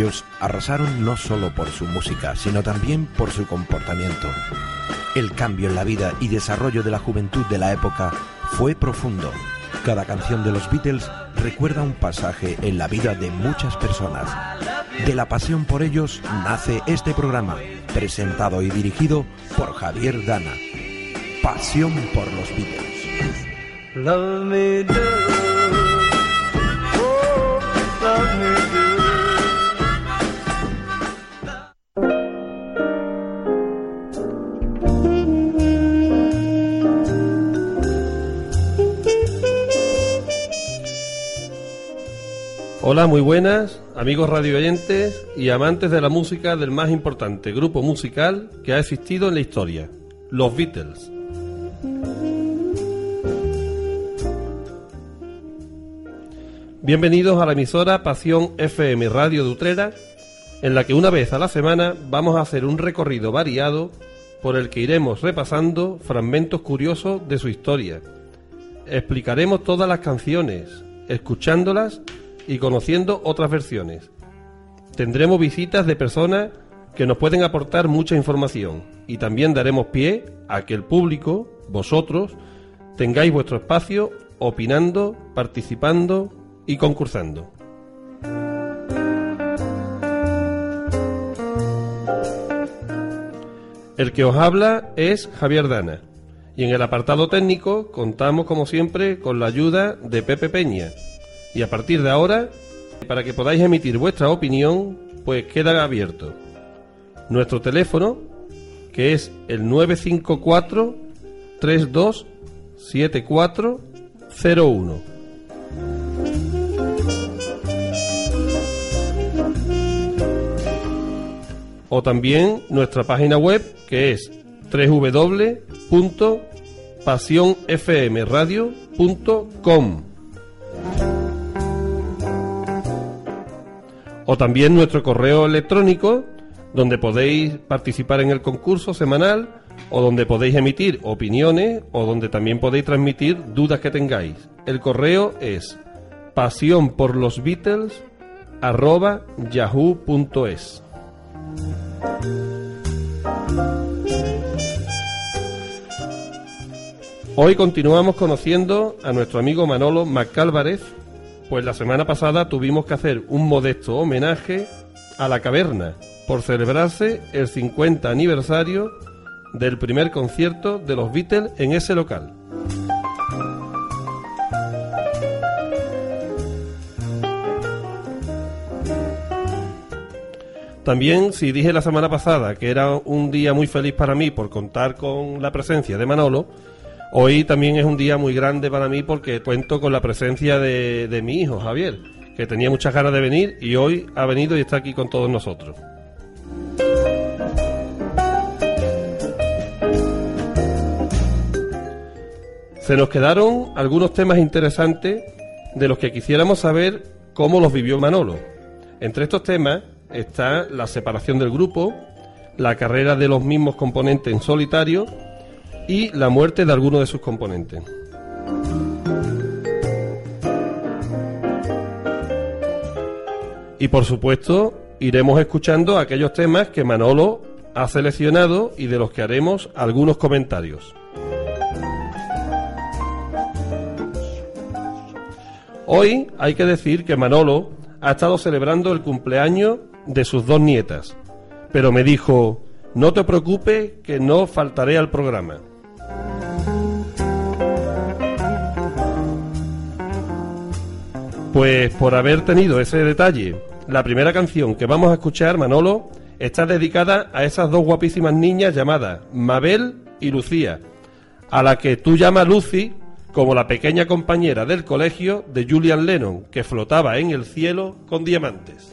Ellos arrasaron no solo por su música, sino también por su comportamiento. El cambio en la vida y desarrollo de la juventud de la época fue profundo. Cada canción de los Beatles recuerda un pasaje en la vida de muchas personas. De la pasión por ellos nace este programa, presentado y dirigido por Javier Dana. Pasión por los Beatles. Love me. Oh, love me. Hola, muy buenas, amigos radioyentes y amantes de la música del más importante grupo musical que ha existido en la historia, los Beatles. Bienvenidos a la emisora Pasión FM Radio de Utrera, en la que una vez a la semana vamos a hacer un recorrido variado por el que iremos repasando fragmentos curiosos de su historia. Explicaremos todas las canciones, escuchándolas y conociendo otras versiones. Tendremos visitas de personas que nos pueden aportar mucha información y también daremos pie a que el público, vosotros, tengáis vuestro espacio opinando, participando y concursando. El que os habla es Javier Dana y en el apartado técnico contamos como siempre con la ayuda de Pepe Peña. Y a partir de ahora, para que podáis emitir vuestra opinión, pues queda abierto. Nuestro teléfono, que es el 954 327401. O también nuestra página web, que es www.pasionfmradio.com. O también nuestro correo electrónico, donde podéis participar en el concurso semanal, o donde podéis emitir opiniones, o donde también podéis transmitir dudas que tengáis. El correo es pasión por los. Hoy continuamos conociendo a nuestro amigo Manolo Macálvarez, pues la semana pasada tuvimos que hacer un modesto homenaje a la caverna por celebrarse el 50 aniversario del primer concierto de los Beatles en ese local. También, si dije la semana pasada que era un día muy feliz para mí por contar con la presencia de Manolo, hoy también es un día muy grande para mí porque cuento con la presencia de, mi hijo, Javier, que tenía muchas ganas de venir y hoy ha venido y está aquí con todos nosotros. Se nos quedaron algunos temas interesantes de los que quisiéramos saber cómo los vivió Manolo. Entre estos temas está la separación del grupo, la carrera de los mismos componentes en solitario y la muerte de alguno de sus componentes. Y por supuesto, iremos escuchando aquellos temas que Manolo ha seleccionado y de los que haremos algunos comentarios. Hoy hay que decir que Manolo ha estado celebrando el cumpleaños de sus dos nietas, pero me dijo, no te preocupes que no faltaré al programa. Pues por haber tenido ese detalle, la primera canción que vamos a escuchar, Manolo, está dedicada a esas dos guapísimas niñas llamadas Mabel y Lucía, a la que tú llamas Lucy como la pequeña compañera del colegio de Julian Lennon, que flotaba en el cielo con diamantes.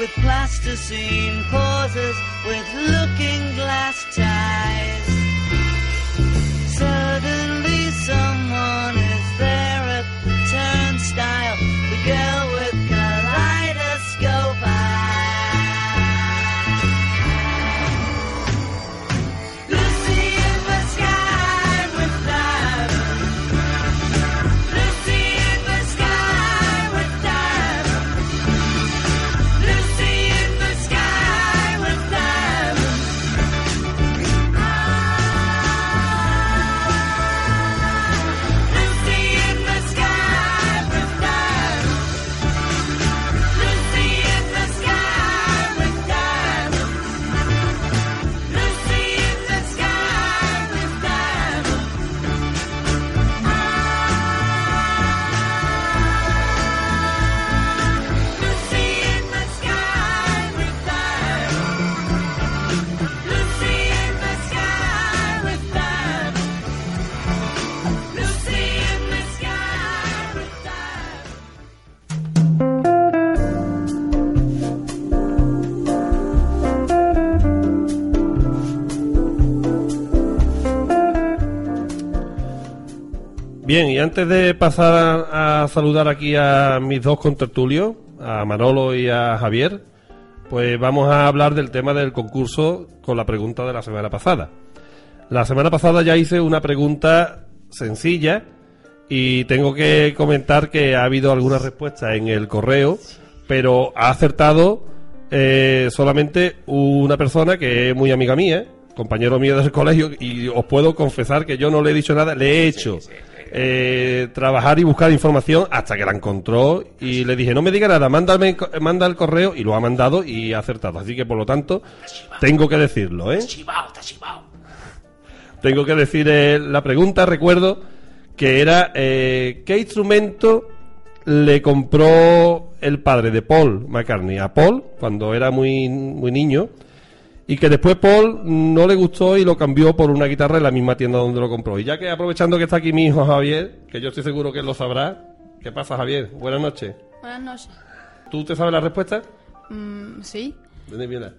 With plasticine pauses with looking glass ties. Suddenly someone is there Bien, y antes de pasar a, a saludar aquí a mis dos contertulios, a Manolo y a Javier, pues vamos a hablar del tema del concurso con la pregunta de la semana pasada. La semana pasada ya hice una pregunta sencilla y tengo que comentar que ha habido algunas respuestas en el correo, pero ha acertado eh, solamente una persona que es muy amiga mía, compañero mío del colegio, y os puedo confesar que yo no le he dicho nada, le he hecho eh, trabajar y buscar información hasta que la encontró y le dije, no me diga nada, mándame, manda el correo y lo ha mandado y ha acertado. Así que por lo tanto, tengo que decirlo, ¿eh? Tengo que decir eh, la pregunta, recuerdo, que era eh, ¿qué instrumento le compró el padre de Paul McCartney a Paul cuando era muy, muy niño? Y que después Paul no le gustó y lo cambió por una guitarra en la misma tienda donde lo compró. Y ya que aprovechando que está aquí mi hijo Javier, que yo estoy seguro que él lo sabrá. ¿Qué pasa, Javier? Buenas noches. Buenas noches. ¿Tú te sabes la respuesta? Mm, sí,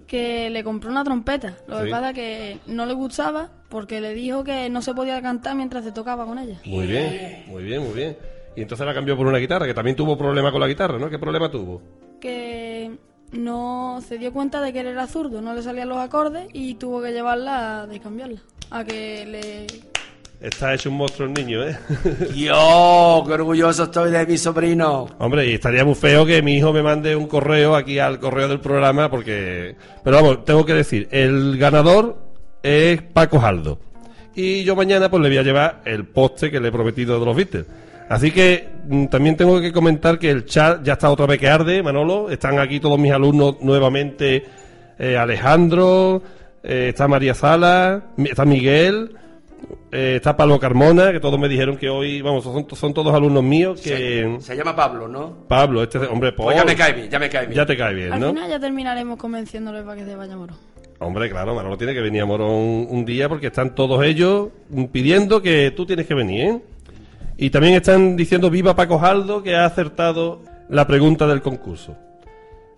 que le compró una trompeta. Lo Sí. que pasa es que no le gustaba porque le dijo que no se podía cantar mientras se tocaba con ella. Muy bien, muy bien, muy bien. Y entonces la cambió por una guitarra, que también tuvo problema con la guitarra, ¿no? ¿Qué problema tuvo? Que no se dio cuenta de que él era zurdo, no le salían los acordes y tuvo que llevarla a cambiarla. A que le... Está hecho un monstruo el niño, ¿eh? Yo, qué orgulloso estoy de mi sobrino. Hombre, y estaría muy feo que mi hijo me mande un correo aquí al correo del programa porque... Pero vamos, tengo que decir, el ganador es Paco Jaldo. Y yo mañana pues le voy a llevar el poste que le he prometido de los Beatles. Así que mm, también tengo que comentar que el chat ya está otra vez que arde, Manolo. Están aquí todos mis alumnos nuevamente. eh, Alejandro, eh, está María Sala, está Miguel, eh, está Pablo Carmona, que todos me dijeron que hoy, vamos, son, son todos alumnos míos que... Se llama Pablo, ¿no? Pablo, este hombre, Pues ya me cae bien, ya me cae bien. Ya te cae bien, Al ¿no? final ya terminaremos convenciéndole para que se vaya moro. Hombre, claro, Manolo tiene que venir a Morón un, un día porque están todos ellos pidiendo que tú tienes que venir, ¿eh? Y también están diciendo viva Paco Jaldo que ha acertado la pregunta del concurso.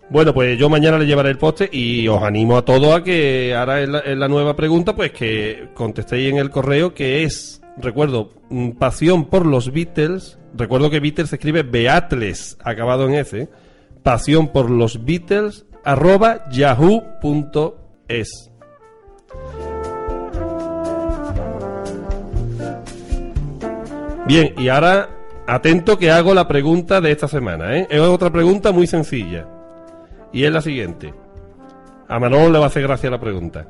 Bueno, pues yo mañana le llevaré el poste y os animo a todos a que ahora en la, nueva pregunta, pues que contestéis en el correo que es recuerdo, mm, pasión por los Beatles, recuerdo que Beatles escribe Beatles, acabado en S, pasión por los Beatles, arroba yahoo.es. Bien, y ahora atento que hago la pregunta de esta semana, ¿eh? Es otra pregunta muy sencilla. Y es la siguiente. A Manolo le va a hacer gracia la pregunta.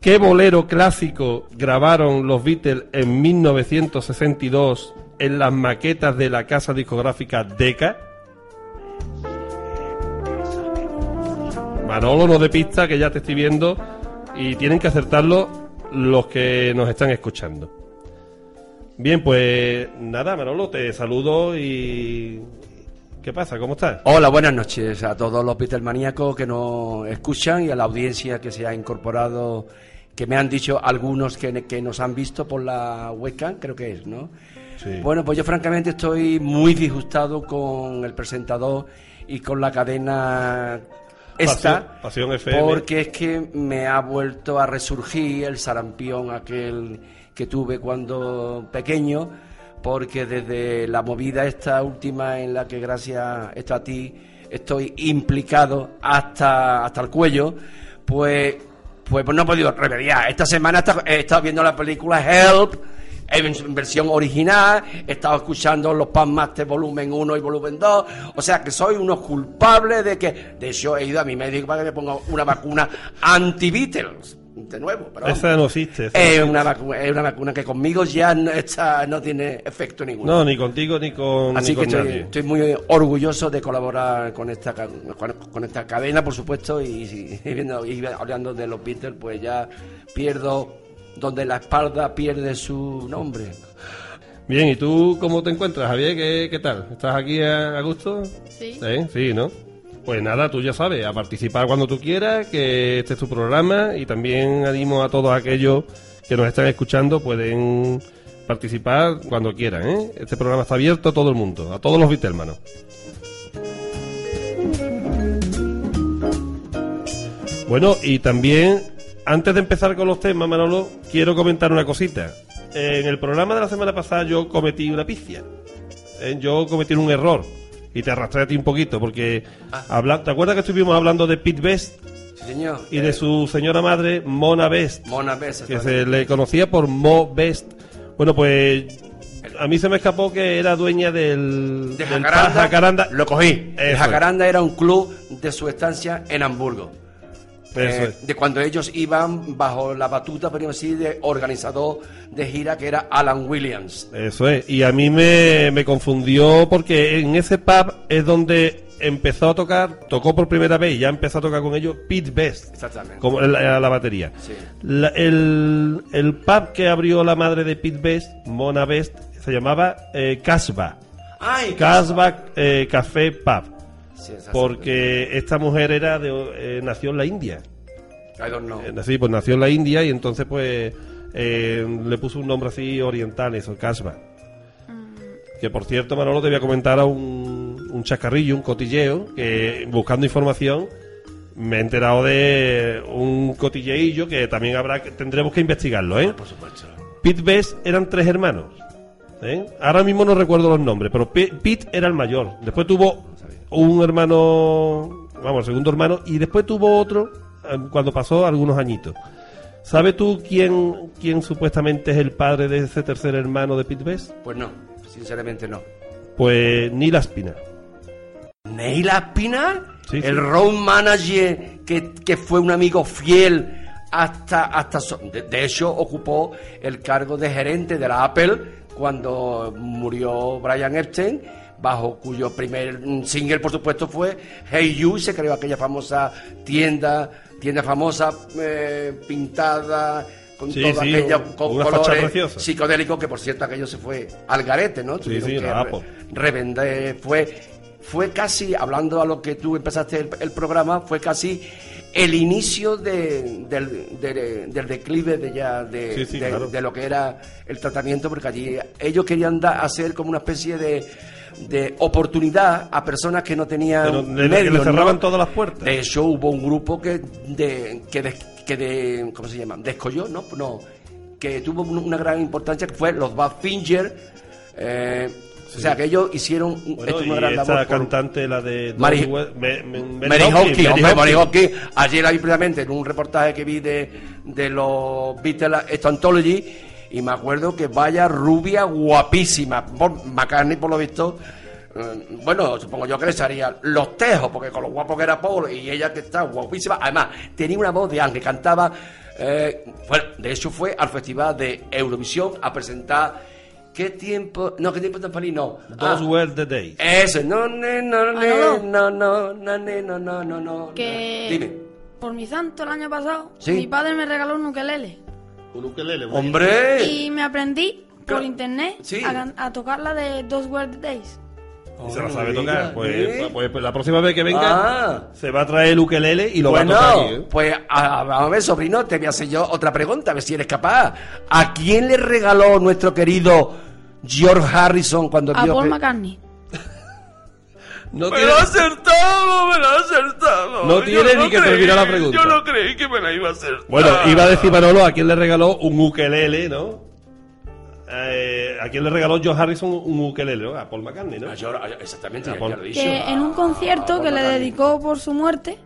¿Qué bolero clásico grabaron los Beatles en 1962 en las maquetas de la casa discográfica Decca? Manolo, no de pista, que ya te estoy viendo y tienen que acertarlo los que nos están escuchando. Bien, pues nada, Manolo, te saludo y... ¿Qué pasa? ¿Cómo estás? Hola, buenas noches a todos los Beatlemaníacos que nos escuchan y a la audiencia que se ha incorporado, que me han dicho algunos que, que nos han visto por la webcam, creo que es, ¿no? Sí. Bueno, pues yo francamente estoy muy disgustado con el presentador y con la cadena esta, Pasión- Pasión FM. porque es que me ha vuelto a resurgir el sarampión aquel que tuve cuando pequeño, porque desde la movida esta última en la que gracias esto a ti estoy implicado hasta, hasta el cuello, pues, pues, no he podido remediar. Esta semana he estado- he estado viendo la película Help, en versión original, he estado escuchando los Pan Master volumen 1 y volumen 2, o sea que soy unos culpables de que, de hecho he ido a mi médico para que me ponga una vacuna anti-Beatles, de nuevo, pero Esa no existe. esa no es existe. una, vacu- es una vacuna que conmigo ya no, está, no tiene efecto ninguno. No, ni contigo ni con, Así ni que con estoy, nadie. estoy muy orgulloso de colaborar con esta con, con esta cadena, por supuesto, y, y viendo- y hablando de los Beatles, pues ya pierdo donde la espalda pierde su nombre. Bien, ¿y tú cómo te encuentras, Javier? ¿Qué, qué tal? ¿Estás aquí a, a gusto? Sí. ¿Sí? Sí, ¿no? Pues nada, tú ya sabes, a participar cuando tú quieras, que este es tu programa y también animo a todos aquellos que nos están escuchando, pueden participar cuando quieran, ¿eh? Este programa está abierto a todo el mundo, a todos los Beatlemanos. Bueno, y también, antes de empezar con los temas, Manolo, quiero comentar una cosita. En el programa de la semana pasada yo cometí una pifia. Eh, Yo cometí un error. Y te arrastré a ti un poquito, porque... habla- ¿Te acuerdas que estuvimos hablando de Pete Best Sí, señor. y de su señora madre, Mona Best? Mona Bess, que se le conocía por Mo Best. Bueno, pues a mí se me escapó que era dueña del, de Jacaranda. Lo cogí. El Jacaranda era un club de su estancia en Hamburgo. Eh, de cuando ellos iban bajo la batuta, podríamos decir, de organizador de gira que era Alan Williams. Eso es. Y a mí me, me confundió porque en ese pub es donde empezó a tocar, tocó por primera vez y ya empezó a tocar con ellos Pete Best. Exactamente. Como la, la batería. Sí. La- el, el pub que abrió la madre de Pete Best, Mona Best, se llamaba eh, Casbah. ¡Ay! Casbah eh, Café Pub. Sí. Porque esta mujer era de, eh, nació en la India. I don't know. Eh, sí, pues nació en la India y entonces pues eh, le puso un nombre así oriental, eso, Casbah. Que por cierto, Manolo, te voy a comentar a un, un chascarrillo, un cotilleo, que buscando información me he enterado de un cotilleillo que también habrá que, tendremos que investigarlo, ¿eh? Por supuesto. Pete Best eran tres hermanos. ¿eh? Ahora mismo no recuerdo los nombres, pero Pe- Pete era el mayor. Después tuvo un hermano, vamos, segundo hermano, y después tuvo otro eh, cuando pasó algunos añitos. ¿Sabes tú quién, quién supuestamente es el padre de ese tercer hermano de Pete Best? Pues no, sinceramente no. Pues Neil Aspina. Neil Aspinall, Sí, el sí. road manager que, que fue un amigo fiel hasta, hasta so- de, de hecho ocupó el cargo de gerente de la Apple cuando murió Brian Epstein, bajo cuyo primer mm, single por supuesto fue Hey You, se creó aquella famosa tienda, tienda famosa eh, pintada con Sí, toda sí, aquella con colores psicodélicos que por cierto aquello se fue al garete, ¿no? Tuvieron sí, que re- revender fue fue casi hablando a lo que tú empezaste el, el programa fue casi el inicio de- del, de- del declive de ya de, Sí, sí, claro. de lo que era el tratamiento porque allí ellos querían da- hacer como una especie de, de oportunidad a personas que no tenían Pero que le cerraban todas las puertas. de hecho hubo un grupo que de que, des- que de ¿cómo se llama? descolló no no que tuvo un- una gran importancia, que fue los Badfinger. Eh, O sea, que ellos hicieron un- Bueno, esto y una gran esta por- cantante, la de... Mary- Dodge- Me- me- Mary hombre. Ayer vi precisamente en un reportaje que vi de, de los Beatles, Anthology, y me acuerdo que vaya rubia guapísima. Por, McCartney, por lo visto, eh, bueno, supongo yo que les haría los tejos, porque con lo guapo que era Paul y ella que está guapísima, además, tenía una voz de ángel, cantaba, eh, bueno, de hecho fue al Festival de Eurovisión a presentar... ¿Qué tiempo? No, ¿qué tiempo tan feliz? No. Those Ah, were the days. eso, no, ne, no, ne, no, no, no, ne, no, no, no, no. Que Dime. por mi santo el año pasado, Sí. mi padre me regaló un ukelele. Un ukelele, ¡Hombre! Y me aprendí por internet Sí. a, tocar la de Were the Days. Y se la sabe tocar. Pues, ¿eh? pues, pues la próxima vez que venga, Ah. se va a traer el ukelele y lo bueno, va a tocar aquí. ¿eh? pues a, vamos a ver, sobrino, te voy a hacer yo otra pregunta, a ver si eres capaz. ¿A quién le regaló nuestro querido George Harrison cuando A vio Paul que- McCartney. No Me tiene- lo ha acertado, me lo ha acertado. No Yo tiene ni que creí- terminar la pregunta. Yo no creí que me la iba a acertar. Bueno, iba a decir Manolo a quién le regaló un ukelele, ¿no? Eh, a quién le regaló Joe Harrison un ukelele, ¿no? A Paul McCartney, ¿no? Yo- exactamente, ya, Paul. Que en un concierto que le dedicó por su muerte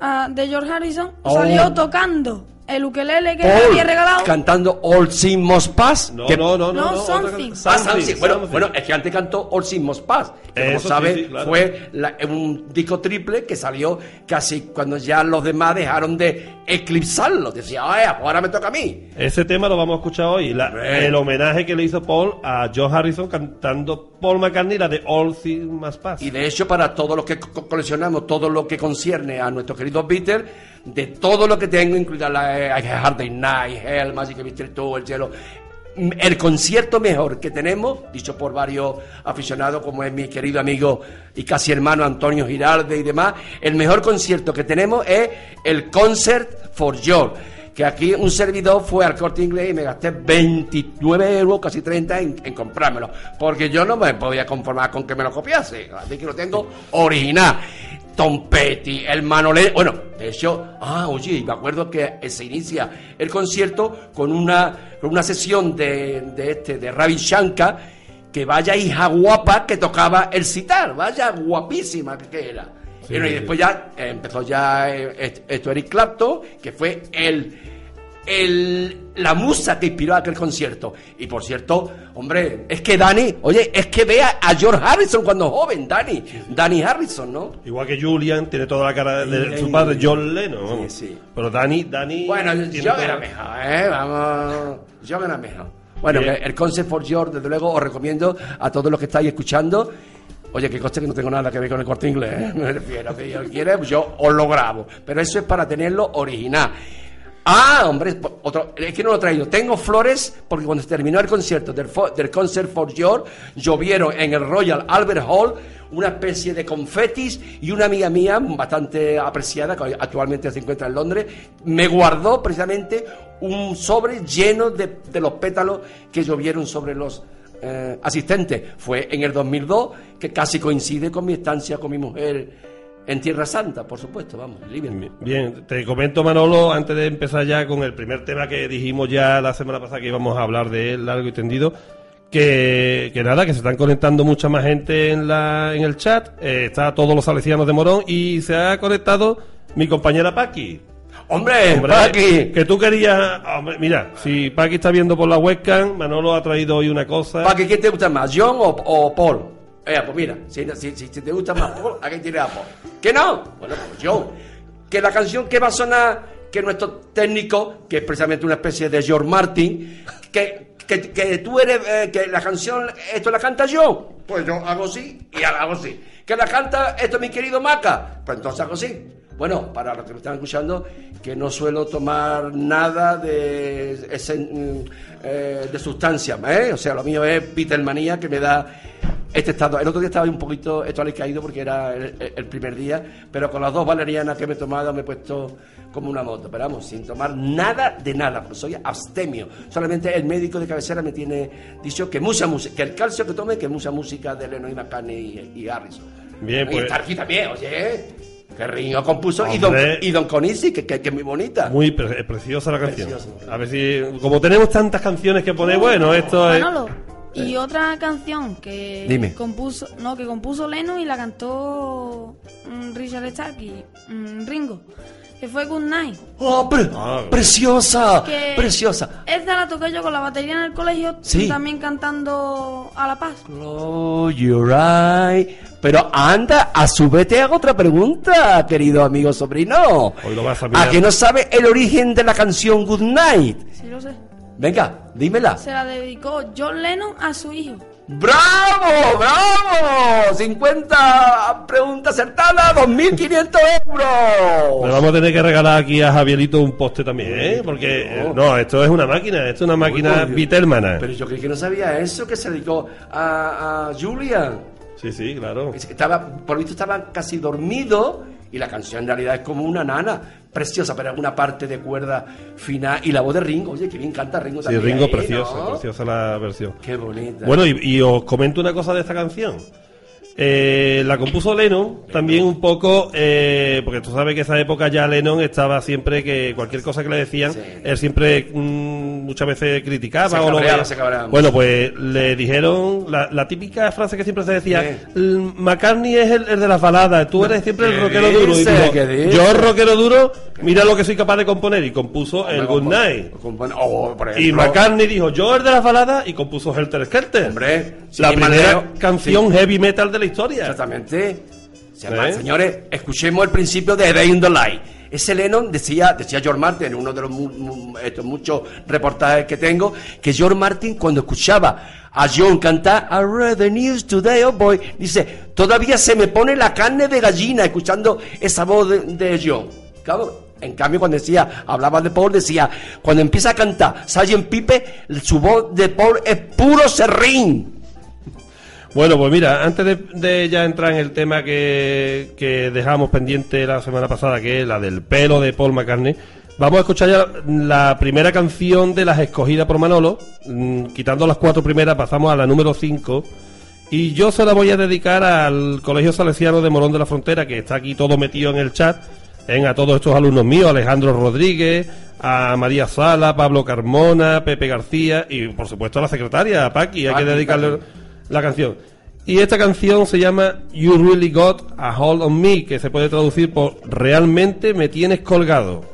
a- de George Harrison, Oh. salió tocando el ukelele que Paul había regalado. cantando All Sin Must Pass. No, que- no, no, no. No, otra Something. cosa. Ah, Something. Bueno, Something. bueno, es que antes cantó All Sin Must Pass, que como Eso sí, sí, claro. fue la- un disco triple que salió casi cuando ya los demás dejaron de eclipsarlo. Decía, "Ay, ahora me toca a mí. Ese tema lo vamos a escuchar hoy. la- el homenaje que le hizo Paul a Joe Harrison cantando Paul McCartney, la de All Things Must Pass. Y de hecho, para todos los que co- coleccionamos, todo lo que concierne a nuestros queridos Beatles, de todo lo que tengo, incluida la eh, Hard Day Night, Hell, Magic Mystery Tour, el Cielo, mm, el concierto mejor que tenemos, dicho por varios aficionados, como es mi querido amigo y casi hermano Antonio Giralde y demás, el mejor concierto que tenemos es el Concert for George. Que aquí un servidor fue al corte inglés y me gasté 29 euros, casi 30 en, en comprármelo. Porque yo no me podía conformar con que me lo copiase. Así que lo tengo original. Tom Petty, el Manolé. Bueno, de hecho, ah, oye, me acuerdo que se inicia el concierto con una, con una sesión de, de este, de Ravi Shankar, que vaya hija guapa que tocaba el citar, vaya guapísima que, era. Sí, Bueno, y después ya empezó ya eh, est- esto Eric Clapton, que fue el, el, la musa que inspiró aquel concierto. Y por cierto, hombre, es que Dani, oye, es que vea a George Harrison cuando joven, Dani, Dani Harrison, ¿no? Igual que Julian tiene toda la cara de su padre, John Lennon. Sí, sí. Pero Dani, Dani. Bueno, yo toda- era mejor, ¿eh? Vamos, yo era mejor. Bueno, Bien. que el Concert for George, desde luego, os recomiendo a todos los que estáis escuchando. Oye, que coste que no tengo nada que ver con el corte inglés, ¿eh? me refiero. Si yo quiere, yo os lo grabo. Pero eso es para tenerlo original. Ah, hombre, otro, es que no lo he traído. Tengo flores porque cuando terminó el concierto del, del Concert for George, llovieron en el Royal Albert Hall una especie de confetis y una amiga mía, bastante apreciada, que actualmente se encuentra en Londres, me guardó precisamente un sobre lleno de, de los pétalos que llovieron sobre los eh, asistentes. Fue en el 2002, que casi coincide con mi estancia con mi mujer en Tierra Santa, por supuesto, vamos, Liverpool. Bien, te comento Manolo, antes de empezar ya con el primer tema que dijimos ya la semana pasada que íbamos a hablar de él largo y tendido, que, que nada, que se están conectando mucha más gente en, la, en el chat, eh, está todos los salesianos de Morón y se ha conectado mi compañera Paqui. ¡Hombre, Hombre, Paqui! Que tú querías, hombre, mira, si Paqui está viendo por la webcam, Manolo ha traído hoy una cosa. Paqui, ¿quién te gusta más, John o, o Paul? Eh, pues mira, si, te gusta más Paul, ¿a quién tienes a? ¿Que no? Bueno, pues John. Que la canción que va a sonar, que nuestro técnico, que es precisamente una especie de George Martin, que, que, que tú eres, eh, que la canción, esto la canta yo, pues yo hago así y hago así. Que la canta esto mi querido Maca, pues entonces hago así. Bueno, para los que me están escuchando, que no suelo tomar nada de, mm, eh, de sustancia, ¿eh? O sea, lo mío es Beatlemanía que me da este estado. El otro día estaba un poquito, esto le he caído porque era el, el primer día, pero con las dos valerianas que me he tomado me he puesto como una moto. Pero vamos, sin tomar nada de nada, porque soy abstemio. Solamente el médico de cabecera me tiene dicho que mucha música, que el calcio que tome, que mucha música de Lennon y McCartney y, y Harrison. Bien, y pues- estar aquí también, oye. ¿eh? Que Ringo compuso y Don, y Don Conisi, que, que, que es muy bonita. Muy pre- preciosa la canción. Preciosa. A ver si, como tenemos tantas canciones que poner, bueno, esto es... Y otra canción que Dime. compuso, no, que compuso Leno y la cantó mm, Richard Stark y mm, Ringo, que fue Good Night. ¡Oh, pre- Ah, preciosa! Que ¡Preciosa! Esta la toqué yo con la batería en el colegio, Sí. también cantando a la paz. Close your eye. Pero anda, a su vez te hago otra pregunta, querido amigo sobrino. Hoy lo vas a ¿A mirar. que no sabe el origen de la canción Good Night? Sí lo sé. Venga, dímela. Se la dedicó John Lennon a su hijo. ¡Bravo! ¡Bravo! 50 preguntas acertadas, 2.500 Le euros. vamos a tener que regalar aquí a Javierito un poste también, ¿eh? Porque, no, esto es una máquina, esto es una máquina. Vitelmana. Pero yo creí que no sabía eso, que se dedicó a, a Julian. Sí, sí, claro. Estaba, por lo visto estaba casi dormido y la canción en realidad es como una nana preciosa, pero una parte de cuerda final y la voz de Ringo. Oye, que bien canta Ringo Sí, también. Ringo, ahí, preciosa, ¿no? preciosa la versión. Qué bonita. Bueno, y, y os comento una cosa de esta canción. Eh, la compuso Lennon también un poco, eh, porque tú sabes que esa época ya Lennon estaba siempre que cualquier cosa que le decían, Sí. él siempre mm, muchas veces criticaba. Se o lo cabreaba, veía. se cabreaba Bueno, pues le dijeron la, la típica frase que siempre se decía, Sí. "Mm, McCartney es el, el de las baladas, tú eres siempre el ¿Qué rockero duro. Y yo rockero duro, mira lo que soy capaz de componer. Y compuso el Good Night. oh, Y McCartney dijo, yo el de las baladas, y compuso Helter Skelter. Hombre, la primera canción heavy metal de la historia. Exactamente. Se llama- ¿Eh? Señores, escuchemos el principio de Day in the Light. Ese Lennon decía, decía George Martin en uno de los mu- mu- estos muchos reportajes que tengo, que George Martin cuando escuchaba a John cantar I read the news today, oh boy, dice, todavía se me pone la carne de gallina escuchando esa voz de, de John. En cambio cuando decía, hablaba de Paul, decía, cuando empieza a cantar Sgt. Pipe, su voz de Paul es puro serrín. Bueno, pues mira, antes de, de ya entrar en el tema que, que dejamos pendiente la semana pasada, que es la del pelo de Paul McCartney, vamos a escuchar ya la primera canción de las escogidas por Manolo. Mm, Quitando las cuatro primeras, pasamos a la número 5. Y yo se la voy a dedicar al Colegio Salesiano de Morón de la Frontera, que está aquí todo metido en el chat. En a todos estos alumnos míos, Alejandro Rodríguez, a María Sala, Pablo Carmona, Pepe García y por supuesto a la secretaria, a Paqui, hay que dedicarle. La canción. Y esta canción se llama You Really Got a Hold on Me, que se puede traducir por Realmente me tienes colgado.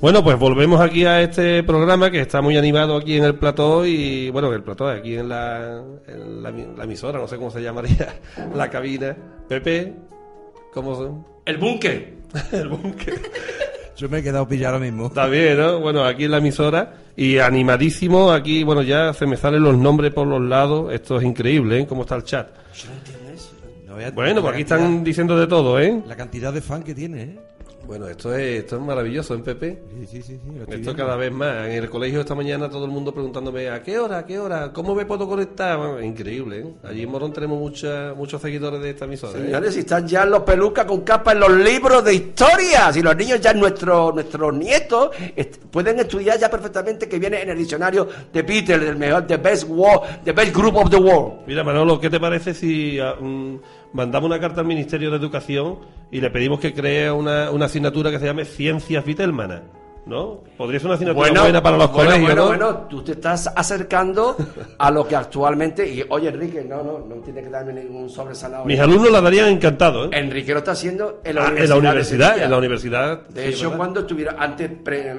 Bueno, pues volvemos aquí a este programa que está muy animado aquí en el plató y, bueno, el plató, aquí en la, en la, la emisora, no sé cómo se llamaría, la cabina. Pepe, ¿cómo son? El búnker. el búnker. Yo me he quedado pillado ahora mismo. Está bien, ¿no? Bueno, aquí en la emisora y animadísimo, aquí, bueno, ya se me salen los nombres por los lados, esto es increíble, ¿eh? ¿Cómo está el chat? No Bueno, pues aquí cantidad- están diciendo de todo, ¿eh? La cantidad de fan que tiene, ¿eh? Bueno, esto es, esto es maravilloso, ¿en Pepe? Sí, sí, sí. sí, Esto viendo. cada vez más. En el colegio esta mañana todo el mundo preguntándome ¿a qué hora? ¿A qué hora? ¿Cómo me puedo conectar? Bueno, increíble, ¿eh? Allí en Morón tenemos mucha, muchos seguidores de esta emisora. ¿eh? Señores, si están ya los pelucas con capa en los libros de historia, si los niños ya nuestros nuestros nietos est- pueden estudiar ya perfectamente que viene en el diccionario de Peter, del mejor, the best world, the best group of the world. Mira, Manolo, ¿qué te parece si mm, mandamos una carta al Ministerio de Educación y le pedimos que cree una, una asignatura que se llame Ciencias Vitelmanas? ¿No? Podría ser una asignatura buena para los bueno, colegios, bueno, ¿no? bueno, tú te estás acercando a lo que actualmente y oye Enrique, no, no, no tiene que darme ningún sobre zanahoria. Mis alumnos la darían encantado, ¿eh? Enrique lo está haciendo en la Ah, universidad. en la de universidad, Sevilla. en la universidad. De sí, hecho, ¿verdad? cuando estuviera antes pre-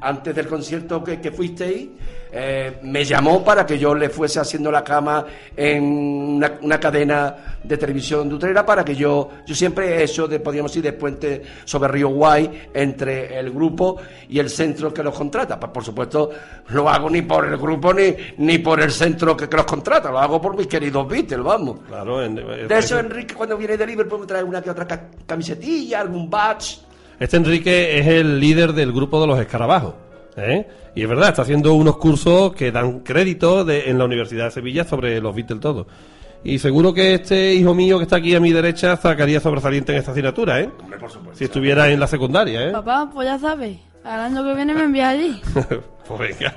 antes del concierto que, que fuisteis, eh, me llamó para que yo le fuese haciendo la cama en una, una cadena de televisión de Utrera para que yo yo siempre he hecho de podríamos ir de puente sobre Río Guay entre el grupo y el centro que los contrata. Pues por supuesto lo hago ni por el grupo ni ni por el centro que, que los contrata, lo hago por mis queridos Beatles, vamos. Claro, en- De eso Enrique cuando viene de Liverpool me trae una que otra ca- camisetilla, algún badge. Este Enrique es el líder del grupo de los escarabajos. ¿Eh? Y es verdad, está haciendo unos cursos que dan crédito de- en la Universidad de Sevilla sobre los Beatles todo. Y seguro que este hijo mío que está aquí a mi derecha sacaría sobresaliente en esta asignatura, ¿eh? Si estuviera en la secundaria, ¿eh? Papá, pues ya sabes, al año que viene me envías allí. pues venga,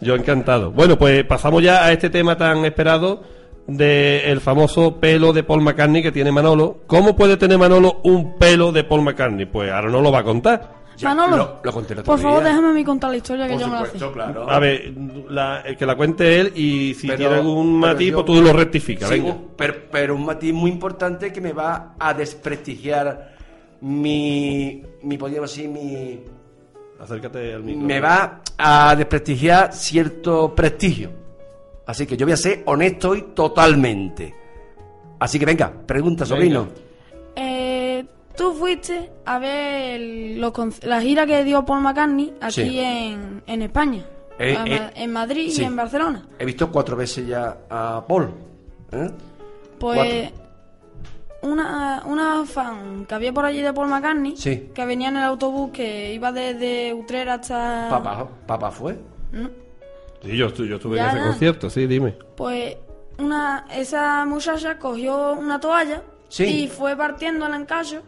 yo encantado. Bueno, pues pasamos ya a este tema tan esperado del famoso pelo de Paul McCartney que tiene Manolo. ¿Cómo puede tener Manolo un pelo de Paul McCartney? Pues ahora no lo va a contar. Manolo, lo- lo conté el otro por favor, déjame a mí contar la historia que Por yo me la supuesto, sé. claro. A ver, la- el que la cuente él y si Pero- tiene algún matiz, yo- pues tú lo rectificas. Sí, venga. un- pero, pero un matiz muy importante que me va a desprestigiar mi, mi podríamos decir, mi, Acércate al micro. me va a desprestigiar cierto prestigio. Así que yo voy a ser honesto y totalmente. Así que venga, pregunta, sobrino. Tú fuiste a ver el- los la gira que dio Paul McCartney aquí Sí. en, en España. Eh, eh, en Madrid sí. y en Barcelona. He visto cuatro veces ya a Paul. ¿eh? Pues una, una fan que había por allí de Paul McCartney, Sí. que venía en el autobús que iba desde Utrera hasta... Papá, papá fue. ¿no? Sí, yo, yo estuve Ya, en ese concierto, sí, dime. Pues una, esa muchacha cogió una toalla Sí. y fue partiéndola en cacho,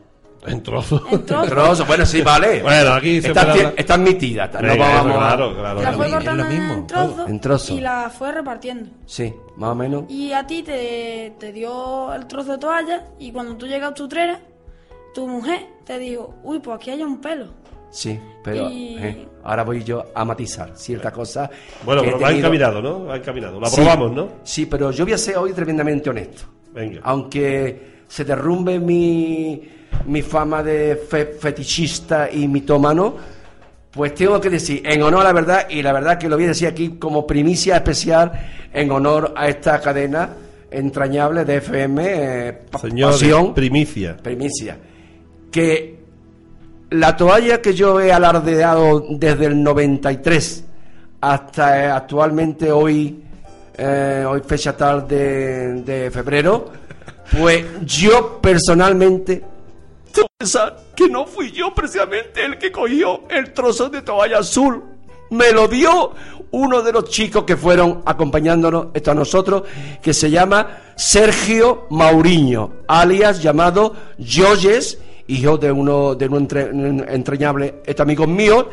En trozos. en trozos. Trozo, bueno, sí, vale. Bueno, aquí se está, puede ti- hablar- está admitida. No Venga, vamos a- claro, claro. la claro. fue cortando mismo, en trozos En trozos. y la fue repartiendo. Sí, más o menos. Y a ti te, te dio el trozo de toalla y cuando tú llegas a tu trera, tu mujer te dijo, uy, pues aquí hay un pelo. Sí, pero Y- eh, ahora voy yo a matizar cierta cosa. Bueno, pero va tenido- encaminado, ¿no? Va encaminado. Lo Sí, aprobamos, ¿no? Sí, pero yo voy a ser hoy tremendamente honesto. Venga. Aunque se derrumbe mi, mi fama de fe- fetichista y mitómano, pues tengo que decir, en honor a la verdad, y la verdad que lo voy a decir aquí como primicia especial, en honor a esta cadena entrañable de FM, eh, Señor, Pasión, primicia. primicia, que la toalla que yo he alardeado desde el 93 hasta eh, actualmente hoy, eh, hoy fecha tal de, de febrero, pues yo personalmente que no fui yo precisamente el que cogió el trozo de toalla azul. Me lo dio uno de los chicos que fueron acompañándonos esto a nosotros, que se llama Sergio Mauriño, alias llamado Yoyes, hijo de uno de un entre- entrañable este amigo mío.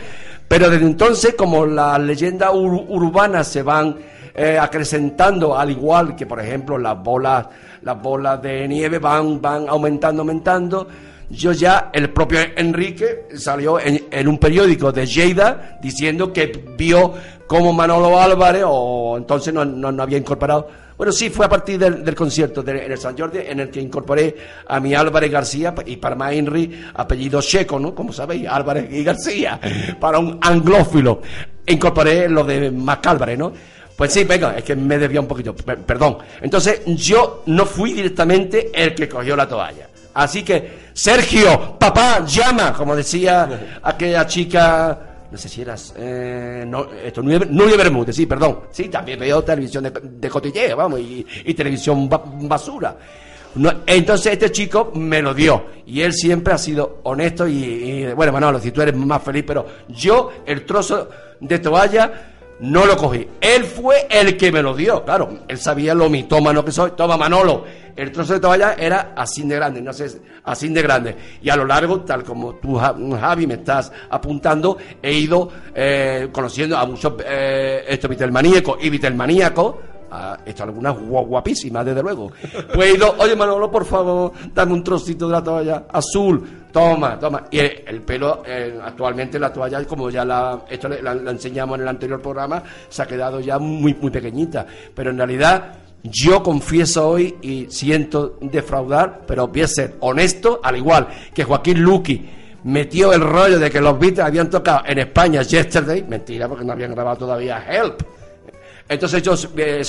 Pero desde entonces, como las leyendas ur- urbanas se van eh, acrecentando, al igual que, por ejemplo, las bolas, las bolas de nieve van, van aumentando, aumentando. Yo ya, el propio Enrique salió en, en un periódico de Lleida diciendo que vio como Manolo Álvarez, o entonces no, no, había incorporado. Bueno, sí, fue a partir del, del concierto de- en el San Jordi en el que incorporé a mi Álvarez García y para más Henry, apellido checo, ¿no? Como sabéis, Álvarez y García, para un anglófilo. Incorporé lo de Macálvarez, ¿no? Pues sí, venga, es que me debía un poquito, per- perdón. Entonces, yo no fui directamente el que cogió la toalla. Así que, Sergio, papá, llama, como decía aquella chica, no sé si eras, eh, no, esto, Bermúdez, sí, perdón. Sí, también veo televisión de, de cotilleo, vamos, y, y televisión ba- basura. No, entonces este chico me lo dio y él siempre ha sido honesto y, y, bueno Manolo si tú eres más feliz pero yo el trozo de toalla no lo cogí. Él fue el que me lo dio claro. Él sabía lo mitómano que soy. Toma Manolo. El trozo de toalla era así de grande no sé así de grande. Y a lo largo tal como tú Ja- Javi me estás apuntando he ido eh, conociendo a muchos eh, estos vitelmaníacos y vitelmaníacos Ah, esto algunas gua- guapísimas, desde luego. Pues he ido, oye Manolo, por favor, dame un trocito de la toalla azul. Toma, toma. Y el, el pelo, eh, actualmente la toalla, como ya la, esto la enseñamos en el anterior programa, se ha quedado ya muy, muy pequeñita. Pero en realidad, yo confieso hoy y siento defraudar, pero voy a ser honesto, al igual que Joaquín Luqui metió el rollo de que los Beatles habían tocado en España Yesterday, mentira, porque no habían grabado todavía Help. Entonces yo eh,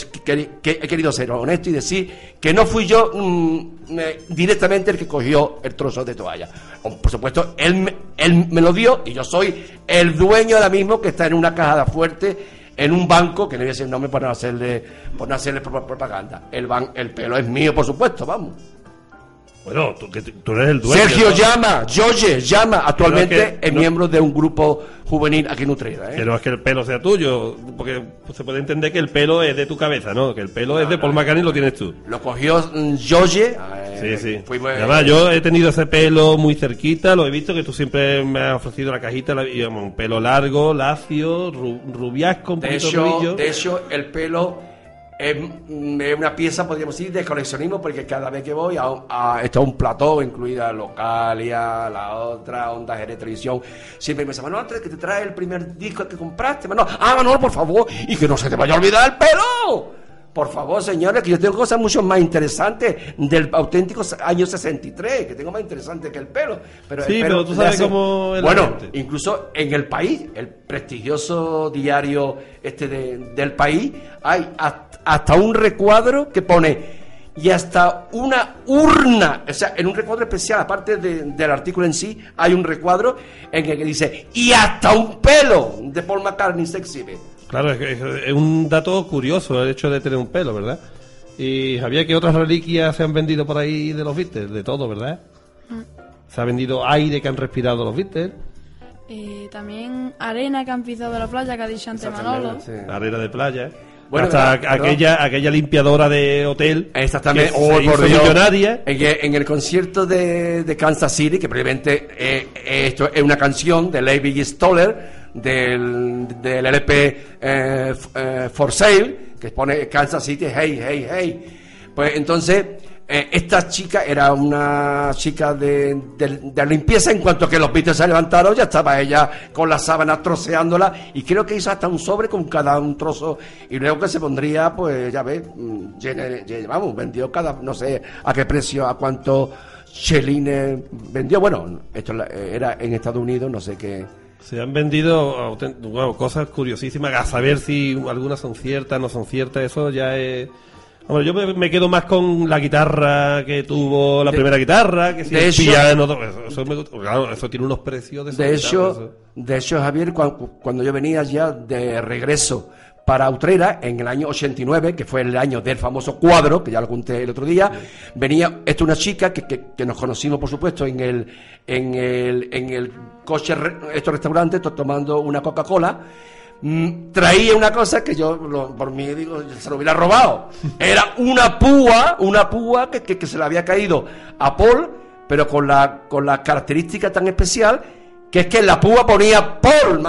he querido ser honesto y decir que no fui yo mm, eh, directamente el que cogió el trozo de toalla. Por supuesto, él, él me lo dio y yo soy el dueño ahora mismo que está en una caja fuerte en un banco, que no voy a decir el nombre por no hacerle, por no hacerle pro- propaganda. El, ban, el pelo es mío, por supuesto, vamos. Bueno, tú, que tú eres el dueño. Sergio ¿no? llama, George llama, actualmente es que no- miembro de un grupo juvenil aquí en Utrera. ¿eh? Que no es que el pelo sea tuyo, porque pues, se puede entender que el pelo es de tu cabeza, ¿no? Que el pelo es de Paul McCartney y lo tienes tú. Lo cogió mm, George. Sí, eh, sí. fuimos- Además, yo he tenido ese pelo muy cerquita, lo he visto que tú siempre me has ofrecido la cajita, la- y, vamos, un pelo largo, lacio, ru- rubiasco, un De poquito hecho, de hecho, el pelo es, mm, es una pieza, podríamos decir, de coleccionismo, porque cada vez que voy a, a es un plató, incluida Localia, la otra, Onda Jerez Televisión, siempre me dicen, Manuel, antes que te trae el primer disco que compraste, Manuel, ah, Manuel, por favor, y que no se te vaya a olvidar el pelo. Por favor, señores, que yo tengo cosas mucho más interesantes del auténtico año 63, que tengo más interesante que el pelo. Pero el Sí, pelo pero tú sabes cómo Bueno, incluso en el país, el prestigioso diario este de- del país, hay hasta, hasta un recuadro que pone y hasta una urna, o sea, en un recuadro especial, aparte de- del artículo en sí, hay un recuadro en el que dice y hasta un pelo de Paul McCartney se exhibe. Claro, es, que es- es un dato curioso el hecho de tener un pelo, ¿verdad? Y Javier, ¿qué otras reliquias se han vendido por ahí de los Beatles? De todo, ¿verdad? Se ha vendido aire que han respirado los Beatles, Eh, también arena que han pisado de la playa, que ha dicho antes Manolo. Sí. arena de playa, Bueno, hasta aquella, aquella limpiadora de hotel Exactamente, que oh, se hizo por Dios. millonaria. En, el- en el concierto de, de Kansas City, que previamente eh, eh, esto es una canción de Levi Stoller del, del LP eh, eh, For Sale, que pone Kansas City, hey, hey, hey. Pues entonces, eh, esta chica era una chica de, de- limpieza. En cuanto que los Beatles se levantaron, ya estaba ella con la sábana troceándola. Y creo que hizo hasta un sobre con cada un trozo. Y luego que se pondría, pues ya ves, mm, vamos, vendió cada, no sé a qué precio, a cuánto chelines vendió. Bueno, esto la- era en Estados Unidos, no sé qué. Se han vendido bueno, cosas curiosísimas, a saber si algunas son ciertas, no son ciertas, eso ya es... Hombre, yo me, me quedo más con la guitarra que tuvo la De- primera guitarra, que si de el hecho- piano, eso, eso me claro, eso tiene unos precios De desorbitados, hecho, eso. de hecho, Javier, cuan- cuando, yo venía ya de regreso para Utrera en el año 89, que fue el año del famoso cuadro, que ya lo conté el otro día, venía esta una chica que, que- que nos conocimos, por supuesto, en el, en el, en el coche, estos restaurantes, to- tomando una Coca-Cola. Mm, traía una cosa que yo, lo- por mí, digo, se lo hubiera robado. Era una púa, una púa que, que- que se le había caído a Paul, pero con la, con la característica tan especial que es que en la púa ponía Paul.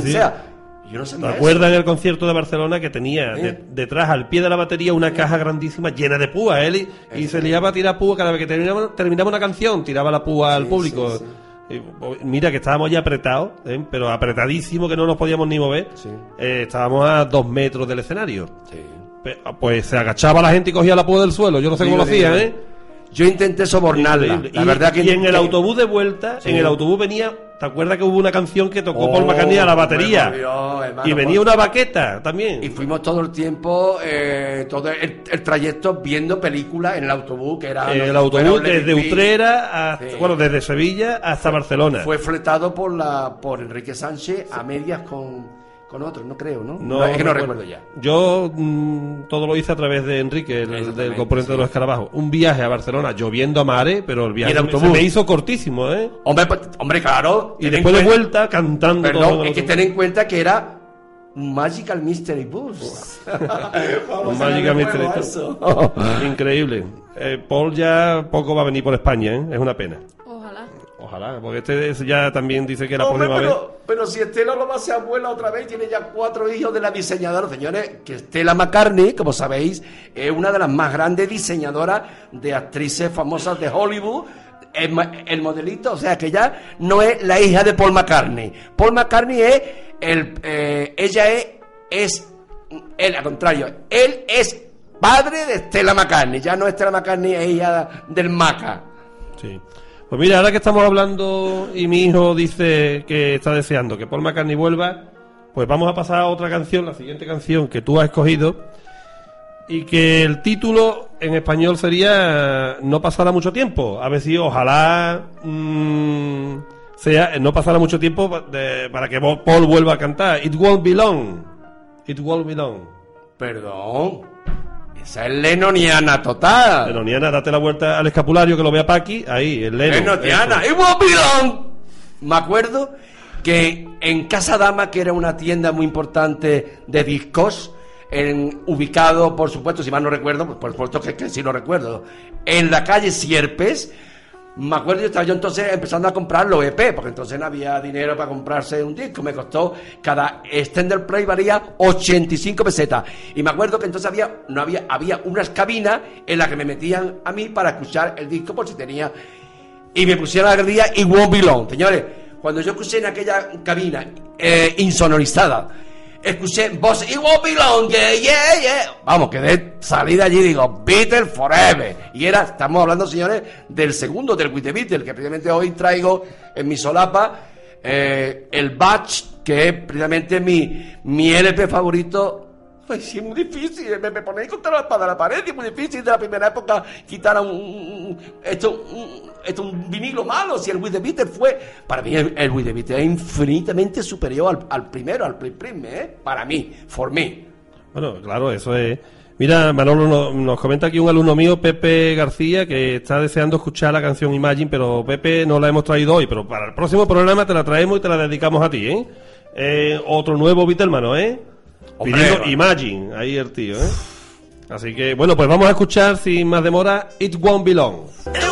Sí, sí. O sea, Yo no ¿Te sabía eso. acuerdas en el concierto de Barcelona que tenía de- detrás, al pie de la batería, una caja grandísima llena de púas? Él y, y se liaba a tirar púas cada vez que terminaba, terminaba una canción, tiraba la púa al público. sí, o- mira que estábamos ya apretados, ¿eh? pero apretadísimo que no nos podíamos ni mover. Eh, estábamos a dos metros del escenario. Sí. Pe- Pues se agachaba la gente y cogía la púa del suelo. Yo no sé cómo lo hacían, ¿eh? Yo intenté sobornarla. La y, verdad que y en el autobús de vuelta, en el autobús venía, ¿te acuerdas que hubo una canción que tocó Oh, Paul McCartney a la batería? por Dios, hermano, y venía una baqueta también. Y fuimos todo el tiempo, eh, todo el, el trayecto viendo películas en el autobús, que era... el bueno, autobús desde. Utrera hasta, Sí. bueno, desde Sevilla hasta Barcelona. Fue fletado por la por Enrique Sánchez a medias con, con otros, no creo, ¿no? No, es que no recuerdo ya. Yo mm, todo lo hice a través de Enrique, el, del componente de los escarabajos. Un viaje a Barcelona lloviendo a mare, pero el viaje se- me hizo cortísimo, ¿eh? Hombre, pues, hombre, claro. Y después de vuelta cantando todo. Perdón, el es que autobús. ten en cuenta que era Magical Mystery Bus. Magical Mystery Bus. Increíble. Eh, Paul ya poco va a venir por España, ¿eh? Es una pena. Ojalá. Porque este es- ya también dice que la Hombre, próxima vez... pero, si Estela lo va a ser abuela otra vez, tiene ya cuatro hijos de la diseñadora. Señores, que Estela McCartney, como sabéis, es una de las más grandes diseñadoras de actrices famosas de Hollywood. El, el modelito, o sea que ella no es la hija de Paul McCartney. Paul McCartney es el, eh, ella es, es, él al contrario, él es padre de Estela McCartney. Ya no es Estela McCartney, es hija del Maca. Sí. Pues mira, ahora que estamos hablando y mi hijo dice que está deseando que Paul McCartney vuelva, pues vamos a pasar a otra canción, la siguiente canción que tú has escogido, y que el título en español sería No pasará mucho tiempo. A ver si ojalá mm, sea no pasará mucho tiempo para que Paul vuelva a cantar. It won't be long. It won't be long. Perdón. Esa es lenoniana total. Lenoniana, date la vuelta al escapulario que lo vea Paqui. Ahí, el Leno. Lenoniana. ¡Y Bobbilón! Me acuerdo que en Casa Dama, que era una tienda muy importante de discos, en- ubicado, por supuesto, si mal no recuerdo, pues por supuesto que, que sí lo recuerdo, en la calle Sierpes, me acuerdo, yo estaba yo entonces empezando a comprar los EP, porque entonces no había dinero para comprarse un disco. Me costó, cada extender play valía 85 pesetas. Y me acuerdo que entonces había, no había, había unas cabinas en las que me metían a mí para escuchar el disco por si tenía. Y me pusieron la galería y Won't Be Long. Señores, cuando yo escuché en aquella cabina eh, insonorizada, escuché voz y Won't Be Long, yeah, yeah, yeah. Vamos, quedé salida allí digo, Beatles Forever. Y era, estamos hablando, señores, del segundo, del With the que precisamente hoy traigo en mi solapa eh, el Batch, que es precisamente mi, mi LP favorito Ay, sí, es muy difícil. Me, me ponéis contra la espada de la pared. Es muy difícil de la primera época quitar a un, esto, esto, un vinilo malo. Si el With the Beatles fue. Para mí, el, el With the es infinitamente superior al, al primero, al Prim Prim, ¿eh? Para mí, for me. Bueno, claro, eso es. Mira, Manolo no- nos comenta aquí un alumno mío, Pepe García, que está deseando escuchar la canción Imagine, pero Pepe no la hemos traído hoy, pero para el próximo programa te la traemos y te la dedicamos a ti, ¿eh? Eh, otro nuevo Beatlemano, ¿eh? Pidiendo. Imagine, ahí el tío, ¿eh? Así que, bueno, pues vamos a escuchar sin más demora It Won't Be Long. It won't be long,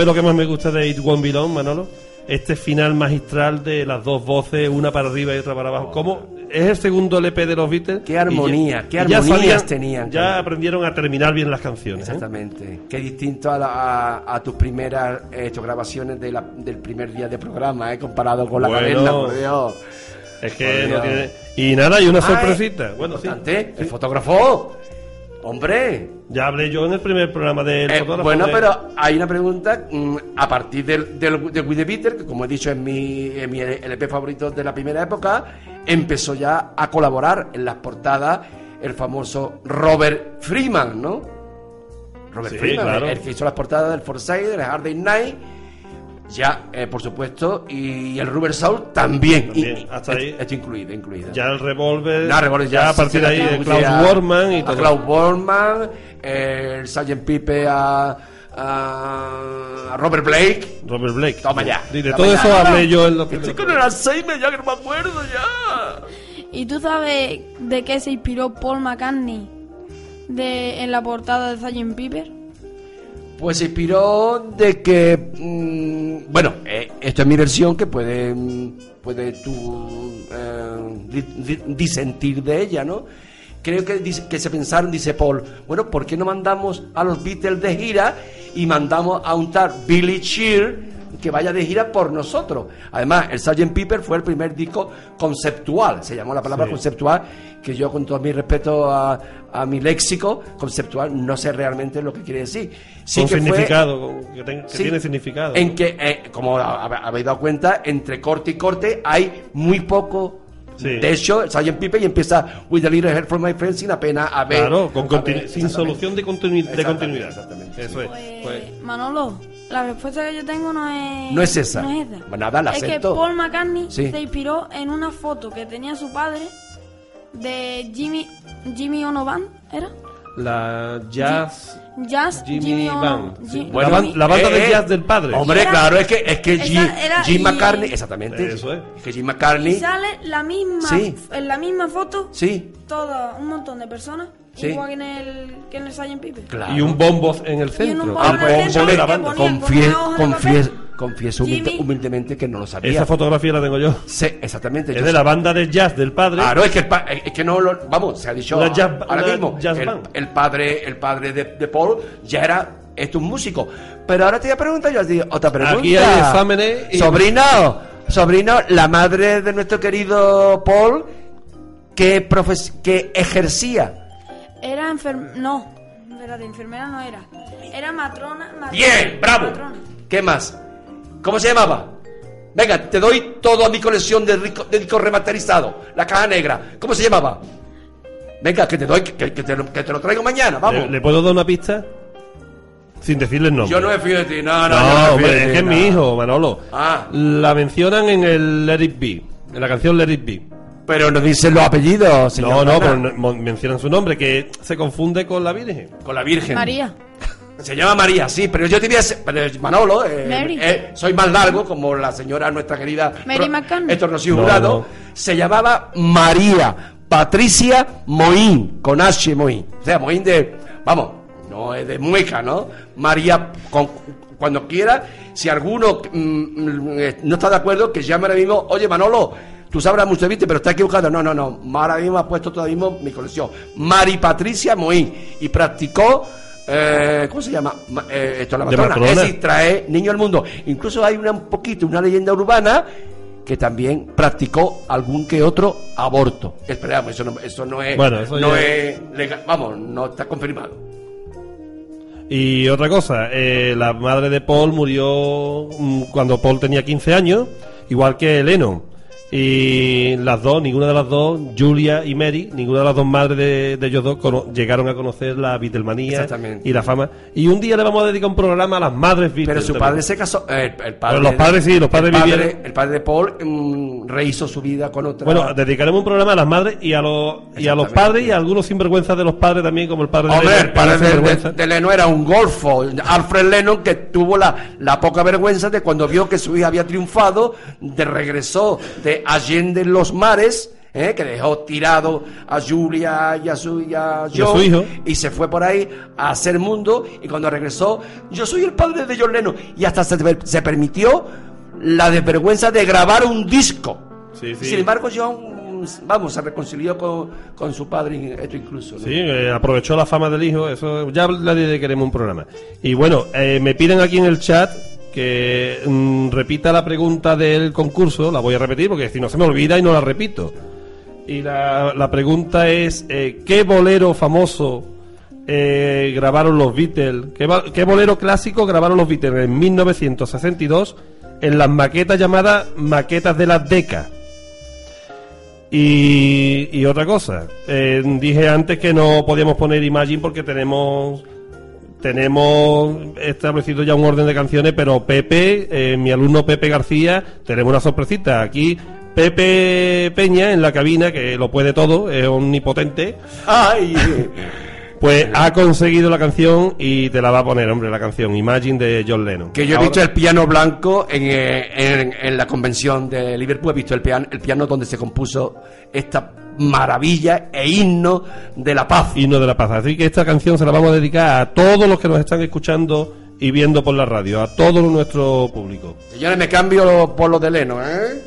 sabes lo que más me gusta de It Won't Be Long, Manolo? Este final magistral de las dos voces, una para arriba y otra para abajo. ¿Cómo? Es el segundo LP de los Beatles. Qué armonía, y qué ya armonías sabían- tenían, Ya claro. aprendieron a terminar bien las canciones. ¿eh? Exactamente. Qué distinto a, la- a- a tus primeras eh, hecho, grabaciones de la- del primer día de programa, ¿eh? comparado con la Bueno. cadena, por Dios. Es Por que no Dios. tiene... Y nada, y una Ah, sorpresita. Bueno, sí. El fotógrafo. Hombre. Ya hablé yo en el primer programa del Eh, bueno, de- pero hay una pregunta mm, a partir del, del, de With Beatles, que como he dicho es mi, es mi LP favorito de la primera época, empezó ya a colaborar en las portadas el famoso Robert Freeman, ¿no? Robert Sí, Freeman, claro. el que hizo las portadas del Forsyth, del Hard Night, ya, eh, por supuesto, y el Rubber Soul también. También, y- hasta ahí. Esto incluido, incluido. Ya el revólver. No, Revolver ya, a partir de ahí, le Klaus Worman y todo. Klaus Worman, eh, el Sgt. Pipe a, a Robert Blake. Robert Blake. Toma ya. Y de Toma todo ya. eso hablé yo en los Estoy primeros con el Alzheimer ya que no me acuerdo ya. ¿Y tú sabes de qué se inspiró Paul McCartney de, en la portada de Sgt. Piper? Pues se inspiró de que, mm, bueno, eh, esto es mi versión que puede, mm, puede tú eh, di- di- disentir de ella, ¿no? Creo que, que se pensaron, dice Paul, bueno, ¿por qué no mandamos a los Beatles de gira y mandamos a un tal Billy Shear que vaya de gira por nosotros? Además, el Sgt. Piper fue el primer disco conceptual, se llamó la palabra Sí. conceptual, que yo con todo mi respeto a, a mi léxico conceptual no sé realmente lo que quiere decir. Sí con que significado, que, ten- que Sí, tiene significado. En que, eh, como hab- habéis dado cuenta, entre corte y corte hay muy poco. Sí. De hecho, el Sgt. Piper y empieza With a little help from my friends sin apenas haber. Claro, con continu- haber- sin solución de, continu- de continuidad. exactamente, Eso es. Pues, Pues, Manolo, la respuesta que yo tengo no es... No es esa. No es esa. Pues nada, la es que acepto. Paul McCartney Sí. se inspiró en una foto que tenía su padre de Jimmy... Jimmy Onovan, ¿era? La jazz. Jazz Jimmy Ono- Band, sí. Bueno, la, ban- la banda eh, de eh, jazz del padre. Hombre, Era- claro, es que, es que esa Jim, era- Jim y- McCartney, exactamente. Eso es. que Jim Y McCartney, sale la misma... Sí. En la misma foto, sí, todo, un montón de personas, Sí. igual que en el, que en el Sgt. Piper. claro. Y un bombo en el Y centro. un bombo Ah, en el centro la de confieso humilde- humildemente que no lo sabía. Esa fotografía la tengo yo. Sí, exactamente. Es yo de sé. la banda de jazz del padre. Claro, es que, el pa- es que no lo, vamos, se ha dicho Una a- jazz- ahora mismo. jazz el, band. el padre, el padre de, de Paul ya era esto un músico. Pero ahora te voy a preguntar yo otra pregunta. Aquí hay exámenes y- Sobrino, sobrino, la madre de nuestro querido Paul, que profes que ejercía. Era enfermera. No, espérate, enfermera no era. Era matrona. matrona Bien, bravo. matrona. ¿Qué más? ¿Cómo se llamaba? Venga, te doy toda mi colección de, rico- de discos remasterizados. La caja negra. ¿Cómo se llamaba? Venga, que te doy, que, que te, lo, que te lo traigo mañana, vamos. ¿Le, le puedo dar una pista? Sin decirle el nombre. Yo no me fío de ti, no, no, No, no hombre, de es que es mi hijo, Manolo. Ah. La mencionan en el Let It Be. En la canción Let It Be. Pero no dicen los apellidos, señor. No, no, pero mencionan su nombre, que se confunde con la Virgen. Con la Virgen. María. Se llama María, sí, pero yo te voy a Manolo, eh, Mary. eh, soy más largo, como la señora, nuestra querida Mary. Héctor Rocío No, Jurado, no. se llamaba María Patricia Moín, con H Moín. O sea, Moín de, vamos, no es de mueca, ¿no? María, con- cuando quiera, si alguno mm, mm, eh, no está de acuerdo, que llame ahora mismo, oye Manolo, tú sabrás mucho de viste, pero está equivocado. No, no, no, ahora mismo ha puesto todavía mismo mi colección. Mari Patricia Moín, y practicó... Eh, ¿Cómo se llama? Ma- eh, esto es la matrona. trae niño al mundo. Incluso hay una, un poquito, una leyenda urbana que también practicó algún que otro aborto. Esperamos, eso no, eso no es, Bueno, eso no es legal, vamos, no está confirmado. Y otra cosa, eh, la madre de Paul murió mm, cuando Paul tenía 15 años, igual que Lennon. Y las dos, ninguna de las dos, Julia y Mary, ninguna de las dos madres de, de ellos dos cono- llegaron a conocer la Exactamente. y la fama. Y un día le vamos a dedicar un programa a las madres Beatles. Pero su también. padre se casó. eh, el, el padre Pero los padres sí, los padres el padre, el padre de Paul mm, rehizo su vida con otra. Bueno, dedicaremos un programa a las madres y a los, y a los Exactamente. padres y a algunos sinvergüenzas de los padres también, como el padre de Hombre, Lennon, el padre que era de, sinvergüenza. de- de Lennon era un golfo. Alfred Lennon, que tuvo la, la poca vergüenza de cuando vio que su hija había triunfado, de regresó de Allende en los mares, ¿eh? que dejó tirado a Julia y a su, y a Y a John, su hijo. y se fue por ahí a hacer mundo y cuando regresó yo soy el padre de John Lennon y hasta se, se permitió la desvergüenza de grabar un disco Sí, sí. sin embargo John vamos se reconcilió con, con su padre esto incluso ¿no? Sí, eh, aprovechó la fama del hijo, eso ya le dedicaremos un programa. Y bueno, eh, me piden aquí en el chat que mm, repita la pregunta del concurso, la voy a repetir porque si no se me olvida y no la repito. Y la, la pregunta es, eh, ¿qué bolero famoso eh, grabaron los Beatles? ¿Qué, qué bolero clásico grabaron los Beatles en 1962 en las maquetas llamadas maquetas de las Deca? Y, y otra cosa, eh, dije antes que no podíamos poner Imagine porque tenemos tenemos establecido ya un orden de canciones, pero Pepe, eh, mi alumno Pepe García, tenemos una sorpresita. Aquí Pepe Peña en la cabina, que lo puede todo, es omnipotente, ay pues ha conseguido la canción y te la va a poner, hombre, la canción Imagine de John Lennon. que yo he Ahora- visto el piano blanco en, eh, en- en la convención de Liverpool, he visto el piano, el piano donde se compuso esta maravilla e himno de la paz. Himno de la Paz. Así que esta canción se la vamos a dedicar a todos los que nos están escuchando y viendo por la radio, a todo nuestro público. Señores, me cambio por lo de Leno, ¿eh?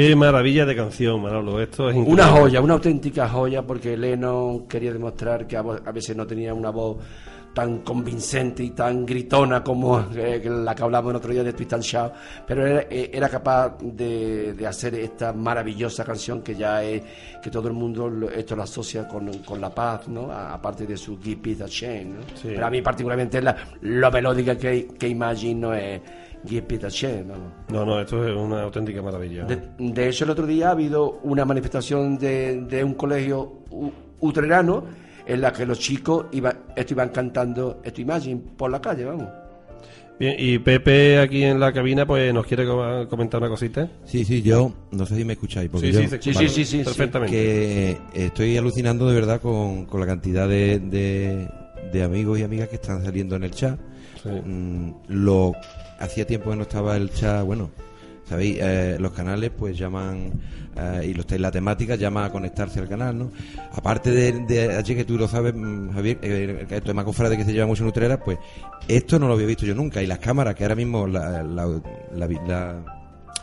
Qué maravilla de canción, Manolo. Esto es increíble. Una joya, una auténtica joya, porque Lennon quería demostrar que a veces no tenía una voz tan convincente y tan gritona como eh, la que hablamos el otro día de Twist and Shout, pero era, eh, era capaz de, de hacer esta maravillosa canción que ya es, que todo el mundo esto lo asocia con, con la paz, ¿no? Aparte de su Give Peace a Chance, ¿no? Sí. Pero a mí particularmente la, lo melódica que, que Imagine no es Chance, ¿no? No, no, esto es una auténtica maravilla. De, de hecho, el otro día ha habido una manifestación de, de un colegio utrerano en la que los chicos iban, esto iban cantando esto Imagine por la calle, vamos. Bien, y Pepe aquí en la cabina pues nos quiere com- comentar una cosita. Sí, sí, yo no sé si me escucháis, porque Sí, yo sí, Sí, escucha sí, sí, sí, perfectamente. que estoy alucinando de verdad con, con la cantidad de, de, de amigos y amigas que están saliendo en el chat. Sí. Mm, lo hacía tiempo que no estaba el chat, bueno, sabéis, Eh, los canales pues llaman eh, y los la temática llama a conectarse al canal, ¿no? Aparte de, de allí que tú lo sabes, mm, Javier, eh, es más cofrade que se lleva mucho en Utrera, pues esto no lo había visto yo nunca y las cámaras que ahora mismo la,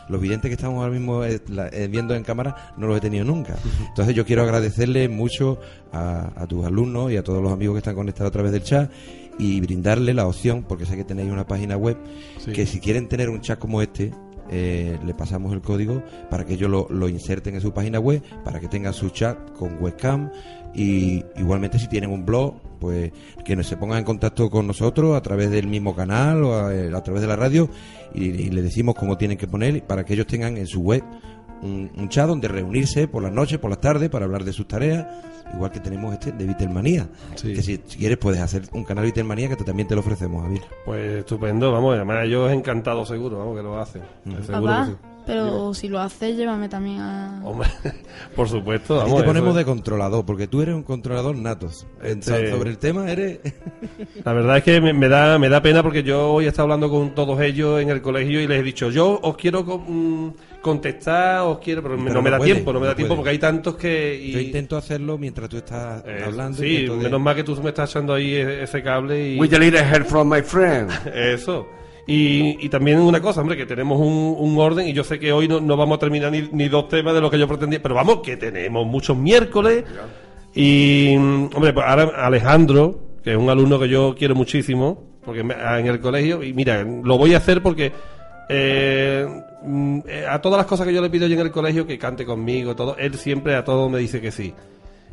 los videntes que estamos ahora mismo eh, eh, viendo en cámara no los he tenido nunca. Entonces yo quiero agradecerle mucho a tus alumnos y a todos los amigos que están conectados a través del chat y brindarle la opción, porque sé que tenéis una página web, Sí. que si quieren tener un chat como este, eh, le pasamos el código para que ellos lo, lo inserten en su página web, para que tengan su chat con webcam y igualmente si tienen un blog, pues que se pongan en contacto con nosotros a través del mismo canal o a, a través de la radio y, y le decimos cómo tienen que poner para que ellos tengan en su web un, un chat donde reunirse por las noches, por las tardes para hablar de sus tareas, igual que tenemos este de Vitelmanía, Sí. que si, si quieres puedes hacer un canal Vitelmanía que te- también te lo ofrecemos, Javier. Pues estupendo, vamos, además ellos encantados seguro, vamos, que lo hacen. Seguro Papá, que sí. Pero si lo haces, llévame también a... Hombre, por supuesto, vamos. te ponemos eso de controlador, porque tú eres un controlador natos. En- Este- Sobre el tema eres... es- La verdad es que me, me da, me da pena porque yo hoy he estado hablando con todos ellos en el colegio y les he dicho, yo os quiero co- mm, contestar, os quiero, pero, me- Pero no me no da puede, tiempo, no me da tiempo puede. porque hay tantos que... y- Yo intento hacerlo mientras tú estás eh, hablando. Sí, de- menos mal que tú me estás echando ahí e- ese cable y... A little help from my friend. Eso. Y, y también una cosa, hombre, que tenemos un, un orden y yo sé que hoy no, no vamos a terminar ni, ni dos temas de lo que yo pretendía, pero vamos, que tenemos muchos miércoles. Y, hombre, pues ahora Alejandro, que es un alumno que yo quiero muchísimo, porque me- en el colegio, y mira, lo voy a hacer porque eh, mm, eh, a todas las cosas que yo le pido yo en el colegio, que cante conmigo, todo, él siempre a todo me dice que sí.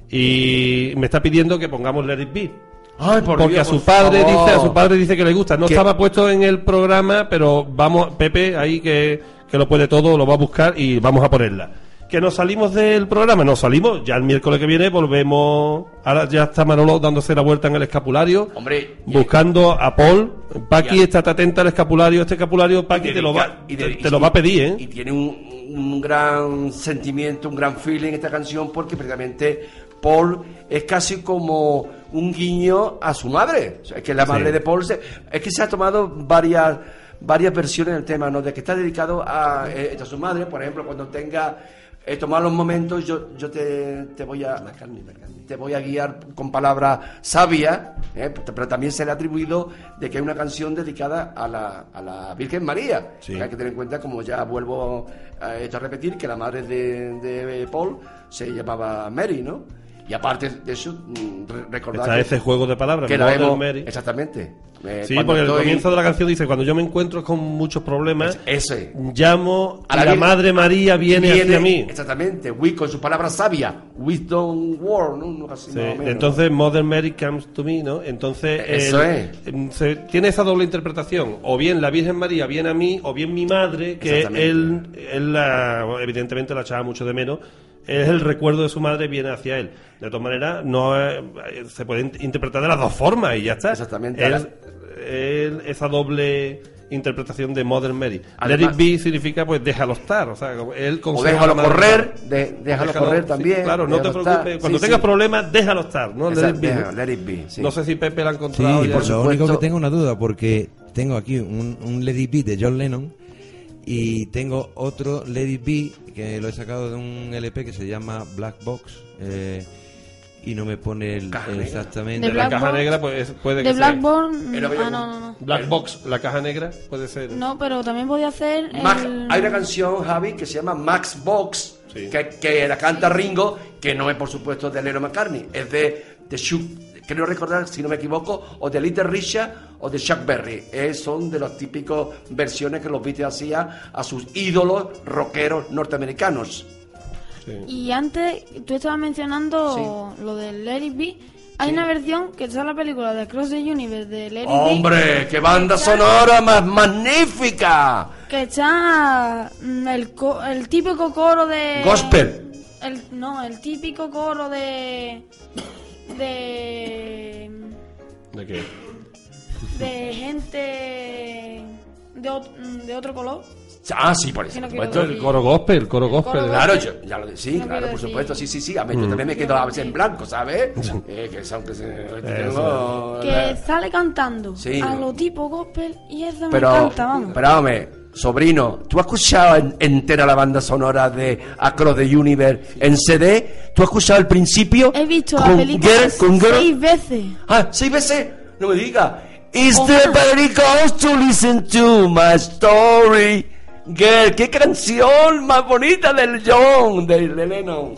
Y me está pidiendo que pongamos Let It Be. Ay, por Porque Dios, a su padre dice, a su padre dice que le gusta. No estaba puesto en el programa, pero vamos, Pepe, ahí que, que lo puede todo, lo va a buscar y vamos a ponerla. Que nos salimos del programa, nos salimos, ya el miércoles que viene volvemos, ahora ya está Manolo dándose la vuelta en el escapulario, Hombre, y- buscando a Paul. Paqui, estate atenta al escapulario, este escapulario, Paqui, te lo va, y te, de- te lo va a pedir, ¿eh? Y tiene un, un gran sentimiento, un gran feeling esta canción porque precisamente Paul es casi como un guiño a su madre. O sea, es que la madre Sí. de Paul se- es que se ha tomado varias varias versiones del tema, ¿no? De que está dedicado a, eh, a su madre, por ejemplo, cuando tenga eh, tomar los momentos, yo, yo te, te voy a te voy a guiar con palabras sabias, ¿eh? pero también se le ha atribuido de que hay una canción dedicada a la, a la Virgen María. Sí. Hay que tener en cuenta, como ya vuelvo a, esto a repetir, que la madre de, de Paul se llamaba Mary, ¿no? Y aparte de eso, mm, re- recordar Está que, ese juego de palabras, que hemos- Mary. Exactamente. Eh, Sí, porque el estoy- comienzo de la canción dice, cuando yo me encuentro con muchos problemas, Ese. llamo A la Madre María viene, hacia mí. Exactamente, Wi- con su palabra sabia, wisdom word, ¿no? Uno así Sí, más o menos. entonces Mother Mary comes to me, ¿no? Entonces Eso el- em, se- tiene esa doble interpretación, o bien la Virgen María viene a mí, o bien mi madre, que él, él la- evidentemente la echaba mucho de menos, es el recuerdo de su madre viene hacia él. De todas maneras, no eh, se puede in- interpretar de las dos formas y ya está. Exactamente. Es- esa doble interpretación de Mother Mary. Además- Let it be significa pues déjalo estar, o sea, como él o déjalo correr, de- déjalo, correr sí, también. claro, no te preocupes. estar. Cuando Sí, tengas sí. problemas, déjalo estar, ¿no? Let Exacto, it be, let it be, sí. No sé si Pepe la ha Sí, encontrado ya. por lo único que tengo una duda, porque tengo aquí un, un Lady B de John Lennon y tengo otro Lady B que lo he sacado de un LP que se llama Black Box eh, y no me pone el, exactamente. De la caja Box. negra pues, puede que De sea. Blackburn... Pero Ah, no, no, no. Black Box, la caja negra, puede ser. No, pero también podía hacer Max- el... hay una canción, Javi, que se llama Max Box, Sí. que, que la canta Ringo, que no es, por supuesto, de Lennon McCartney, es de, de Chuck, creo recordar, si no me equivoco, o de Little Richard o de Chuck Berry. Eh, son de las típicas versiones que los Beatles hacían a sus ídolos rockeros norteamericanos. Y antes, tú estabas mencionando lo del It Be. Hay una versión que está en la película de Cross the Universe de Be. ¡Hombre, qué banda sonora más magnífica! Que está mm, el, co- el típico coro de... Gospel. El, no, el típico coro de... De... ¿De qué? De gente... De, de otro color. Ah, sí, por Que no supuesto. quiero El coro gospel, el coro gospel. coro Claro, gospel. yo, ya lo sí, No claro, por decir. supuesto, sí, sí, sí. A mí, yo también me quedo a veces en blanco, ¿sabes? Eh, que son que se... tengo- Que sale cantando Sí. a lo tipo gospel y eso me Pero, encanta, vamos. pero hombre, sobrino, ¿tú has escuchado en- entera la banda sonora de Across the Universe en CD? ¿Tú has escuchado el principio? He visto Con la película Girl- con Girl- seis veces. Ah, seis veces. No me diga. Is Oh, the very goes to listen to my story. Girl, qué canción más bonita del John, de Lennon.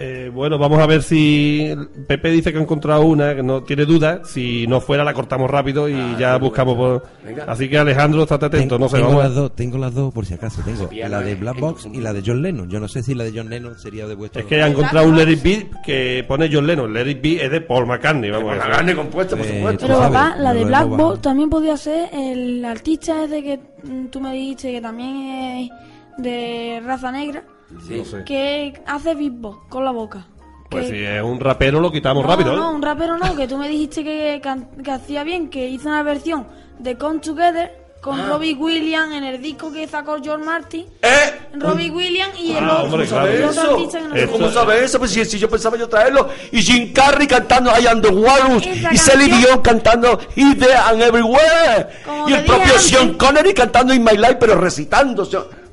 Eh, bueno, vamos a ver si Pepe dice que ha encontrado una, que no tiene duda. Si no fuera, la cortamos rápido y ya buscamos por. Venga. Así que Alejandro, estate atento. Tengo, no sé, tengo vamos las dos, tengo las dos por si acaso. Tengo la de Black Box y la de John Lennon. Yo no sé si la de John Lennon sería de vuestro. Es que ha encontrado un It Be que pone John Lennon. It Be es de Paul McCartney. Vamos carne compuesta, por Eh, supuesto. Pero sabes, papá, la de Black bajado. también podía ser el artista ese que mm, tú me dijiste que también es de raza negra, Sí. No sé. que hace beatbox con la boca. Pues Que- si es un rapero, lo quitamos no, rápido. ¿eh? no, un rapero no, que tú me dijiste que, que hacía bien, que hizo una versión de Come Together con Ah. Robbie Williams en el disco que sacó George Martin. ¿Eh? Robbie Williams y el Ah, otro, el otro sé Eso- ¿Cómo sabes eso? Pues si, si yo pensaba yo traerlo. Y Jim Carrey cantando I Am the Walrus. Y Celine canción- Dion cantando He's There and Everywhere. Como y el propio antes. Sean Connery cantando In My Life, pero recitando.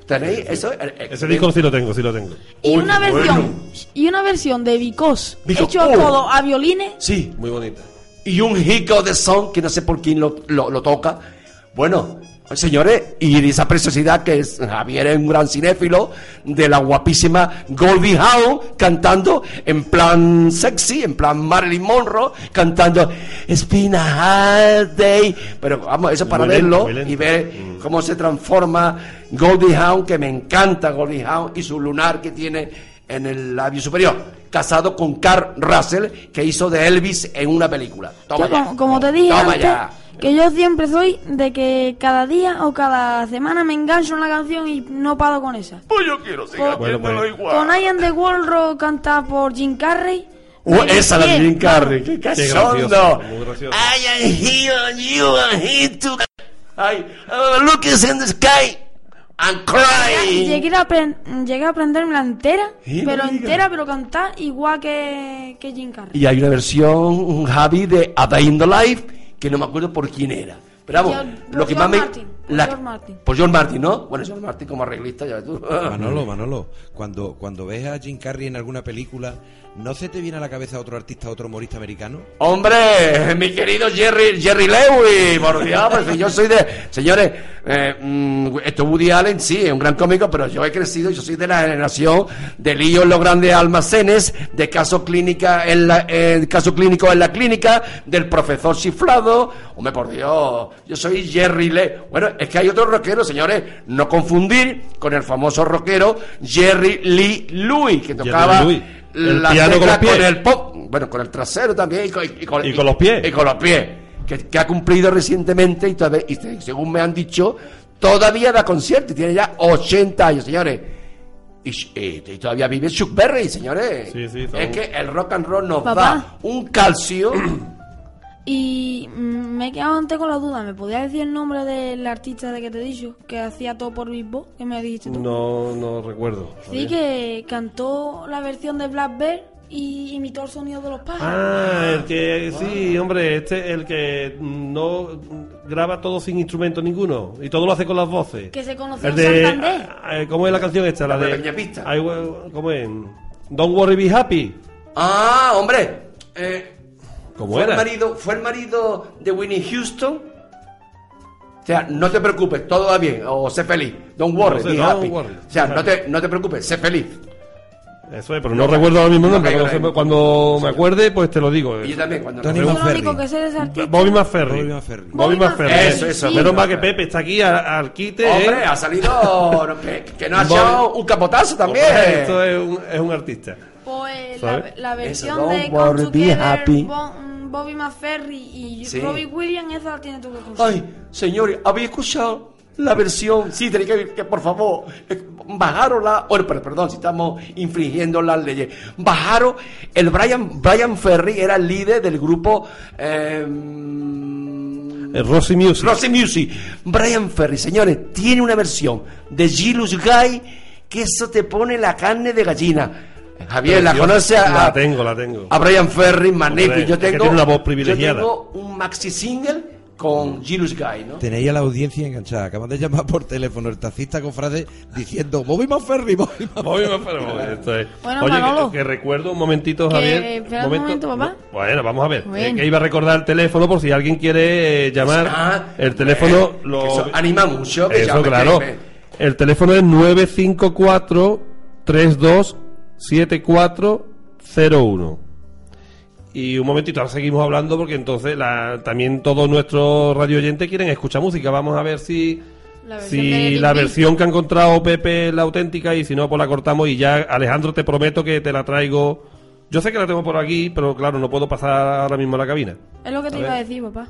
¿Tenéis eso? Eh, Ese disco sí lo tengo, sí lo tengo. Y Uy, una versión, bueno. y una versión de Because- hecho oh. todo a violines. Sí. Muy bonita. Y un Hico de Song, que no sé por quién lo, lo, lo toca. Bueno, señores, y esa preciosidad que es Javier es un gran cinéfilo de la guapísima Goldie Hawn cantando en plan sexy, en plan Marilyn Monroe, cantando It's been a hard day. Pero vamos, eso para Muy verlo lento. y ver cómo se transforma Goldie Hawn, que me encanta Goldie Hawn y su lunar que tiene en el labio superior, casado con Carl Russell, que hizo de Elvis en una película. Toma Yo, ya. como, como te dije Toma antes, ya. que yo siempre soy de que cada día o cada semana me engancho en una canción y no paro con esa. Pues yo quiero seguir Con- Bueno, pues. igual. Con I Am the World cantada por Jim Carrey. Me esa la de Jim Carrey, qué cachondo. I am here and you are here too. Ay, uh, look is in the sky and crying. Llegué a, apren- llegué a aprenderme entera, Sí, pero entera, pero cantar igual que, que Jim Carrey. Y hay una versión, Javi, de A Day in the Life, que no me acuerdo por quién era. Pero vamos, por lo que más me... Martin, por la- George Martin. Por George Martin, ¿no? Bueno, George Martin como arreglista, ya ves tú. Manolo, Manolo, cuando, cuando ves a Jim Carrey en alguna película, ¿no se te viene a la cabeza otro artista, otro humorista americano? Hombre, mi querido Jerry, Jerry Lewis, por Dios, pues yo soy de... Señores, eh, mm, esto Woody Allen sí, es un gran cómico, pero yo he crecido, yo soy de la generación de lío en los grandes almacenes, de caso clínica en la, eh, caso clínico en la clínica, del profesor chiflado. Hombre, por Dios, yo soy Jerry Lewis. Bueno, es que hay otro rockero, señores, no confundir con el famoso rockero Jerry Lee Lewis, que tocaba Lewis. El la piano con los pies. con el pop, bueno, con el trasero también y con, y con- Y con los pies. Y con los pies. Que, que ha cumplido recientemente y, todavía- y se- según me han dicho, todavía da concierto y tiene ya 80 años, señores. Y, y- y todavía vive Chuck Berry, señores. Sí, sí, son- es que el rock and roll nos Papá. da un calcio. Y mm, me he quedado antes con la duda. ¿Me podías decir el nombre del artista de que te he dicho? Que hacía todo por beatbox, que me dijiste tú. No, no recuerdo. Sí, que cantó la versión de Black Bear y imitó el sonido de los pájaros. Ah, el que, sí, hombre, este el que no graba todo sin instrumento ninguno y todo lo hace con las voces. Que se conoció El de, Santander. ah, eh, ¿Cómo es la canción esta? La La de Peñapista. ¿Cómo es? Don't worry, be happy. ah, hombre. eh, ¿Cómo fue era? El marido, fue el marido de Winnie Houston. O sea, no te preocupes, todo va bien. O sé feliz. Don't worry, No sé, be happy. worry, o sea, no te, no te preocupes, sé feliz. Eso es, pero no recuerdo ahora mismo nombre. Cuando, me- cuando me acuerde, pues te lo digo. Y yo también, cuando Tony nos Yo vemos- lo Ferri. único que sé de ese artista. Bobby McFerry. Bobby McFerry. Bobby McFerry. Eso, eso, sí. Menos mal que Pepe está aquí al quite. Hombre, ¿eh? ha salido que, que no ha echado un capotazo también. Hombre, Esto es un, es un artista. Pues la, la versión Eso, de Come Together, happy. Bo- mm, Bobby McFerry y Sí. Robbie Williams, esa la tienes tú que escuchar. Ay, señores, ¿habéis escuchado la versión? Sí, tenéis que, que por favor, eh, bajaros la... Pero perdón, si estamos infringiendo las leyes. Bajaros, el Brian, Brian Ferry era el líder del grupo... eh, El Rosy Music. Rosy Music. Brian Ferry, señores, tiene una versión de Gilus Guy que eso te pone la carne de gallina. Javier, ¿la conoce a, La tengo, la tengo. a Brian Ferry? Hombre, Yo es que tengo, tiene una voz privilegiada. Yo tengo un maxi single con Gilus Guy, ¿no? Tenéis a la audiencia enganchada. Acaban de llamar por teléfono el taxista con frase diciendo Bobby McFerry, Bobby es. Bueno, Oye, que, que recuerdo un momentito, Javier. espera un momento, papá. No, bueno, vamos a ver. Bueno. Eh, que iba a recordar el teléfono por si alguien quiere eh, llamar. Ah, el teléfono eh, lo. eso anima mucho. que Eso, llame, claro. que- El teléfono es 954-327401. Y un momentito, ahora seguimos hablando porque entonces la, también todos nuestros radio oyentes quieren escuchar música. Vamos a ver si, La versión si la versión que ha encontrado Pepe es la auténtica y si no, pues la cortamos. Y ya, Alejandro, te prometo que te la traigo. Yo sé que la tengo por aquí, pero claro, no puedo pasar ahora mismo a la cabina. Es lo que te iba a decir, papá.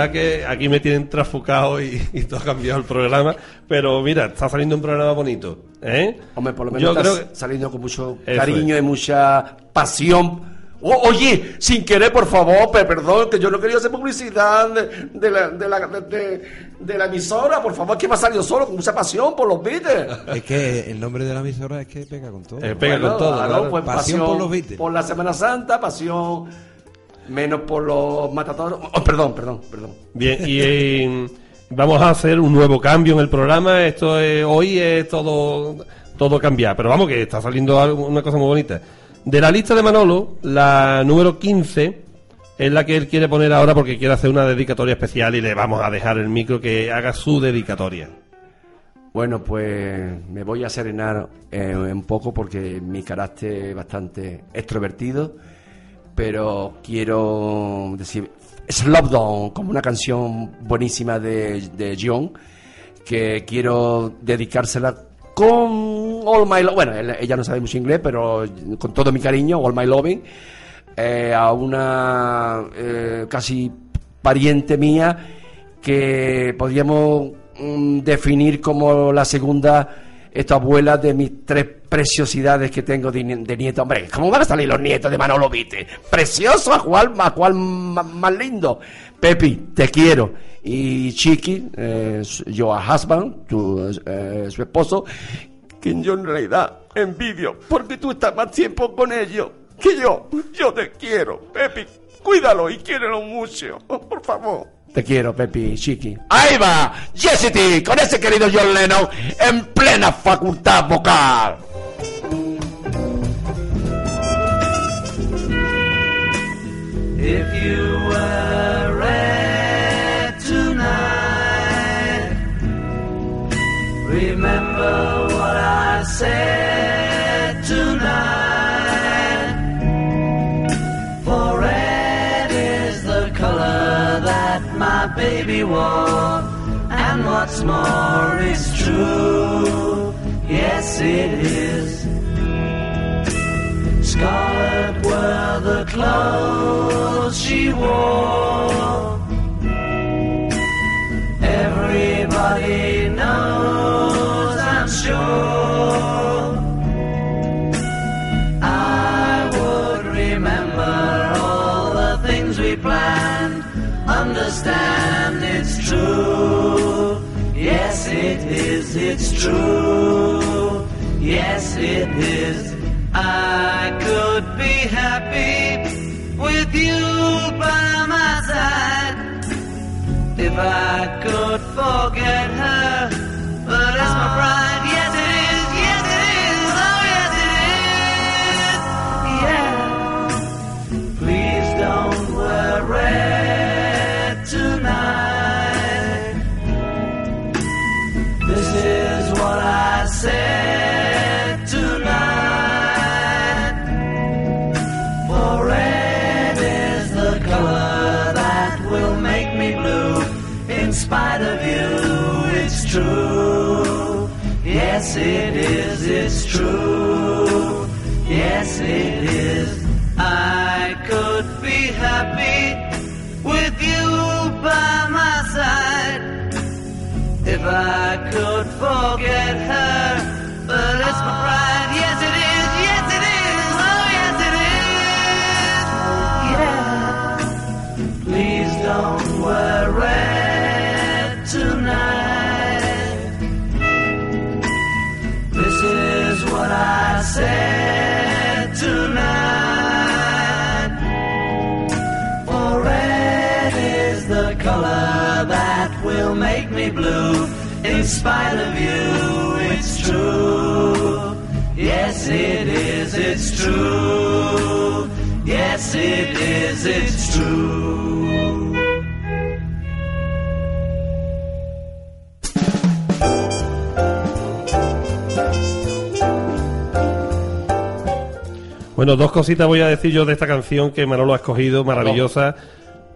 verdad que aquí me tienen trafucado y, y todo ha cambiado el programa, pero mira, está saliendo un programa bonito, ¿eh? Hombre, por lo menos Yo estás creo que- saliendo con mucho Eso cariño es. y mucha pasión. O- oye, sin querer, por favor, pe- perdón, que yo no quería hacer publicidad de, de la, de, la, de- de- de la emisora, por favor, que me ha salido solo con mucha pasión por los Beatles. Es que el nombre de la emisora es que pega con todo. Eh, pega Bueno, con todo, claro, claro. pues Pasión por los Beatles. Por la Semana Santa, pasión menos por los matadores. Oh, perdón, perdón, perdón. Bien, y eh, vamos a hacer un nuevo cambio en el programa. Esto es, hoy es todo, todo cambiar, pero vamos, que está saliendo algo- una cosa muy bonita. De la lista de Manolo, la número 15 es la que él quiere poner ahora porque quiere hacer una dedicatoria especial y le vamos a dejar el micro que haga su dedicatoria. Bueno, pues me voy a serenar eh, un poco porque mi carácter es bastante extrovertido, pero quiero decir Slowdown, como una canción buenísima de, de John, que quiero dedicársela con All My Lo- bueno, ella no sabe mucho inglés, pero con todo mi cariño, All My Loving, eh, a una eh, casi pariente mía que podríamos mm, definir como la segunda esta abuela de mis tres preciosidades que tengo de, de nieto. Hombre, ¿cómo van a salir los nietos de Manolo Vite? Precioso, a ma- más lindo. Pepi, te quiero. Y Chiqui, eh, yo a husband, tu, eh, su esposo, que yo en realidad envidio, porque tú estás más tiempo con ellos que yo. Yo te quiero, Pepi. Cuídalo y quiérelo mucho, por favor. Te quiero, Pepi, Chiqui. ¡Ahí va! ¡Jessity! Con ese querido John Lennon en plena facultad vocal. If you were red tonight, remember what I said wore, and what's more is true. Yes, it is. Scarlet were the clothes she wore. Everybody it's true. Yes, it is. I could be happy with you by my side if I could forget her. But as my bride, yes it is, yes it is, oh yes it is, yeah. Please don't wear said tonight. For red is the color that will make me blue. In spite of you, it's true. Yes, it is, it's true. Yes, it is. I could be happy with you by my side if I could forget her. But it's my pride. Yes, it is. Yes, it is. Oh, yes, it is. Yeah. Please don't red tonight. This is what I said blue. In spite of you, it's true. Yes, it is, it's true. Yes, it is, it's true. Bueno, dos cositas voy a decir yo de esta canción que Manolo ha escogido, maravillosa,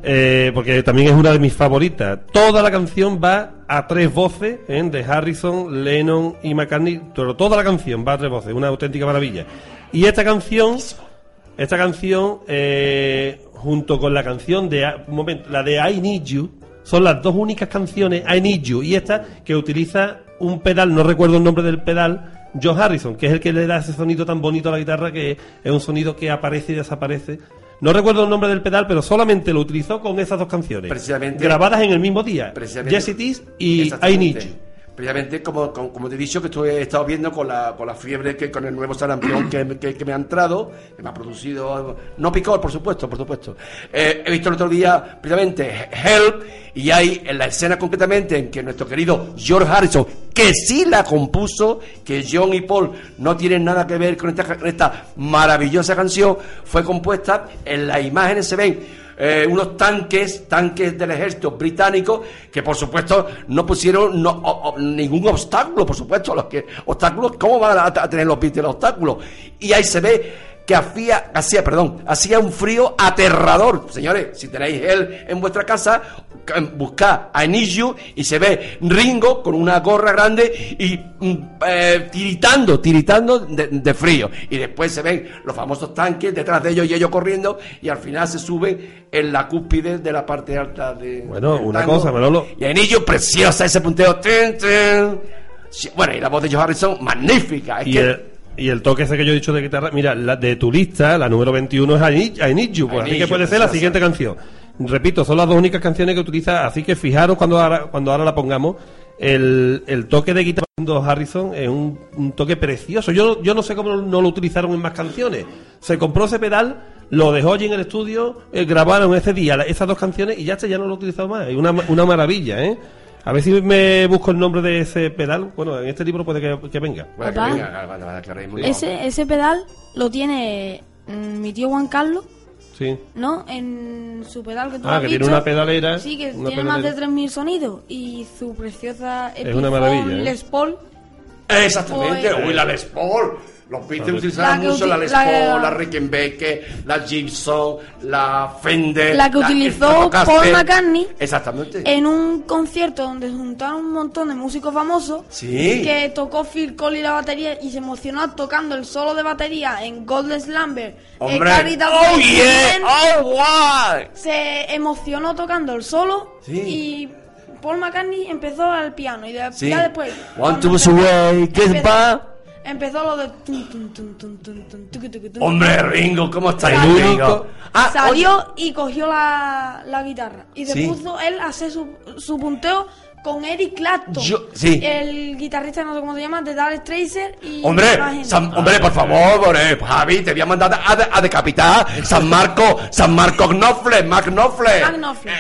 eh, porque también es una de mis favoritas. Toda la canción va a tres voces, ¿eh? de Harrison, Lennon y McCartney, pero toda la canción va a tres voces, una auténtica maravilla. Y esta canción Esta canción, eh, junto con la canción de. Un momento, la de I Need You, son las dos únicas canciones, I Need You y esta, que utiliza un pedal, no recuerdo el nombre del pedal, John Harrison, que es el que le da ese sonido tan bonito a la guitarra, que es un sonido que aparece y desaparece. No recuerdo el nombre del pedal, pero solamente lo utilizó con esas dos canciones. Precisamente- grabadas en el mismo día. Precisamente- Jesse Tees y I. Need You. Precisamente, como, como, como te he dicho, que estoy, he estado viendo con la, con la fiebre, que con el nuevo sarampión que, que, que me ha entrado, que me ha producido, no picor, por supuesto, por supuesto. Eh, he visto el otro día, precisamente, Help, y hay en la escena concretamente en que nuestro querido George Harrison, que sí la compuso, que John y Paul no tienen nada que ver con esta, con esta maravillosa canción, fue compuesta, en las imágenes se ven eh, unos tanques, tanques del ejército británico, que por supuesto no pusieron no- ningún obstáculo, por supuesto, los que obstáculos, ¿cómo van a, tener los Beatles obstáculos? Y ahí se ve que hacía, hacía, perdón, hacía un frío aterrador. Señores, si tenéis él en vuestra casa, ca- buscad a You y se ve Ringo con una gorra grande y mm, eh, tiritando, tiritando de, de frío. Y después se ven los famosos tanques detrás de ellos y ellos corriendo y al final se suben en la cúspide de la parte alta de. Bueno, una tango. cosa, Manolo. Y You, preciosa ese punteo. Tin, tin. Sí, Bueno, y la voz de Joe Harrison, magnífica. Es Y que, el, y el toque ese que yo he dicho de guitarra, mira, la de tu lista, la número 21 es I Need, I Need You, pues I así Need que You, puede ser la siguiente canción. Repito, son las dos únicas canciones que utiliza, así que fijaros cuando ahora, cuando ahora la pongamos, el, el toque de guitarra de Harrison es un, un toque precioso. Yo, yo no sé cómo no lo utilizaron en más canciones. Se compró ese pedal, lo dejó allí en el estudio, eh, grabaron ese día la- esas dos canciones y ya está, ya no lo he utilizado más. Es una, una maravilla, ¿eh? A ver si me busco el nombre de ese pedal. Bueno, en este libro puede que, que venga. Bueno, que Papá. venga, vale, vale, vale, claro, es muy bien. Ese, ese pedal lo tiene mm, mi tío Juan Carlos, Sí. ¿no? En su pedal que tú Ah, has que tiene dicho. una pedalera, Sí, que tiene más de pedalera. 3.000 sonidos. Y su preciosa Es una maravilla, ¿eh? Les Paul. Exactamente, Pues- uy, la Les Paul. Los Beatles que mucho la Les la- Paul, la Rickenbacker, la Gibson, la Fender. La que utilizó. Paul McCartney Exactamente. En un concierto donde se juntaron un montón de músicos famosos. Sí. Que tocó Phil Collins la batería y se emocionó tocando el solo de batería en Golden Slumber. Hombre. Caritas Oh, yeah. Oh, wow. se emocionó tocando el solo Sí. y Paul McCartney empezó al piano y de- Sí. ya después One, two, away, back. Empezó lo de. Hombre, Ringo, ¿cómo está El Ringo? Ah, salió y cogió la, la guitarra y se Sí. puso él a hacer su, su punteo con Eric Clapton Yo- sí. el guitarrista no sé cómo se llama de Dark Tracer y Hombre. San- hombre, por favor, hombre, Javi, te voy a mandar a, de- a decapitar San Marco, San Marco Knopfler, Knopfler.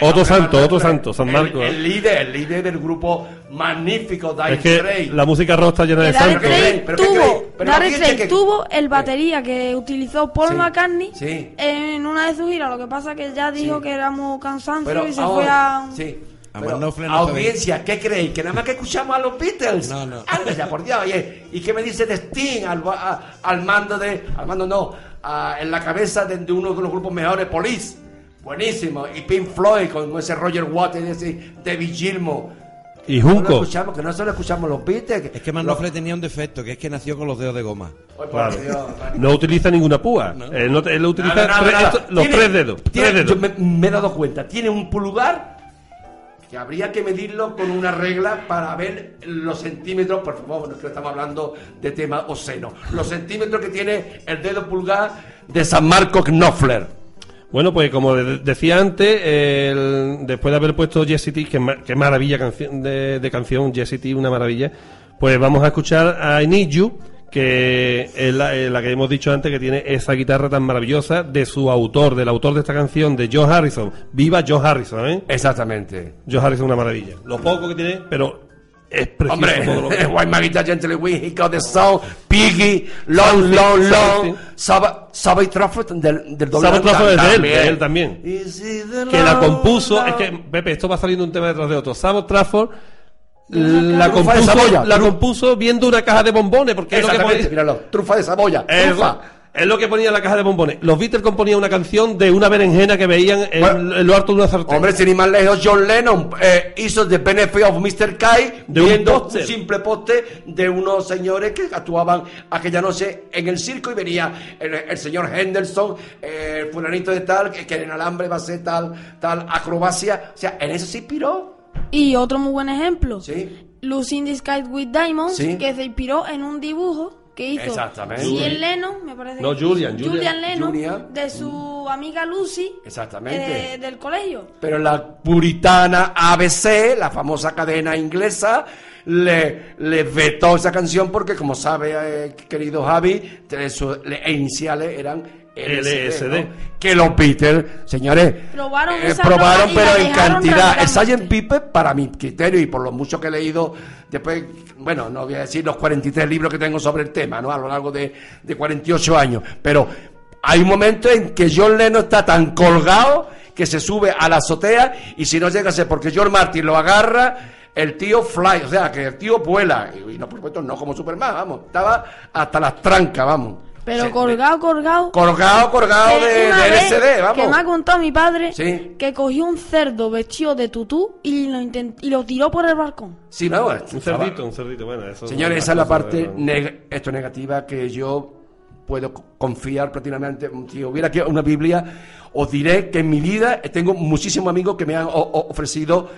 Otro santo, otro santo, San Marco, El, ¿eh? líder, el líder del grupo magnífico Dire Es que la música rock está llena de Que Dark santos. ¿qué Straits creéis? ¿Pero qué tuvo, que- tuvo el batería que utilizó Paul Sí, McCartney sí. en una de sus giras. Lo que pasa que ya dijo Sí. que éramos cansancio Pero y se ahora- fue a... Pero, no audiencia, ¿qué creéis? ¿Que nada más que escuchamos a los Beatles? No, no. Ya, por Dios, oye. ¿Y qué me dice de Sting al, a- al mando de... Al mando no, a- en la cabeza de, de uno de los grupos mejores, Police. Buenísimo. Y Pink Floyd con ese Roger Waters, ese David Gilmour. Y No lo Junco. escuchamos, que no solo escuchamos los Beatles. Es que Manofle tenía un defecto, que es que nació con los dedos de goma. Claro. Dios. No utiliza ninguna púa. Él, no, él utiliza Nada, nada, tres- nada. esto- los Tiene- tres dedos. tiene- tres yo dedos. me, me he dado cuenta. Tiene un pulgar que habría que medirlo con una regla para ver los centímetros. Por favor, no es que estamos hablando de tema obsceno. Los centímetros que tiene el dedo pulgar de San Marco Knopfler. Bueno, pues como de- decía antes, el- después de haber puesto Jessie T, que, ma- que maravilla canción de, de canción, Jessie T, una maravilla, pues vamos a escuchar a I Need You, que es la, eh, la que hemos dicho antes, que tiene esa guitarra tan maravillosa de su autor, del autor de esta canción, de Joe Harrison. Viva Joe Harrison, ¿eh? Exactamente. Joe Harrison, una maravilla. Lo poco que tiene, pero es precioso Hombre, todo lo que- White Magita Gently Wing, Got the Sound, Piggy, Long, Long, Long, Sabbath Trafford del, del doble Sabbath Trafford es de él, de él también. Que la compuso, es que, Pepe, esto va saliendo un tema detrás de otro. Sabbath Trafford la compuso, la compuso viendo una caja de bombones, porque es lo que míralo, trufa de Saboya, trufa. Es lo que ponía en la caja de bombones. Los Beatles componían una canción de una berenjena que veían en, Bueno, en lo alto de una sartén. Hombre, sin ir más lejos, John Lennon eh, hizo The Benefit of Mr. Kai De un viendo un, simple poste de unos señores que actuaban aquella noche en el circo y venía el, el señor Henderson, eh, el fulanito de tal, que, que en el alambre va a ser tal, tal acrobacia. O sea, en eso se inspiró. Y otro muy buen ejemplo. Sí. Lucy in the Sky with Diamonds, Sí. que se inspiró en un dibujo que hizo Exactamente. Ian Lennon, me parece. No, que- Julian, Julian. Lennon, Julian. de su amiga Lucy, Exactamente. eh, del colegio. Pero la puritana ABC, la famosa cadena inglesa, le, le vetó esa canción porque, como sabe, eh, querido Javi, sus le- iniciales eran LSD. Que los Beatles, señores, Probaron eh, probaron, pero en cantidad. El Sgt. radicalmente. Pipe, para mi criterio y por lo mucho que he leído, después, bueno, no voy a decir los 43 libros que tengo sobre el tema, ¿no? A lo largo de, de 48 años, pero hay un momento en que John Lennon está tan colgado que se sube a la azotea y si no llega a ser porque George Martin lo agarra, el tío fly, o sea, que el tío vuela. Y, y no, por supuesto, no como Superman, vamos, estaba hasta las trancas, vamos. Pero colgado, colgado. Colgado, colgado de, de vamos. Que me ha contado mi padre Sí. que cogió un cerdo vestido de tutú y lo, intent- y lo tiró por el balcón. Sí, no, Un cerdito, un cerdito. Bueno, eso Señores, es esa es la parte de- neg- esto negativa que yo puedo co- confiar prácticamente. Si hubiera aquí una Biblia, os diré que en mi vida tengo muchísimos amigos que me han ofrecido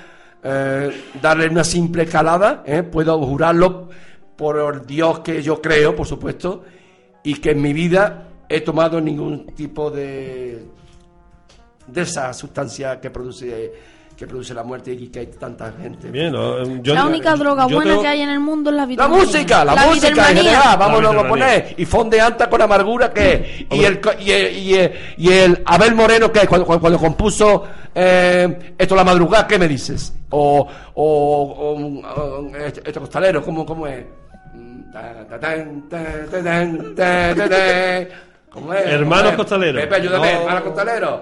eh, darle una simple calada. ¿eh? Puedo jurarlo por el Dios que yo creo, por supuesto, y que en mi vida he tomado ningún tipo de de esa sustancia que produce que produce la muerte y que hay tanta gente. Bien, no, yo- la única droga yo buena tengo- que hay en el mundo es la La vitamanía. música, la, música en general, vamos La a poner. Y Fondeanta con amargura, que Y el, co- y, el, y, el, y el Abel Moreno, que cuando, cuando, cuando compuso eh, Esto la madrugada, ¿qué me dices? O, o, o, o, este, este costalero, ¿cómo, cómo es? ¿Cómo es? Hermanos ¿Cómo es? costaleros. Pepe, ayúdame, No. hermanos costaleros.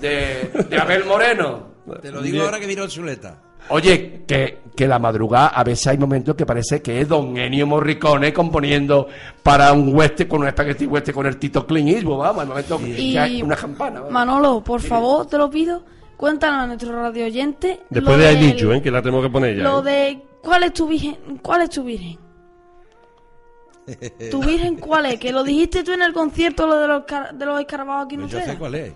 De, de Abel Moreno. Te lo digo ahora que vino el chuleta. Oye, que, que la madrugada a veces hay momentos que parece que es Don Ennio Morricone componiendo para un western con un spaghetti western con el Tito Clint Eastwood, vamos, hay momentos que hay una campana. Manolo, por favor, te lo pido, cuéntanos a nuestro radio oyente. Después de You, ¿eh? que la tenemos que poner ya. Lo ¿eh? de cuál es tu virgen, cuál es tu virgen. ¿Tu virgen cuál es? Que lo dijiste tú en el concierto lo de los, de los escarabajos aquí en Pues yo sé cuál es.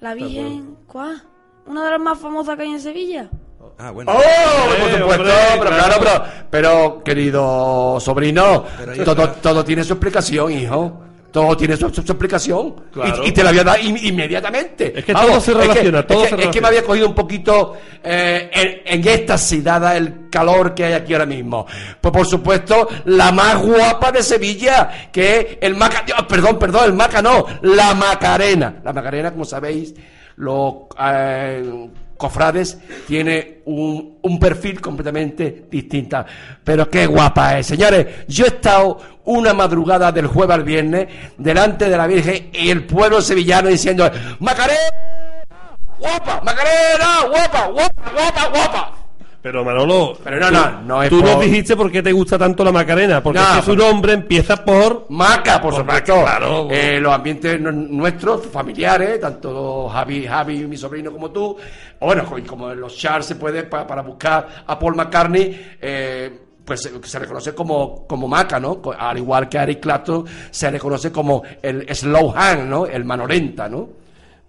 La virgen, ¿cuál? Una de las más famosas que hay en Sevilla. Ah, bueno. ¡Oh! por Eh, supuesto, hombre, pero claro. claro, pero, pero querido sobrino, Pero todo, todo tiene su explicación, hijo. Todo tiene su, su- su explicación. Claro. Y, y te la voy a dar in- inmediatamente. Es que todo se es relaciona, todo es se que, es que me había cogido un poquito eh, en, en éxtasis, dada el calor que hay aquí ahora mismo. Pues por supuesto, la más guapa de Sevilla, que es el Maca... Perdón, perdón, el Maca no, la Macarena. La Macarena, como sabéis, los eh, cofrades tiene un, un perfil completamente distinto. Pero qué guapa es, señores. Yo he estado una madrugada del jueves al viernes delante de la Virgen y el pueblo sevillano diciendo Macarena, guapa, Macarena, guapa, guapa, guapa, guapa. Pero Manolo, Pero no, tú, no, no es tú por- nos dijiste por qué te gusta tanto la Macarena, porque No, es que su nombre empieza por... Maca, por Por supuesto. Maca, claro. Eh, los ambientes nu- nuestros, familiares, tanto Javi, Javi, mi sobrino, como tú, o bueno, como en los charts se puede pa- para buscar a Paul McCartney, eh, pues se, se reconoce como, como Maca, ¿no? Al igual que Eric Clapton se reconoce como el slow hand, ¿no? El mano lenta, ¿no?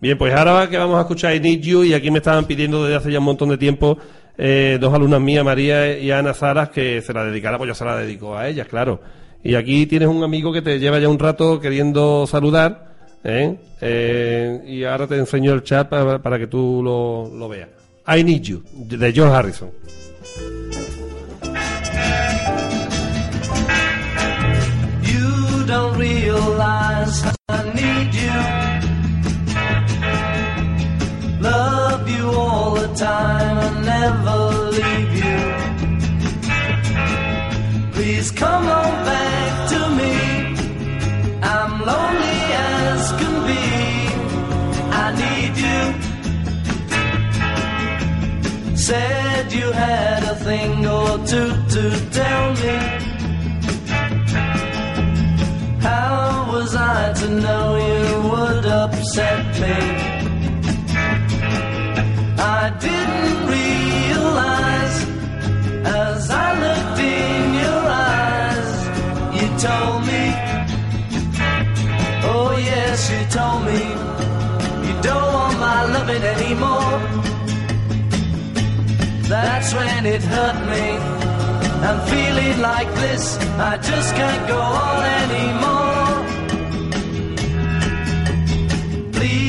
Bien, pues ahora que vamos a escuchar I Need You, y aquí me estaban pidiendo desde hace ya un montón de tiempo eh, dos alumnas mías, María y Ana Saras, que se la dedicara, pues yo se la dedico a ellas, claro. Y aquí tienes un amigo que te lleva ya un rato queriendo saludar, ¿eh? Eh, y ahora te enseño el chat para, que tú lo, lo veas. I Need You, de George Harrison. You. Love you all the time and never leave you. Please come on back to me. I'm lonely as can be. I need you. Said you had a thing or two to tell me. How was I to know you would upset me. I didn't realize as I looked in your eyes, you told me, oh yes, you told me, you don't want my loving anymore. That's when it hurt me. I'm feeling like this, I just can't go on anymore. Please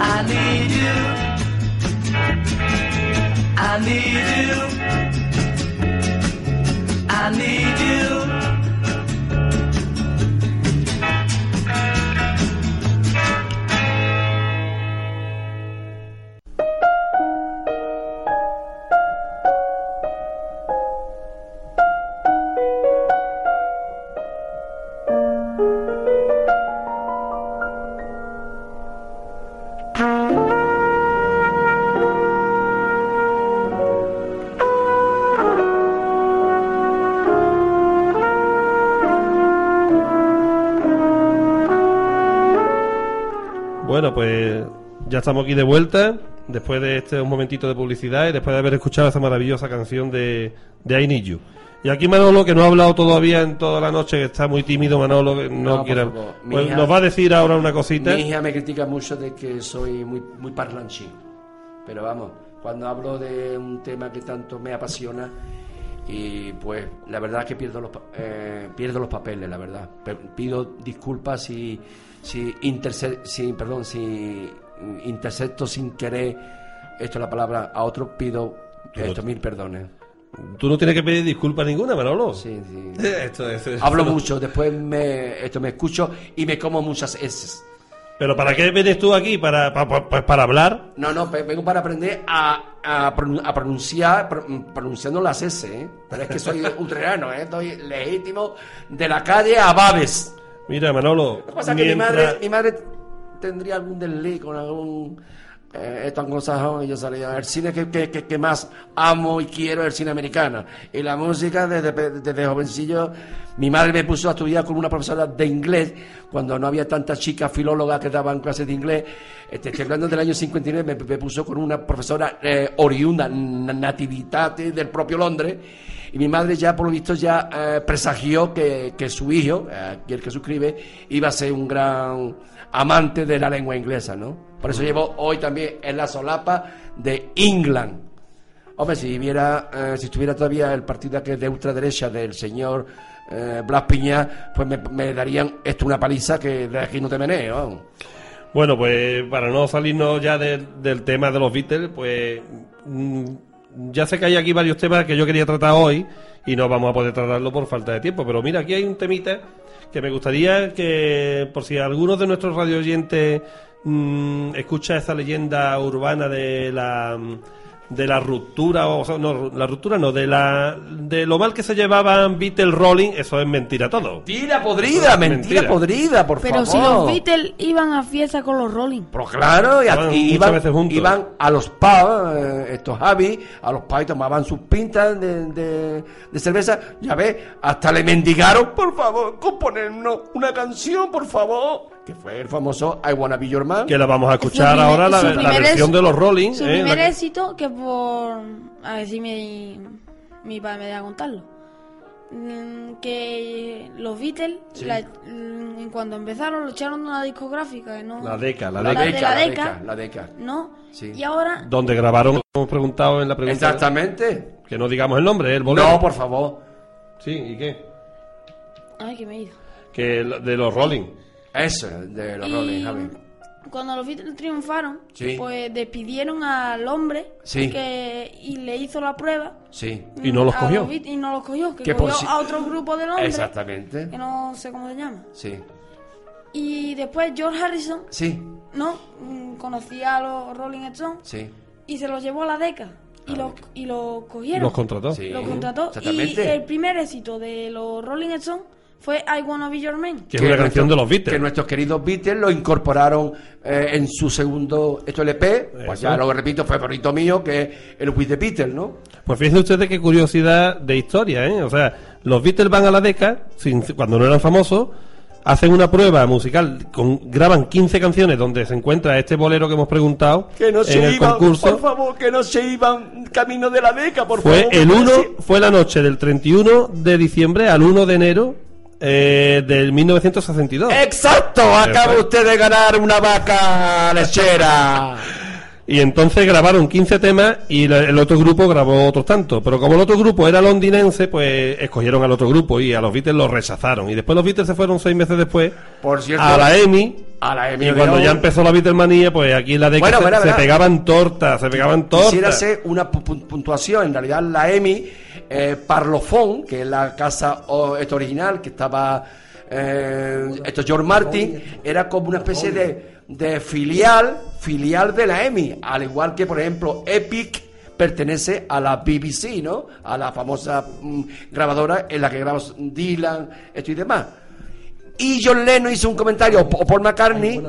I need you. I need you. I need you. Bueno, pues ya estamos aquí de vuelta, después de este un momentito de publicidad y después de haber escuchado esa maravillosa canción de, de I Need You. Y aquí Manolo, que no ha hablado todavía en toda la noche, que está muy tímido, Manolo, que no, No, quiere... Pues hija- nos va a decir ahora una cosita. Mi hija me critica mucho de que soy muy, muy parlanchín. Pero vamos, cuando hablo de un tema que tanto me apasiona, y pues la verdad que pierdo los, eh, pierdo los papeles, la verdad. Pido disculpas si, si, si, perdón, si intercepto sin querer, esto es la palabra, a otro pido estos mil perdones. Tú no tienes que pedir disculpas ninguna, Manolo. Sí, sí. Esto es- es- Hablo mucho, después me, esto me escucho y me como muchas S. Pero ¿para qué vienes tú aquí? ¿Para, pa- pa- pues para hablar? No, no, vengo para aprender a, a, pronun- a pronunciar, pro- pronunciando las S, ¿eh? Pero es que soy utrerano, ¿eh? Estoy legítimo de la calle a Babes. Mira, Manolo. Lo que pasa es que mi madre, mi madre tendría algún desliz con algún eh, esto anglosajón y yo salía. El cine que, que, que, que más amo y quiero es el cine americano. Y la música desde, desde jovencillo. Mi madre me puso a estudiar con una profesora de inglés cuando no había tantas chicas filólogas que daban clases de inglés. Este, estoy hablando del año 59, me, me puso con una profesora eh, oriunda, na- nativitate del propio Londres. Y mi madre ya, por lo visto, ya eh, presagió que, que su hijo, eh, el que suscribe, iba a ser un gran amante de la lengua inglesa, ¿no? Por eso llevo hoy también en la solapa de England. Hombre, si eh, si estuviera todavía el partido que de ultraderecha del señor eh, Blas Piña, pues me, darían esto una paliza que de aquí no te meneo. Bueno, pues para no salirnos ya del- del tema de los Beatles, pues mm, ya sé que hay aquí varios temas que yo quería tratar hoy y no vamos a poder tratarlo por falta de tiempo. Pero mira, aquí hay un temita que me gustaría que, por si algunos de nuestros radio oyentes mm, escucha esa leyenda urbana de la de la ruptura o sea, no la ruptura no de la de lo mal que se llevaban Beatles Rolling eso es mentira todo Mentira podrida, mentira, Mentira. podrida, por Pero favor. si los Beatles iban a fiesta con los Rolling. Pero claro, y, a- Estaban y muchas iban, veces juntos. iban a los pubs, eh, estos Javi, a los pubs y tomaban sus pintas de, de- de cerveza. Ya ves, hasta le mendigaron, por favor, componernos una canción, por favor. Que fue el famoso I Wanna Be Your Man. que la vamos a escuchar primer- ahora la, versión es- de los Rolling Su eh, primer que- éxito, que por. A ver si mi, mi padre me deja contarlo. mm, que los Beatles, Sí. la- mm, cuando empezaron, lo echaron de una discográfica. No, La Deca, la La Deca. de la Deca. Deca, la Deca. ¿no? Sí. Y ahora, Donde grabaron, hemos preguntado en la pregunta. Exactamente. Que no digamos el nombre, ¿eh? el bolero. No, por favor. Sí, ¿y qué? ay, que me he ido. Que el- de los Rolling. Eso, de los Y Rolling, Javi. cuando los Beatles triunfaron, Sí. pues despidieron al hombre Sí. que, y le hizo la prueba. Sí. Y no los cogió. Beatles y no los cogió, que cogió si- a otro grupo de Londres, Exactamente. que no sé cómo se llama. Sí. Y después George Harrison, Sí. no, Mm, conocía a los Rolling Stones Sí. y se los llevó a la Deca y los y los cogieron. Los contrató. Sí. Los contrató y el primer éxito de los Rolling Stones fue I Wanna Be Your Man. Que es una canción de los Beatles. Que nuestros queridos Beatles lo incorporaron eh, en su segundo esto LP. Pues Eso. ya lo repito, fue bonito mío, que es el With the Beatles, ¿no? Pues fíjense ustedes qué curiosidad de historia, ¿eh? O sea, los Beatles van a la Deca, sin- cuando no eran famosos, hacen una prueba musical, con, graban 15 canciones donde se encuentra este bolero que hemos preguntado Que no en se el iban, concurso. por favor, que no se iban camino de la Deca, por Fue favor. el 1, Sí. fue la noche del 31 de diciembre al 1 de enero eh, del 1962. Exacto, acaba usted de ganar una vaca lechera. Y entonces grabaron 15 temas y el otro grupo grabó otros tantos. Pero como el otro grupo era londinense, pues escogieron al otro grupo y a los Beatles los rechazaron. Y después los Beatles se fueron seis meses después Por cierto, a la EMI. a la EMI Y cuando ya empezó la Beatlemanía, pues aquí en la década Bueno, se, verá, se verá. pegaban tortas, se pegaban Quisiera tortas. hacer una pu- pu- puntuación. En realidad, la EMI, eh, Parlophone, que es la casa esto original que estaba eh, esto George Martin, era como una especie de, de filial, filial de la EMI. Al igual que, por ejemplo, Epic pertenece a la BBC, ¿no? A la famosa mm, grabadora en la que grabó Dylan, esto y demás. Y John Lennon hizo un comentario, o Paul McCartney,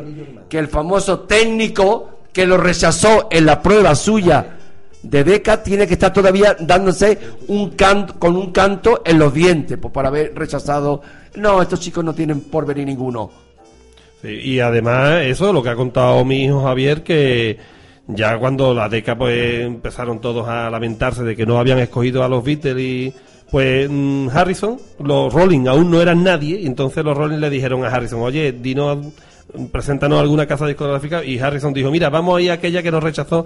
que el famoso técnico que lo rechazó en la prueba suya de beca tiene que estar todavía dándose un canto, con un canto en los dientes pues, por haber rechazado. No, estos chicos no tienen porvenir ninguno. Sí, y además, eso, lo que ha contado mi hijo Javier, que ya cuando la década pues empezaron todos a lamentarse de que no habían escogido a los Beatles y pues mm, Harrison, los Rolling aún no eran nadie, y entonces los Rolling le dijeron a Harrison, oye, dinos, preséntanos alguna casa discográfica, y Harrison dijo, mira, vamos a a aquella que nos rechazó.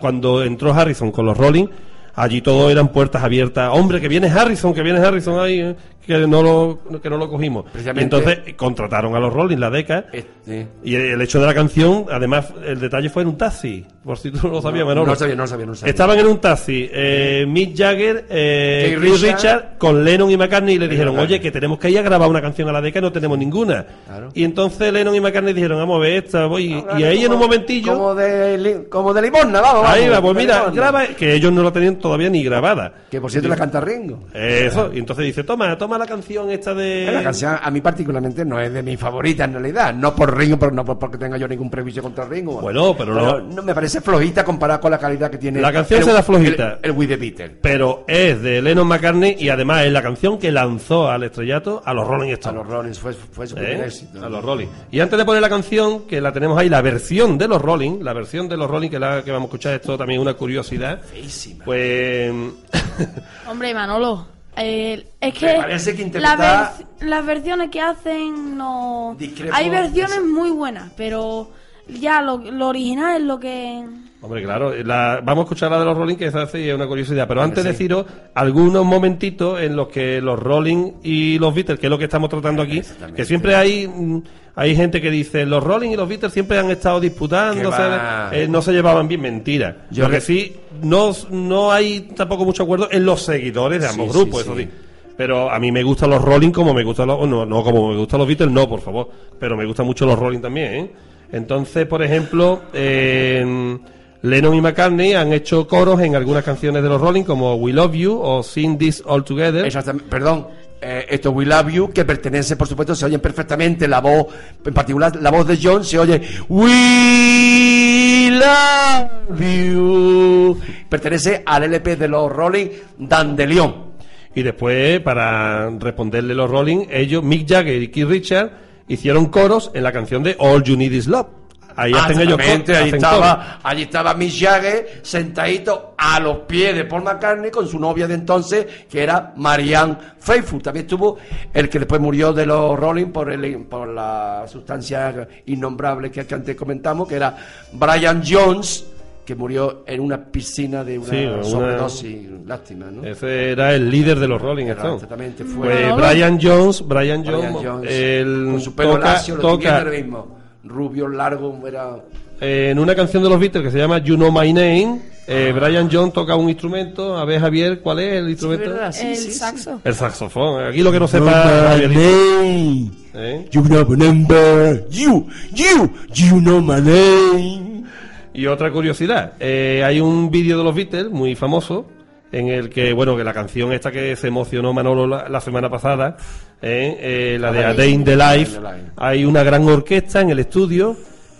Cuando entró Harrison con los Rolling, allí todo eran puertas abiertas, hombre, que viene Harrison, que viene Harrison ahí, eh, que no lo, que no lo cogimos. Y entonces contrataron a los Rolling, la Este, y el hecho de la canción, además, el detalle fue en un taxi, por si tú no lo sabías, Manolo. no lo sabía, no lo sabía, no lo sabía. Estaban en un taxi, eh, Mick Jagger, eh, Richard, con Lennon y McCartney, y le dijeron, oye, que tenemos que ir a grabar una canción a la década y no tenemos ninguna. Claro. Y entonces Lennon y McCartney dijeron, vamos a ver esta, voy. y ahí en un momentillo, Como de, como de limosna, vamos, vamos. ahí va, pues mira, limosna. graba, que ellos no la tenían todavía ni grabada. Que por cierto la canta Ringo. Eso, y entonces dice, toma, toma la canción esta de... La canción a mí particularmente no es de mis favoritas en realidad. No por Ringo, pero no por- porque tenga yo ningún prejuicio contra Ringo. Bueno, pero no- me parece flojita comparada con la calidad que tiene. La canción será flojita. El, el With the Beatles. Pero es de Lennon McCartney y además es la canción que lanzó al estrellato a los Rolling A Stones. los Rollins fue, fue su ¿Eh? primer éxito. A los Rolling. Y antes de poner la canción, que la tenemos ahí, la versión de los Rolling, la versión de los Rolling que, la, que vamos a escuchar, esto también es una curiosidad. Feísima. Pues. Hombre, Manolo, eh, es que, Me parece que la interpreta- ver- las versiones que hacen no... Discrepo. Hay versiones muy buenas, pero ya lo, lo original es lo que... Hombre, claro, la- vamos a escuchar la de los Rolling, que esa sí es una curiosidad. Pero antes sí. deciros algunos momentitos en los que los Rolling y los Beatles, que es lo que estamos tratando aquí, Exactamente. que siempre hay mm, hay gente que dice los Rolling y los Beatles siempre han estado va. eh, no se llevaban bien, mentira. Yo lo que sí, no, no hay tampoco mucho acuerdo en los seguidores de ambos sí, grupos, sí. eso sí. Pero a mí me gustan los Rolling como me gustan los... No, no como me gustan los Beatles, no, por favor. Pero me gustan mucho los Rolling también, ¿eh? Entonces, por ejemplo, eh, Lennon y McCartney han hecho coros en algunas canciones de los Rolling como We Love You o Sing This All Together. Exactamente, perdón. Eh, esto We Love You, que pertenece, por supuesto, se oye perfectamente la voz, en particular la voz de John, se oye We Love You. Pertenece al LP de los Rolling Dandelion. Y después, para responderle los Rolling, ellos, Mick Jagger y Keith Richards, hicieron coros en la canción de All You Need Is Love. Ahí hacen ellos Exactamente, co- ahí hacen estaba, allí estaba Mick Jagger sentadito a los pies de Paul McCartney con su novia de entonces, que era Marianne Faithfull. También estuvo el que después murió de los Rolling por, el, por la sustancia innombrable que, que antes comentamos, que era Brian Jones, que murió en una piscina de una Sí, una- sobredosis. Lástima, ¿no? Ese era el líder de los Rolling Stones. exactamente, fue Pues Brian Jones, Brian Brian Jones, el con su pelo toca, lacio, lo toca mismo. Rubio, largo, era... en una canción de los Beatles que se llama You Know My Name. eh, Brian Jones toca un instrumento. A ver, Javier, ¿cuál es el instrumento? ¿verdad? Sí, el sí, sí. saxo. el saxofón. Aquí lo que no sepa. Javierito, ¿eh? You know my number. You, you, you know my name. Y otra curiosidad, eh, hay un vídeo de los Beatles muy famoso en el que, bueno, que la canción esta que se emocionó Manolo la, la semana pasada, eh, eh, la de A Day in the Life, hay una gran orquesta en el estudio,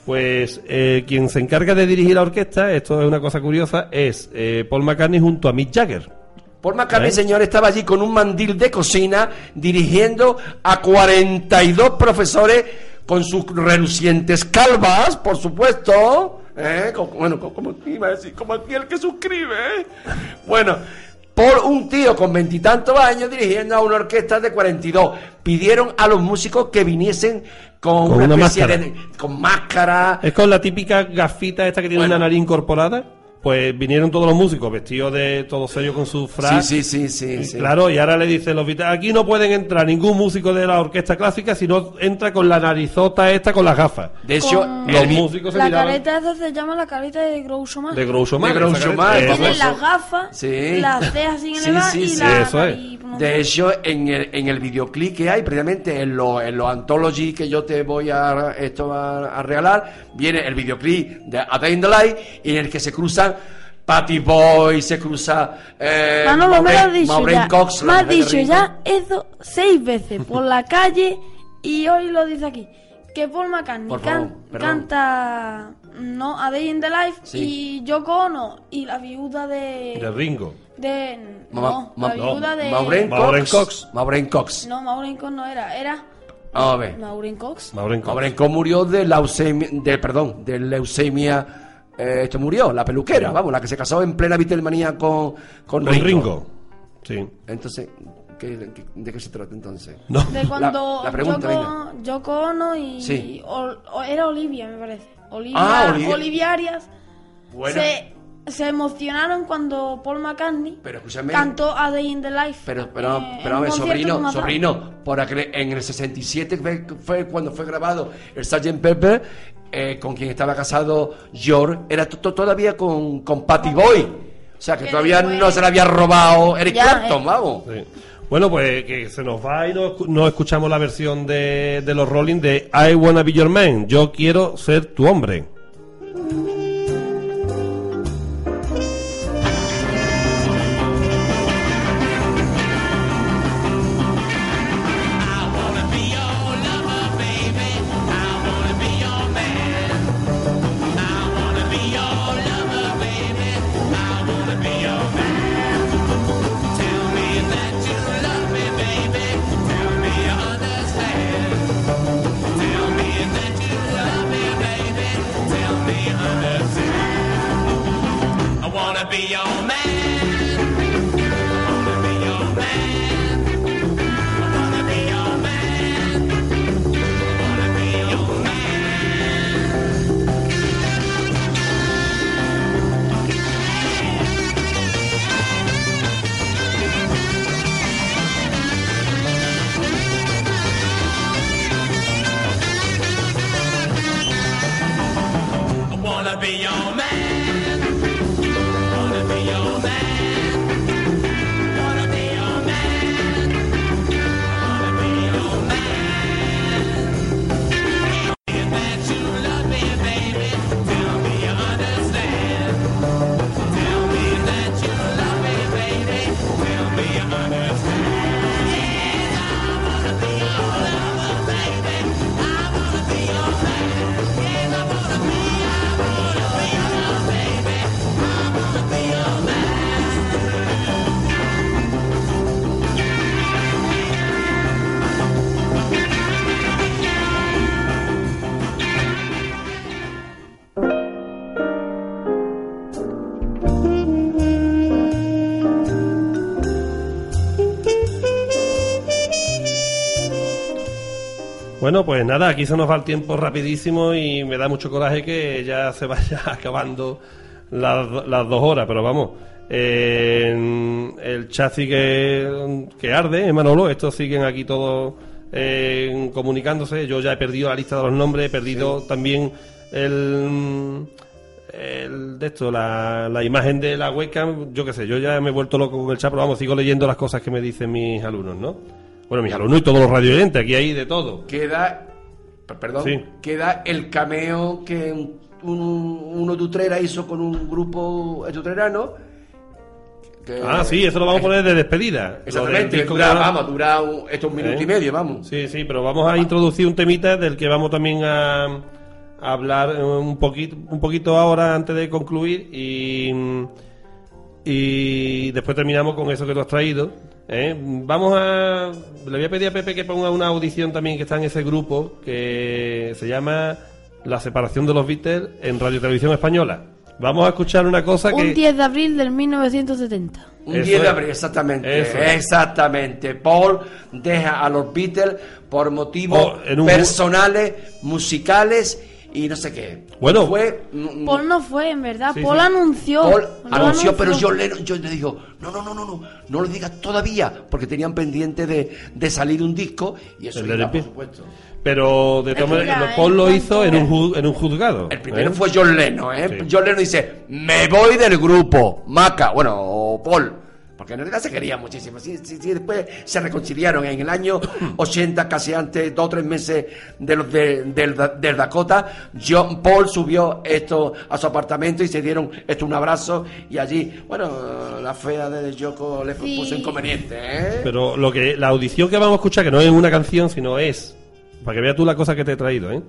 pues eh, quien se encarga de dirigir la orquesta, esto es una cosa curiosa, es eh, Paul McCartney junto a Mick Jagger. Paul McCartney, señor, estaba allí con un mandil de cocina dirigiendo a 42 profesores con sus relucientes calvas, por supuesto. ¿eh? Como- bueno, como, como iba a decir, como aquí el que suscribe. ¿eh? Bueno, por un tío con veintitantos años dirigiendo a una orquesta de 42. Pidieron a los músicos que viniesen con, Con una, una especie máscara. de. con máscara. Es con la típica gafita esta que tiene Bueno. una nariz incorporada, pues vinieron todos los músicos vestidos de todos ellos con su frac. Sí, sí, sí, sí. sí. Claro, y ahora le dicen los Beatles, aquí no pueden entrar ningún músico de la orquesta clásica si no entra con la narizota esta con las gafas. De hecho, Con- Los músicos se La miraban careta esa se llama la careta de Groucho Marx. de Groucho Marx. De Groucho esa Marx, careta. Tiene Eso. las gafas, Sí. las cejas sin Sí, elevar sí, y sí. la Eso es. De hecho, en el, en el videoclip que hay, precisamente en los en los anthology que yo te voy a, esto a, a regalar, viene el videoclip de A Day in the Life, en el que se cruzan Patty Boy, se cruza. Eh, Manolo, me lo has Maureen- dicho Maureen ya. Cox, me has dicho ya eso seis veces por la calle y hoy lo dice aquí. Que Paul McCartney Por can- favor, perdón. canta no, A Day in the Life Sí. y Yoko Ono y la viuda de... De Ringo. de Ma- no, ma- la viuda de... Maureen Maureen Cox. Maureen. No, Maureen Cox no era, era... A ver. Maureen Cox. Maureen Cox. Maureen Cox murió de leucemia, de, perdón, de leucemia. Eh, esto murió, la peluquera, vamos, la que se casó en plena Beatlemanía con, con Con Ringo. Ringo. Sí. Entonces, ¿qué- qué- ¿de qué se trata entonces? No. De cuando la pregunta, Yoko, Yoko Ono y... Sí. o- o- era Olivia, me parece. Olivia, Ah, Olivia. Olivia Arias. Bueno. Se, se emocionaron cuando Paul McCartney Pero escúchame. cantó A Day in the Life. Pero, pero, eh, pero, sobrino, sobrino, por aquel- en el 67 fue, fue cuando fue grabado el Sgt. Pepper, eh, con quien estaba casado George, era to- to- todavía con, con Patty Boy. O sea, que todavía no se le había robado Eric Ya, Clapton, eh. vamos. Sí. Bueno, pues que se nos va y no, escu- no escuchamos la versión de, de los Rolling de I Wanna Be Your Man. Yo quiero ser tu hombre. Bueno, pues nada, aquí se nos va el tiempo rapidísimo y me da mucho coraje que ya se vaya acabando las, las dos horas, pero vamos. eh, el chasis que, que arde, eh, Manolo, estos siguen aquí todos eh, comunicándose. Yo ya he perdido la lista de los nombres, he perdido también el, el de esto, la, la imagen de la webcam. Yo qué sé, yo ya me he vuelto loco con el chat, pero vamos, sigo leyendo las cosas que me dicen mis alumnos, ¿no? Bueno, mis alumnos y todos los radioyentes, aquí hay de todo. Queda, per- perdón, Sí. queda el cameo que un, un- uno de Utrera hizo con un grupo etutrerano. que- Ah, sí, eso lo vamos a poner de despedida. Exactamente, dura, va- vamos, dura un, esto un minuto ¿Eh? y medio, vamos. Sí, sí, pero vamos a introducir un temita del que vamos también a, a hablar eh, un poquito, un poquito ahora antes de concluir y, y después terminamos con eso que tú has traído. ¿eh? Vamos a... Le voy a pedir a Pepe que ponga una audición también que está en ese grupo que se llama La separación de los Beatles en Radio Televisión Española. Vamos a escuchar una cosa que... Un 10 de abril del 1970. Un Eso 10 de abril, exactamente. Eso. Exactamente. Paul deja a los Beatles por motivos Oh, personales, musicales y no sé qué. Bueno. fue. Paul no fue, en verdad. Sí, Paul sí. anunció. Paul Lo anunció, pero John Lennon yo le digo, no, no, no, no, no, no lo digas todavía, porque tenían pendiente de, de salir un disco y eso El iba, por supuesto. Pero de todas maneras, ¿eh? Paul lo hizo en un, ju- en un juzgado. El primero ¿eh? fue John Lennon, ¿eh? Sí. John Lennon dice, me voy del grupo, Maca, bueno, o Paul, porque en realidad se querían muchísimo. Sí, sí, sí, después se reconciliaron en el año 80, casi antes, dos o tres meses de los de- del, del Dakota. John Paul subió esto a su apartamento y se dieron esto un abrazo y allí, bueno, la fea de Yoko le Sí. puso inconveniente, ¿eh? Pero lo que la audición que vamos a escuchar, que no es una canción, sino es, para que veas tú la cosa que te he traído, ¿eh?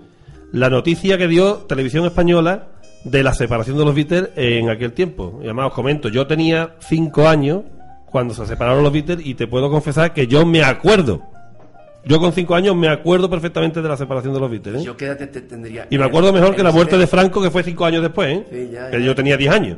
la noticia que dio Televisión Española de la separación de los Beatles en aquel tiempo. Y además os comento, yo tenía cinco años cuando se separaron los Beatles y te puedo confesar que yo me acuerdo. Yo con cinco años me acuerdo perfectamente de la separación de los Beatles. ¿eh? Yo qué edad te- te- tendría. Y me acuerdo mejor que la muerte de Franco, que fue cinco años después, ¿eh? Sí, ya, que yo tenía diez años.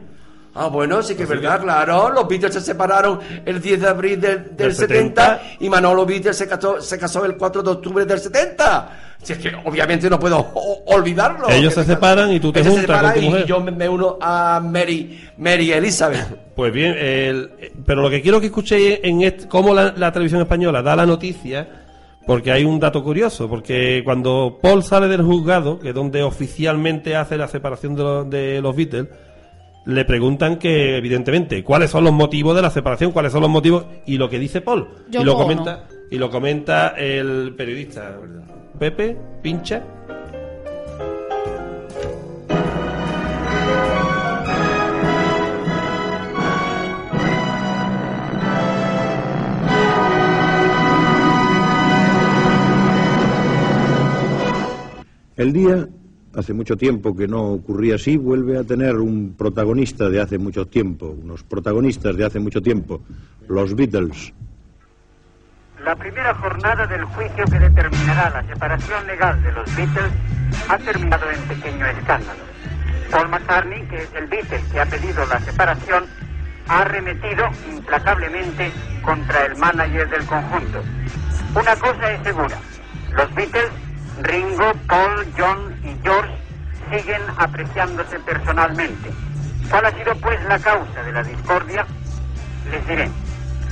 Ah, bueno, sí que es verdad, claro. Los Beatles se separaron el 10 de abril del, del Del 70, 70. y Manolo Beatles se casó, se casó el 4 de octubre del 70. Si es que obviamente no puedo olvidarlo. Ellos se separan y tú te Ellos se juntas con separan tu y mujer. yo me, me uno a Mary, Mary Elizabeth. Pues bien, el- pero lo que quiero que escuchéis en este, cómo la, la televisión española da la noticia, porque hay un dato curioso, porque cuando Paul sale del juzgado, que es donde oficialmente hace la separación de, los- de los Beatles, le preguntan que, evidentemente, cuáles son los motivos de la separación, cuáles son los motivos, y lo que dice Paul. Yo y lo no. comenta, y lo comenta el periodista Pepe Pincha. El día, hace mucho tiempo que no ocurría así, vuelve a tener un protagonista de hace mucho tiempo, unos protagonistas de hace mucho tiempo, los Beatles. La primera jornada del juicio que determinará la separación legal de los Beatles ha terminado en pequeño escándalo. Paul McCartney, que es el Beatle que ha pedido la separación, ha arremetido implacablemente contra el manager del conjunto. Una cosa es segura, los Beatles, Ringo, Paul, John y George, siguen apreciándose personalmente. ¿Cuál ha sido pues la causa de la discordia? Les diré,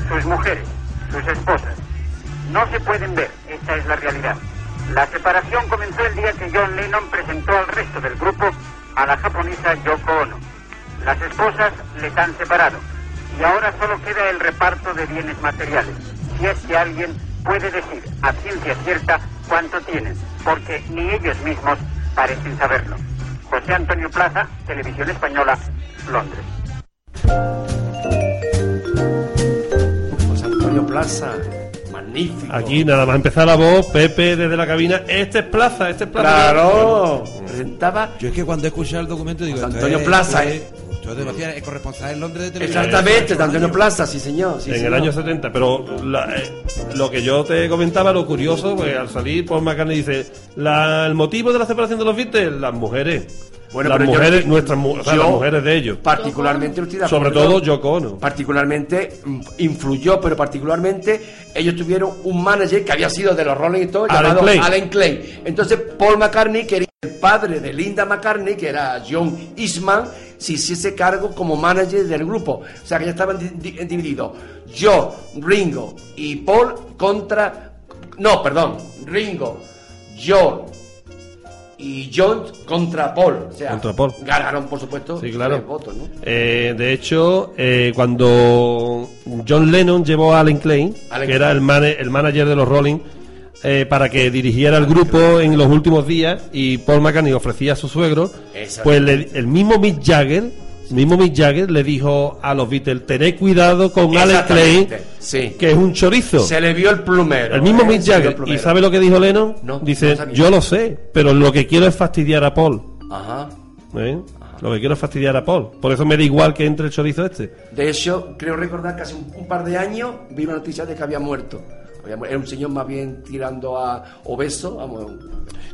sus mujeres, sus esposas. No se pueden ver, esta es la realidad. La separación comenzó el día que John Lennon presentó al resto del grupo a la japonesa Yoko Ono. Las esposas les han separado y ahora solo queda el reparto de bienes materiales. Si es que alguien puede decir a ciencia cierta cuánto tienen, porque ni ellos mismos parecen saberlo. José Antonio Plaza, Televisión Española, Londres. José Antonio Plaza, magnífico. Aquí nada más empezar la voz, Pepe desde la cabina. Este es Plaza, este es Plaza. Claro, presentaba Yo es que cuando he escuchado el documento digo... José Antonio Plaza, ¿eh? Es- Esto de Macías es corresponsal en Londres de televisión. Exactamente, de Antonio Plaza, sí señor. sí, en el año 70. Pero la- eh, lo que yo te comentaba, lo curioso, pues al salir Paul McCartney dice, la- el motivo de la separación de los Beatles, las mujeres. Bueno, las pero yo- mujeres, nuestras mu- o sea, yo las mujeres de ellos. Particularmente, de Sobre todo Yoko Ono. Particularmente mm, influyó, pero particularmente ellos tuvieron un manager que había sido de los Rolling Stones llamado Clay. Alan Clay. Entonces Paul McCartney quería que el padre de Linda McCartney, que era John Eastman, se hiciese cargo como manager del grupo. O sea que ya estaban di- di- divididos. Yo, Ringo y Paul contra... No, perdón, Ringo, John y John contra Paul. O sea, Contra Paul. ganaron, por supuesto, Sí, claro. votos, ¿no? Eh, de hecho, eh, cuando John Lennon llevó a Alan Klein, Alan que era el, mane- el manager de los Rolling, eh, para que dirigiera el grupo en los últimos días, y Paul McCartney ofrecía a su suegro, pues le- el mismo Mick Jagger, mismo Mick Jagger le dijo a los Beatles, tened cuidado con Exactamente, sí. que es un chorizo. Se le vio el plumero. El mismo ¿eh? Mick Jagger. ¿Y sabe lo que dijo Lennon? No, Dice, no yo lo sé, pero lo que quiero es fastidiar a Paul. Ajá. ¿eh? Lo que quiero es fastidiar a Paul. Por eso me da igual que entre el chorizo este. De hecho, creo recordar que hace un, un par de años vi una noticia de que había muerto. Era un señor más bien tirando a obeso. Vamos,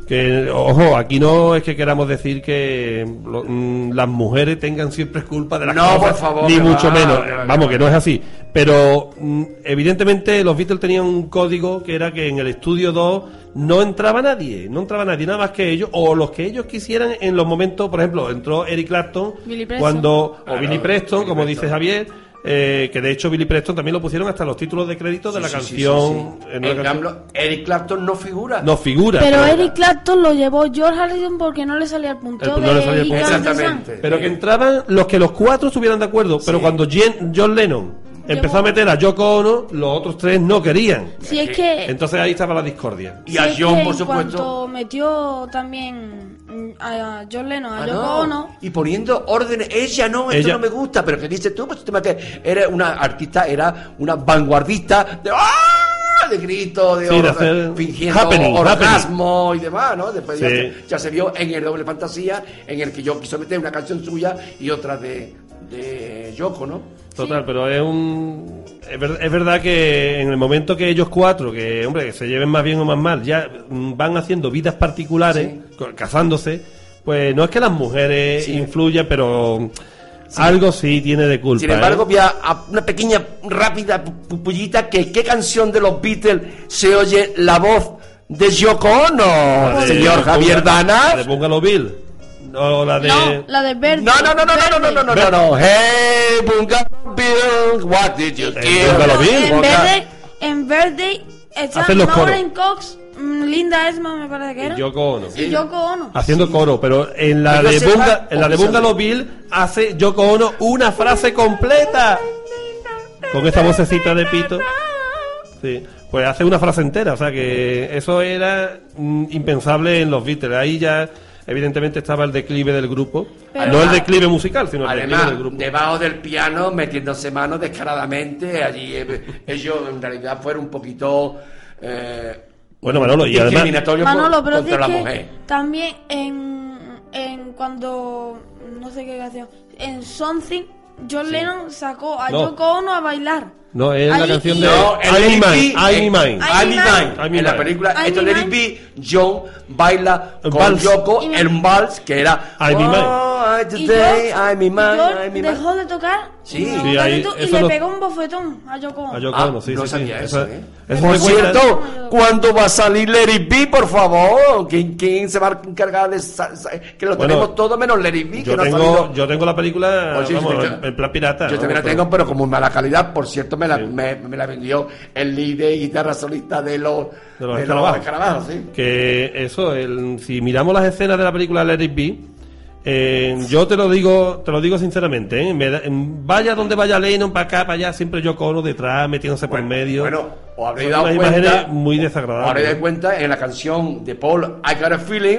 Que, ojo, aquí no es que queramos decir que lo- mm, las mujeres tengan siempre culpa de las No, cosas, por favor, ni mucho va, menos. va, Vamos, que no es así. Pero mm, evidentemente los Beatles tenían un código que era que en el estudio 2 no entraba nadie, no entraba nadie, nada más que ellos, o los que ellos quisieran en los momentos, por ejemplo, entró Eric Clapton, Billy cuando, o Billy Preston, Billy como Preston. dice Javier, eh, que de hecho Billy Preston también lo pusieron hasta los títulos de crédito de la Sí, sí, sí, canción. sí, sí. en En cambio, Eric Clapton no figura. no figura. Pero Eric Clapton lo llevó George Harrison porque no le salía el punteo El- de le el punteo. Exactamente. Pero que entraban los que los cuatro estuvieran de acuerdo. Pero cuando John Lennon empezó a meter a Yoko Ono, los otros tres no querían. Si es que... Entonces ahí estaba la discordia. Y si a es John, que por supuesto. metió también a John Lennon, a Ah, Yoko no. Ono, Y poniendo órdenes, ella no, esto Ella- no me gusta, pero que dices tú, pues tema que era una artista, era una vanguardista de ¡ah! de gritos, de, Sí, de or- hacer fingiendo happening, orgasmo y demás, ¿no? Después ya, Sí. se, ya se vio en el doble fantasía, en el que yo quiso meter una canción suya y otra de, de Yoko, ¿no? Total, pero es un. Es, ver- es verdad que en el momento que ellos cuatro, que hombre, que se lleven más bien o más mal, ya van haciendo vidas particulares, co- casándose, pues no es que las mujeres Sí. influyan, pero algo sí tiene de culpa. Sin embargo, ¿eh? voy a, a una pequeña, rápida pu- pupullita que qué canción de los Beatles se oye la voz de Yoko Ono, señor Javier Bunga- Dana. La de Bungalow Bill. No, la de. no, la de Birthday. No, no, no, no, no, no, no, no, no, no, no. Hey, Bunga Bill, what did you kill? Bungalow Bill. En Birthday, en Birthday está Maureen Cox, mm, Linda Esma me parece que era, y Yoko Ono. y Yoko Ono. Haciendo coro, pero en la de, Bunga- en la de. Bungalow Bill hace Yoko Ono una frase completa. Con esta vocecita de pito. Sí, pues hace una frase entera, o sea que eso era mm, impensable en los Beatles. Ahí ya, evidentemente, estaba el declive del grupo. Pero- no el declive musical, sino el declive del grupo. debajo del piano, metiéndose manos descaradamente, allí eh, ellos en realidad fueron un poquito eh, Bueno, Manolo, y además. Manolo, pero contra es la que mujer. también en, en cuando no sé qué canción, en Something, John Lennon sacó a No. Yoko Ono a bailar. No, es la canción de Annie En la película esto de Eric John baila con Yoko el vals que era Today I'm Mine. Dejó de tocar Sí, y le pegó un bofetón a Yoko. A Yoko ah, no, sí, no sabía eso. ¿eh? Eso por cierto, ¿cuándo va a salir Larry B, por favor? ¿Quién, quién se va a encargar de que lo bueno, tenemos todo menos Larry B? Yo, que no tengo, yo tengo la película Oye, vamos, yo, en plan pirata. Yo también la tengo, pero como mala calidad, por cierto, me la, Sí. me, me la vendió el líder y guitarra solista de los, De los escarabajos. escarabajos, sí. Que eso, el- si miramos las escenas de la película Let It Be, eh, yo te lo digo, te lo digo sinceramente, ¿eh? Me da- vaya donde vaya Lennon, para acá, para allá, siempre yo cono detrás, metiéndose por medio. Bueno, os habréis Son dado unas cuenta. imágenes muy os desagradables. habréis dado cuenta en la canción de Paul, I Got a Feeling.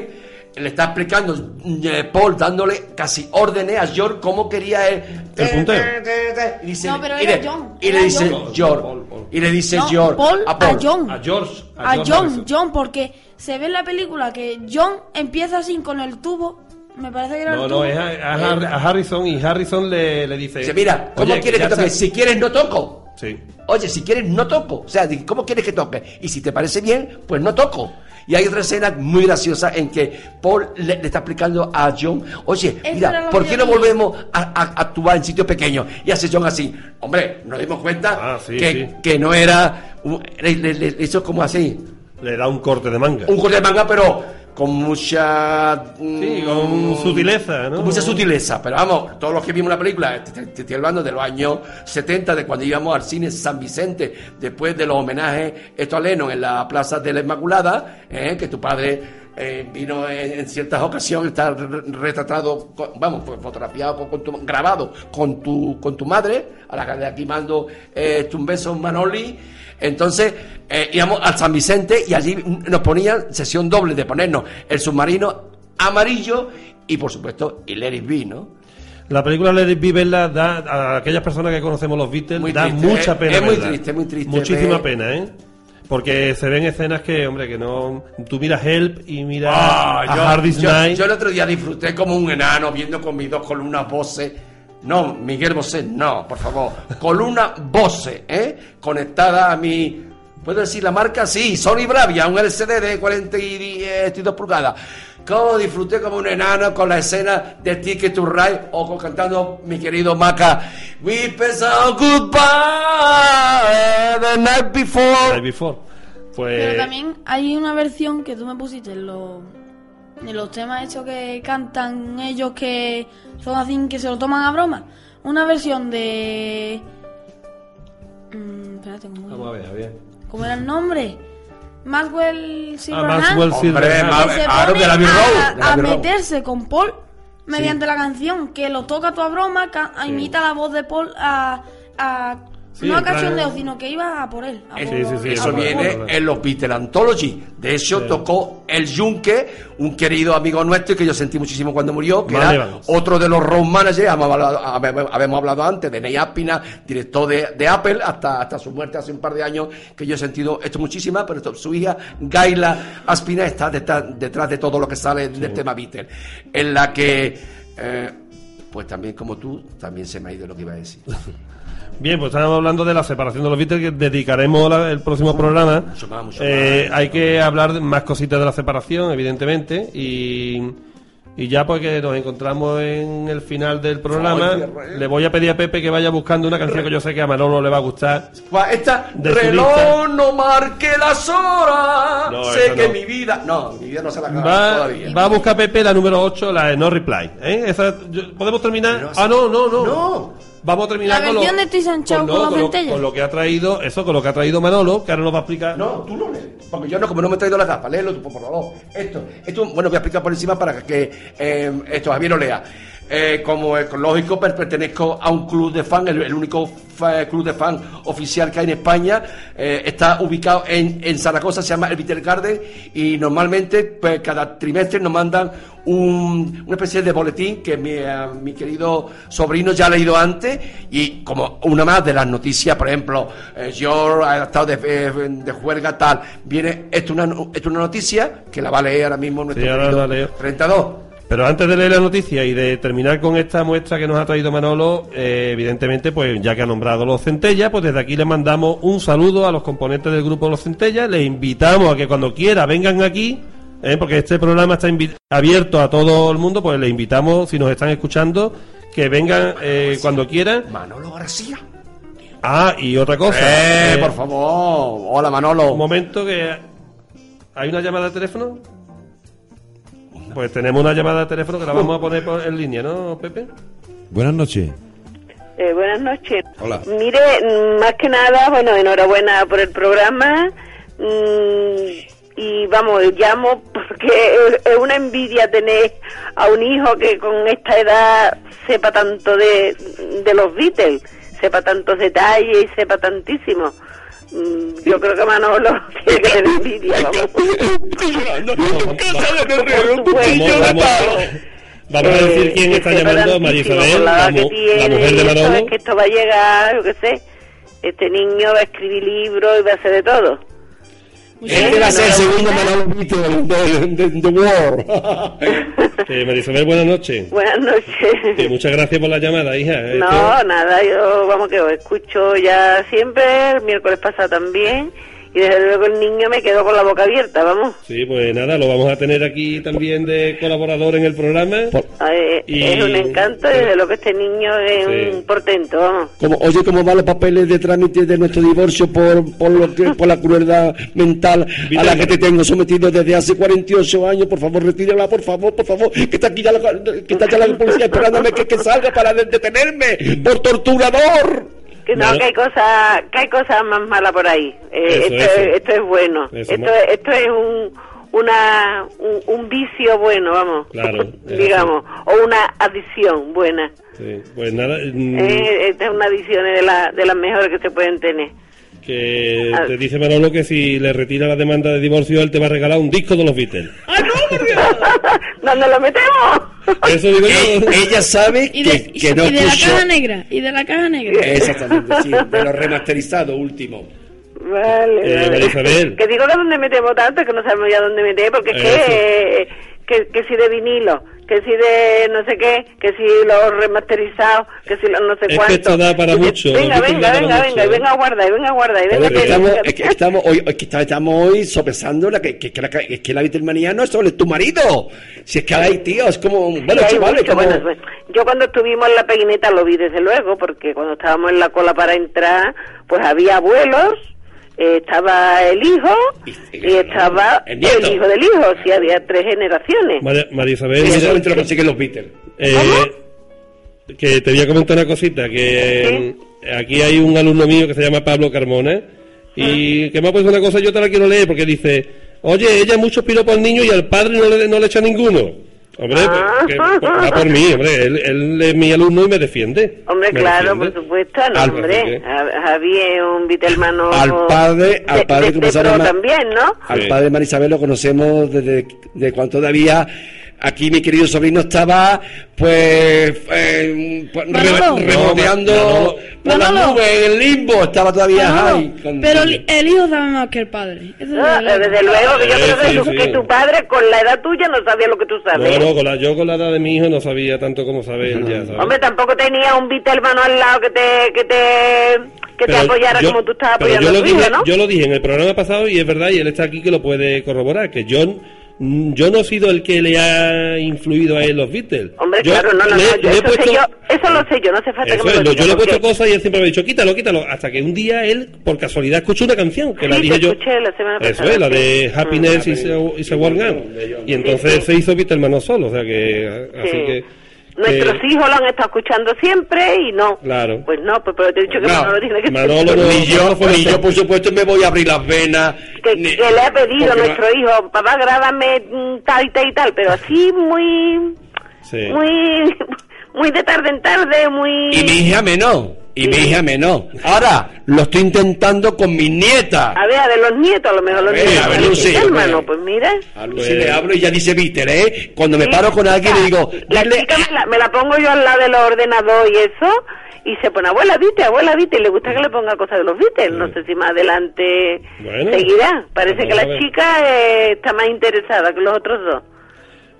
Le está explicando eh, Paul dándole casi órdenes a George cómo quería él. El punteo. Y, dice, No, pero y era le, John, y le era dice John. George. Paul, Paul. Y le dice No, George Paul a. John. A George. a George John, Harrison. John, porque se ve en la película que John empieza así con el tubo Me parece que era No, el no, tubo. es a, a Har- a Harrison y Harrison le, le dice... Dice, mira, ¿cómo "Oye, quieres que toque? se- Si quieres, no toco. Sí. Oye, si quieres, no toco. O sea, ¿cómo quieres que toque? Y si te parece bien, pues no toco. Y hay otra escena muy graciosa en que Paul le, le está explicando a John, oye, Eso mira, ¿por qué no volvemos a, a- a actuar en sitios pequeños? Y hace John así, hombre, nos dimos cuenta Ah, sí, que, sí. que no era, le- le- le- eso es como así, Le da un corte de manga. un corte de manga, pero con mucha... Sí, mm, con sutileza, ¿no? Con mucha sutileza, pero vamos, todos los que vimos la película, te, estoy hablando de los años 70, de cuando íbamos al cine San Vicente, después de los homenajes esto a Lennon en la Plaza de la Inmaculada, ¿eh? que tu padre eh, vino en, en ciertas ocasiones, está re- retratado, con- vamos, fue fotografiado, con, con tu, grabado con tu, con tu madre, a la que de aquí mando eh, un beso Manoli. Entonces eh, íbamos al San Vicente y allí nos ponían sesión doble de ponernos el submarino amarillo y por supuesto el It Be, ¿no? La película Let It Be, verla, da a aquellas personas que conocemos los Beatles, Muy da triste, mucha es- pena. es muy triste, muy triste Muchísima pena, ¿eh? Porque se ven escenas que, hombre, que no. Tú miras Help y miras Ah, a yo, Hard Day's yo- Night. yo el otro día disfruté como un enano viendo con mis dos columnas Bose. No, Miguel Bosé, no, por favor. Columna Bose, ¿eh? Conectada a mi. ¿Puedo decir la marca? Sí, Sony Bravia, un LCD de 42 pulgadas. Cómo disfruté como un enano con la escena de Ticket to Ride o con cantando mi querido Maca. We said goodbye the night before. Night Before. Pues. Pero también hay una versión que tú me pusiste en los, en los temas hechos que cantan ellos que son así que se lo toman a broma. Una versión de... Mm, espérate, ¿cómo, Vamos a ver, a ver. cómo era el nombre? Maxwell Ah, Silverhand. Maxwell Silverhand. que se Claro, pone de la Abbey a, Road, de la a Abbey Road. meterse con Paul mediante la canción, que lo toca tu a broma, ca- imita la voz de Paul a... a Sí, no a cachondeo, sino que iba a por él. a Sí, por- sí, sí, Eso viene en los Beatles Anthology. De hecho, tocó el Yunque, un querido amigo nuestro y que yo sentí muchísimo cuando murió, que Vale, era vamos. otro de los road managers, habíamos hablado, habe- habíamos hablado antes, de Ney Aspina, director de, de Apple, hasta, hasta su muerte hace un par de años, que yo he sentido esto muchísima, pero esto- su hija, Gaila Aspina, está detrás, detrás de todo lo que sale del tema Beatles, en la que, eh, pues también como tú, también se me ha ido lo que iba a decir. Bien, pues estábamos hablando de la separación de los Beatles, que dedicaremos la- el próximo programa. mucho más, mucho Eh, más. hay que hablar de más cositas de la separación, evidentemente, y, y ya pues que nos encontramos en el final del programa, re- le voy a pedir a Pepe que vaya buscando una canción que yo sé que a Manolo le va a gustar. Esta reloj no marque las horas. No, sé que no. mi vida. No, mi vida no se la acaba Va, todavía. va a buscar Pepe la número 8, la de No Reply. ¿eh? Esa- yo- ¿Podemos terminar? Pero ah, no, no, no. No. Vamos a terminar La con lo, de con lo, centella. con lo que ha traído, eso, con lo que ha traído Manolo, que ahora nos va a explicar. No, tú no lees. Porque yo no, como no me he traído la gafas, léelo tú, por favor. Esto, esto, bueno, voy a explicar por encima para que eh, esto Javier lo lea. Eh, como ecológico, per- pertenezco a un club de fan, el, el único club de fan oficial que hay en España. Eh, está ubicado en, en Zaragoza, se llama el Vitel Garden. Y normalmente, pues cada trimestre nos mandan un- una especie de boletín que mi, eh, mi querido sobrino ya ha leído antes. Y como una más de las noticias, por ejemplo, eh, yo he estado de, eh, de juerga tal, viene esto una, esto una noticia que la va a leer ahora mismo nuestro Sí, ahora querido la leo. 32. Pero antes de leer la noticia y de terminar con esta muestra que nos ha traído Manolo, eh, evidentemente, pues ya que ha nombrado los Centellas, pues desde aquí le mandamos un saludo a los componentes del grupo Los Centellas. Les invitamos a que cuando quiera vengan aquí, eh, porque este programa está abierto a todo el mundo, pues les invitamos, si nos están escuchando, que vengan eh, cuando quieran. Manolo García. Ah, y otra cosa. Eh, eh, por favor. Hola, Manolo. Un momento que... ¿Hay una llamada de teléfono? Pues tenemos una llamada de teléfono que la vamos a poner por- en línea, ¿no, Pepe? Buenas noches. Eh, buenas noches. Hola. Mire, mm, más que nada, bueno, enhorabuena por el programa. mm, y vamos, llamo porque es- es una envidia tener a un hijo que con esta edad sepa tanto de, de los Beatles, sepa tantos detalles y sepa tantísimo. Mm, Yo creo que Manolo tiene que tener envidia, vamos. Vamos, vamos, vamos a decir quién está Eh, llamando, María Isabel, la mujer de Manolo. es que esto va a llegar, yo qué sé. Este niño va a escribir libros y va a hacer de todo. Este va a ser el segundo Manolo Beatle de, de, de The World. Eh, María Isabel, buenas noches. Buenas noches. Eh, muchas gracias por la llamada, hija. Esto- No, nada, yo vamos que os escucho ya siempre, el miércoles pasado también, y desde luego el niño me quedó con la boca abierta, vamos. Sí, pues nada, lo vamos a tener aquí también de colaborador en el programa. Eh, Y- Es un encanto, y desde luego este niño es Sí. un portento, vamos. Como, oye, ¿cómo van los papeles de trámite de nuestro divorcio por, por, lo que, por la crueldad mental a la que te tengo sometido desde hace 48 años? Por favor, retírala, por favor, por favor, que está aquí ya la, que está ya la policía esperándome que, que salga para de- detenerme por torturador. Que no, que hay cosas, que hay cosas más malas por ahí. Eh, Eso, esto, eso. Es, esto es bueno. Eso, esto, esto es un, una, un, un vicio bueno, vamos. Claro. digamos, o una adicción buena. Sí, pues nada, mm, Eh, esta es una adicción de, la, de las mejores que se pueden tener. que Ah. te dice Manolo que si le retira la demanda de divorcio, él te va a regalar un disco de los Beatles. ¿Dónde lo metemos? Eso digo yo. Ella sabe Y de, que, que no y de la caja negra. Y de la caja negra. Exactamente, sí, de los remasterizados últimos. Vale, Eh, vale. Que digo que dónde metemos tanto que no sabemos ya dónde meter, porque es que, eh, que, que si de vinilo, que si de no sé qué, que si los remasterizados, que si los no sé Es que cuánto. esto da para mucho, Venga, venga, venga, venga, y ¿eh? venga a guardar, y venga a guardar, y venga estamos, es que estamos hoy, es que estamos hoy sopesando la que, que, que la, es que la Beatlemanía no es solo tu marido. Si es que hay tío, es como, bueno, chavales, mucho, como, bueno, pues, yo cuando estuvimos en la peguineta lo vi desde luego, porque cuando estábamos en la cola para entrar, pues había abuelos, estaba el hijo y estaba el hijo del hijo, sí, había tres generaciones. María, María Isabel, mira, lo consiguen los Beatles. eh, que te voy a comentar una cosita, que aquí hay un alumno mío que se llama Pablo Carmona y que me ha puesto una cosa, yo te la quiero leer porque dice, oye, ella mucho piropo al niño y al padre no le, no le echa ninguno. Hombre, Ah. que- va por mí, hombre, él, él es mi alumno y me defiende. Hombre, Me claro, defiende. por supuesto, no, Al- hombre. Ja- Javi es un Vitelmano. Al padre, al padre de- que de también, ¿no? Al padre Marisabel lo conocemos desde de cuando todavía aquí mi querido sobrino estaba pues, eh, pues, re- Manolo. por nubes en el limbo, estaba todavía ahí. con- pero el, el hijo sabe más que el padre. Eso Ah, desde luego que yo Eh, creo que, sí, tu, sí. que tu padre con la edad tuya no sabía lo que tú sabes. No, no, con la, yo con la edad de mi hijo no sabía tanto como sabe él ya, ¿sabes? Hombre, tampoco tenía un Vitelmano al lado que te que te que te apoyara yo- como tú estabas pero apoyando yo a tu hijo, dije, ¿no? Yo lo dije en el programa pasado y es verdad, y él está aquí que lo puede corroborar, que yo, mm, yo no he sido el que le ha influido a él los Beatles. Hombre, Yo claro, no, no, le- no, yo, he eso, sé puesto- yo, eso lo sé yo, no hace falta Eso que me es, lo lo- digas, yo le he puesto porque- cosas y él siempre me ha dicho, quítalo, quítalo, hasta que un día él, por casualidad, escuchó una canción, que la dije te yo. escuché la semana Eso pasada, es, la de Mm. Happiness a Worn Out. Y entonces se hizo Beatles no solo, o sea que, así Sí. que... Nuestros hijos lo han estado escuchando siempre y no. Claro. Pues no, pues pero te he dicho que No, Manolo tiene que Manolo no- ni yo, ni yo, por supuesto, me voy a abrir las venas. que, ni- que le ha pedido a no- nuestro hijo, papá, grábame mm, tal y tal y tal, pero así muy, Sí. muy, muy de tarde en tarde, muy... Y mi hija menor. Y mi hija menor. Ahora, lo estoy intentando con mis nietas. A ver, a ver, los nietos, a lo mejor los A ver, nietos. a ver. Lucy, hermano, pues mira. A Lucy le hablo y ya dice Víter, ¿eh? Cuando me Sí, paro con alguien le digo, La dile- chica me la, me la pongo yo al lado del ordenador y eso, y se pone, abuela, viste, abuela, viste, y le gusta que le ponga cosas de los Beatles. No sé si más adelante Bueno, seguirá. Parece que la chica eh, está más interesada que los otros dos.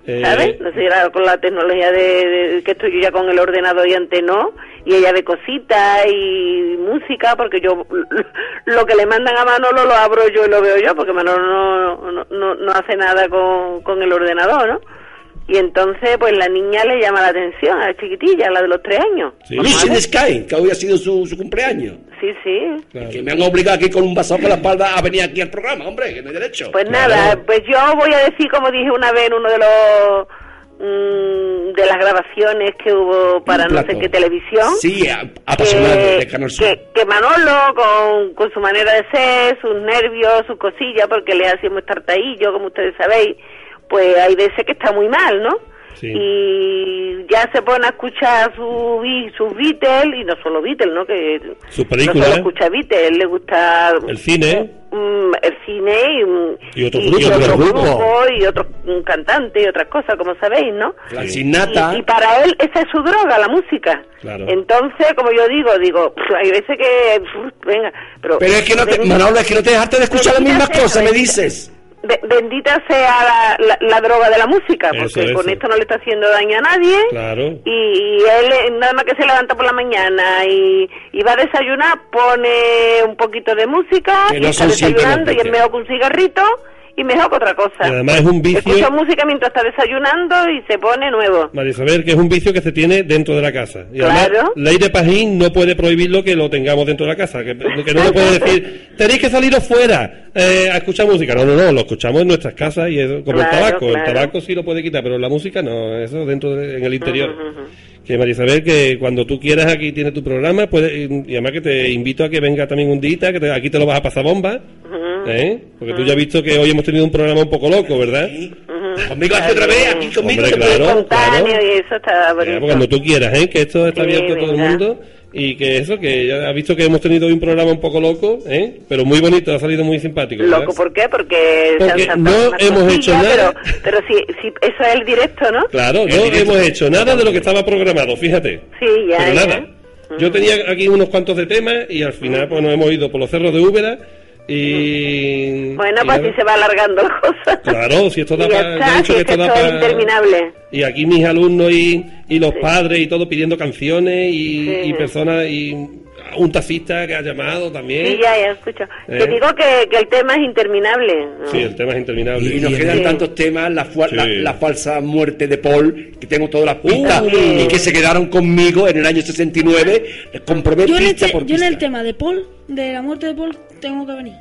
Eh, ¿Sabes? No sé, con la tecnología de, de- que estoy yo ya con el ordenador y antes no, y ella ve cositas y música, porque yo lo que le mandan a Manolo lo abro yo y lo veo yo, porque Manolo no, no, no, no hace nada con, con el ordenador, ¿no? Y entonces, pues la niña le llama la atención a la chiquitilla, a la de los tres años. Lucy in the Sky, que hoy ha sido su, su cumpleaños. Sí, sí. Que me han obligado aquí con un vaso por la espalda a venir aquí al programa, hombre, que no hay derecho. Pues nada, pues yo voy a decir, como dije una vez en uno de los mm, de las grabaciones que hubo para no sé qué televisión. Sí, a- apasionado que, de Canal Sur. que, que Manolo, con, con su manera de ser, sus nervios, sus cosillas, porque le hacemos tartaillo, como ustedes sabéis, pues hay veces que está muy mal, ¿no? Sí. Y ya se pone a escuchar su, sus Beatles, y no solo Beatles, ¿no? Que no solo escucha Beatles, le gusta El cine. mm, el cine y, mm, Y otros y grupos. otros otros grupos. grupos y otros mm, cantantes y otras cosas, como sabéis, ¿no? La Sinata. Y, y para él esa es su droga, la música. Claro. Entonces, como yo digo, digo, hay veces que, venga, pero... Pero es que no te, Manolo, es que no te dejaste de escuchar las mismas cosas, me dices. Be- bendita sea la, la- la droga de la música, Eso, porque con eso. esto no le está haciendo daño a nadie. Claro. Y, y él eh, nada más que se levanta por la mañana y, y va a desayunar, pone un poquito de música Que y no está son siempre desayunando y es mejor que un cigarrito y mejor que otra cosa. Y además es un vicio- Escucha música mientras está desayunando y se pone nuevo. María Isabel, que es un vicio que se tiene dentro de la casa. Y además, Claro. ley de Pajín no puede prohibirlo que lo tengamos dentro de la casa. Que, que no le puede decir, tenéis que saliros fuera eh, a escuchar música. No, no, no, lo escuchamos en nuestras casas y es como Claro, el tabaco. claro. El tabaco sí lo puede quitar, pero la música no, eso dentro de- en el interior. Que María Isabel, que cuando tú quieras aquí tienes tu programa, puede, y además que te invito a que venga también un día, que te- aquí te lo vas a pasar bomba. ¿Eh? Porque tú ya has visto que hoy hemos tenido un programa un poco loco, ¿verdad? Conmigo aquí otra vez, aquí conmigo. Hombre, claro, claro. y eso está bonito. cuando tú quieras, ¿eh? que esto está Sí, abierto a todo el mundo y que eso, que ya has visto que hemos tenido hoy un programa un poco loco, ¿eh? pero muy bonito, ha salido muy simpático. ¿verdad? Loco, ¿por qué? Porque, se han Porque no hemos hecho nada. Pero, pero si, si eso es el directo, ¿no? Claro, no hemos hecho nada de lo que estaba programado, fíjate. Sí, ya, pero ya. nada. Yo tenía aquí unos cuantos de temas y al final pues nos hemos ido por los cerros de Úbeda y... Bueno, y pues así se va alargando la cosa. Claro, si esto da para... si esto esto interminable. Y aquí mis alumnos y, y los padres y todo pidiendo canciones y, Sí. y personas y un taxista que ha llamado también. Sí, ya, ya escucho. ¿Eh? Te digo que, que el tema es interminable. ¿no? Sí, el tema es interminable. Y nos quedan tantos temas, la, falsa muerte de Paul, que tengo todas las pistas, Uy. y que se quedaron conmigo en el año 69, les comprobé Yo en, pista este- por yo en el tema de Paul, de la muerte de Paul, tengo que venir.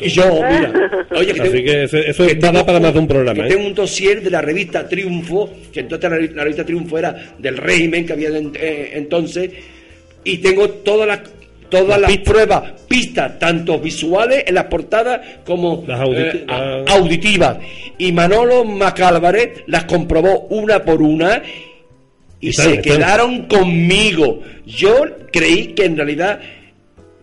Y yo, mira, oye, que Así tengo- que eso, eso que tengo para más de un programa. ¿eh? tengo un dossier de la revista Triunfo, que entonces la revista Triunfo era del régimen que había en- eh, entonces, y tengo todas las todas las pruebas, pistas, tanto visuales en las portadas como Las eh, a- las- auditivas. Y Manolo Macálvarez las comprobó una por una y se están. quedaron conmigo. Yo creí que en realidad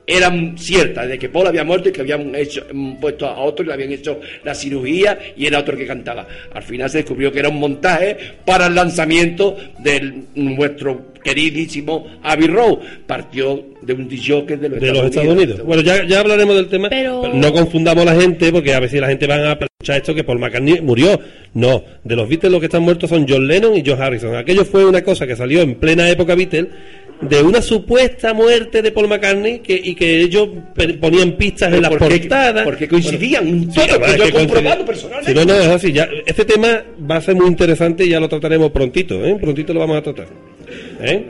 eran ciertas, de que Paul había muerto y que habían hecho, puesto a otro y le habían hecho la cirugía y era otro el que cantaba. Al final se descubrió que era un montaje para el lanzamiento de nuestro queridísimo Abbey Road. Partió de un DJ de los, de los Estados Unidos. Bueno, ya, ya hablaremos del tema. Pero- pero no confundamos a la gente, porque a veces la gente va a escuchar esto que Paul McCartney murió. No, de los Beatles los que están muertos son John Lennon y George Harrison. Aquello fue una cosa que salió en plena época Beatles de una supuesta muerte de Paul McCartney que, y que ellos ponían pistas en las ¿Por qué? portadas. Porque coincidían Bueno, todo, además que es yo he coincide- comprobado personalmente. Sí, no, no, es así. Ya, este tema va a ser muy interesante y ya lo trataremos prontito. ¿eh? Prontito lo vamos a tratar. ¿eh?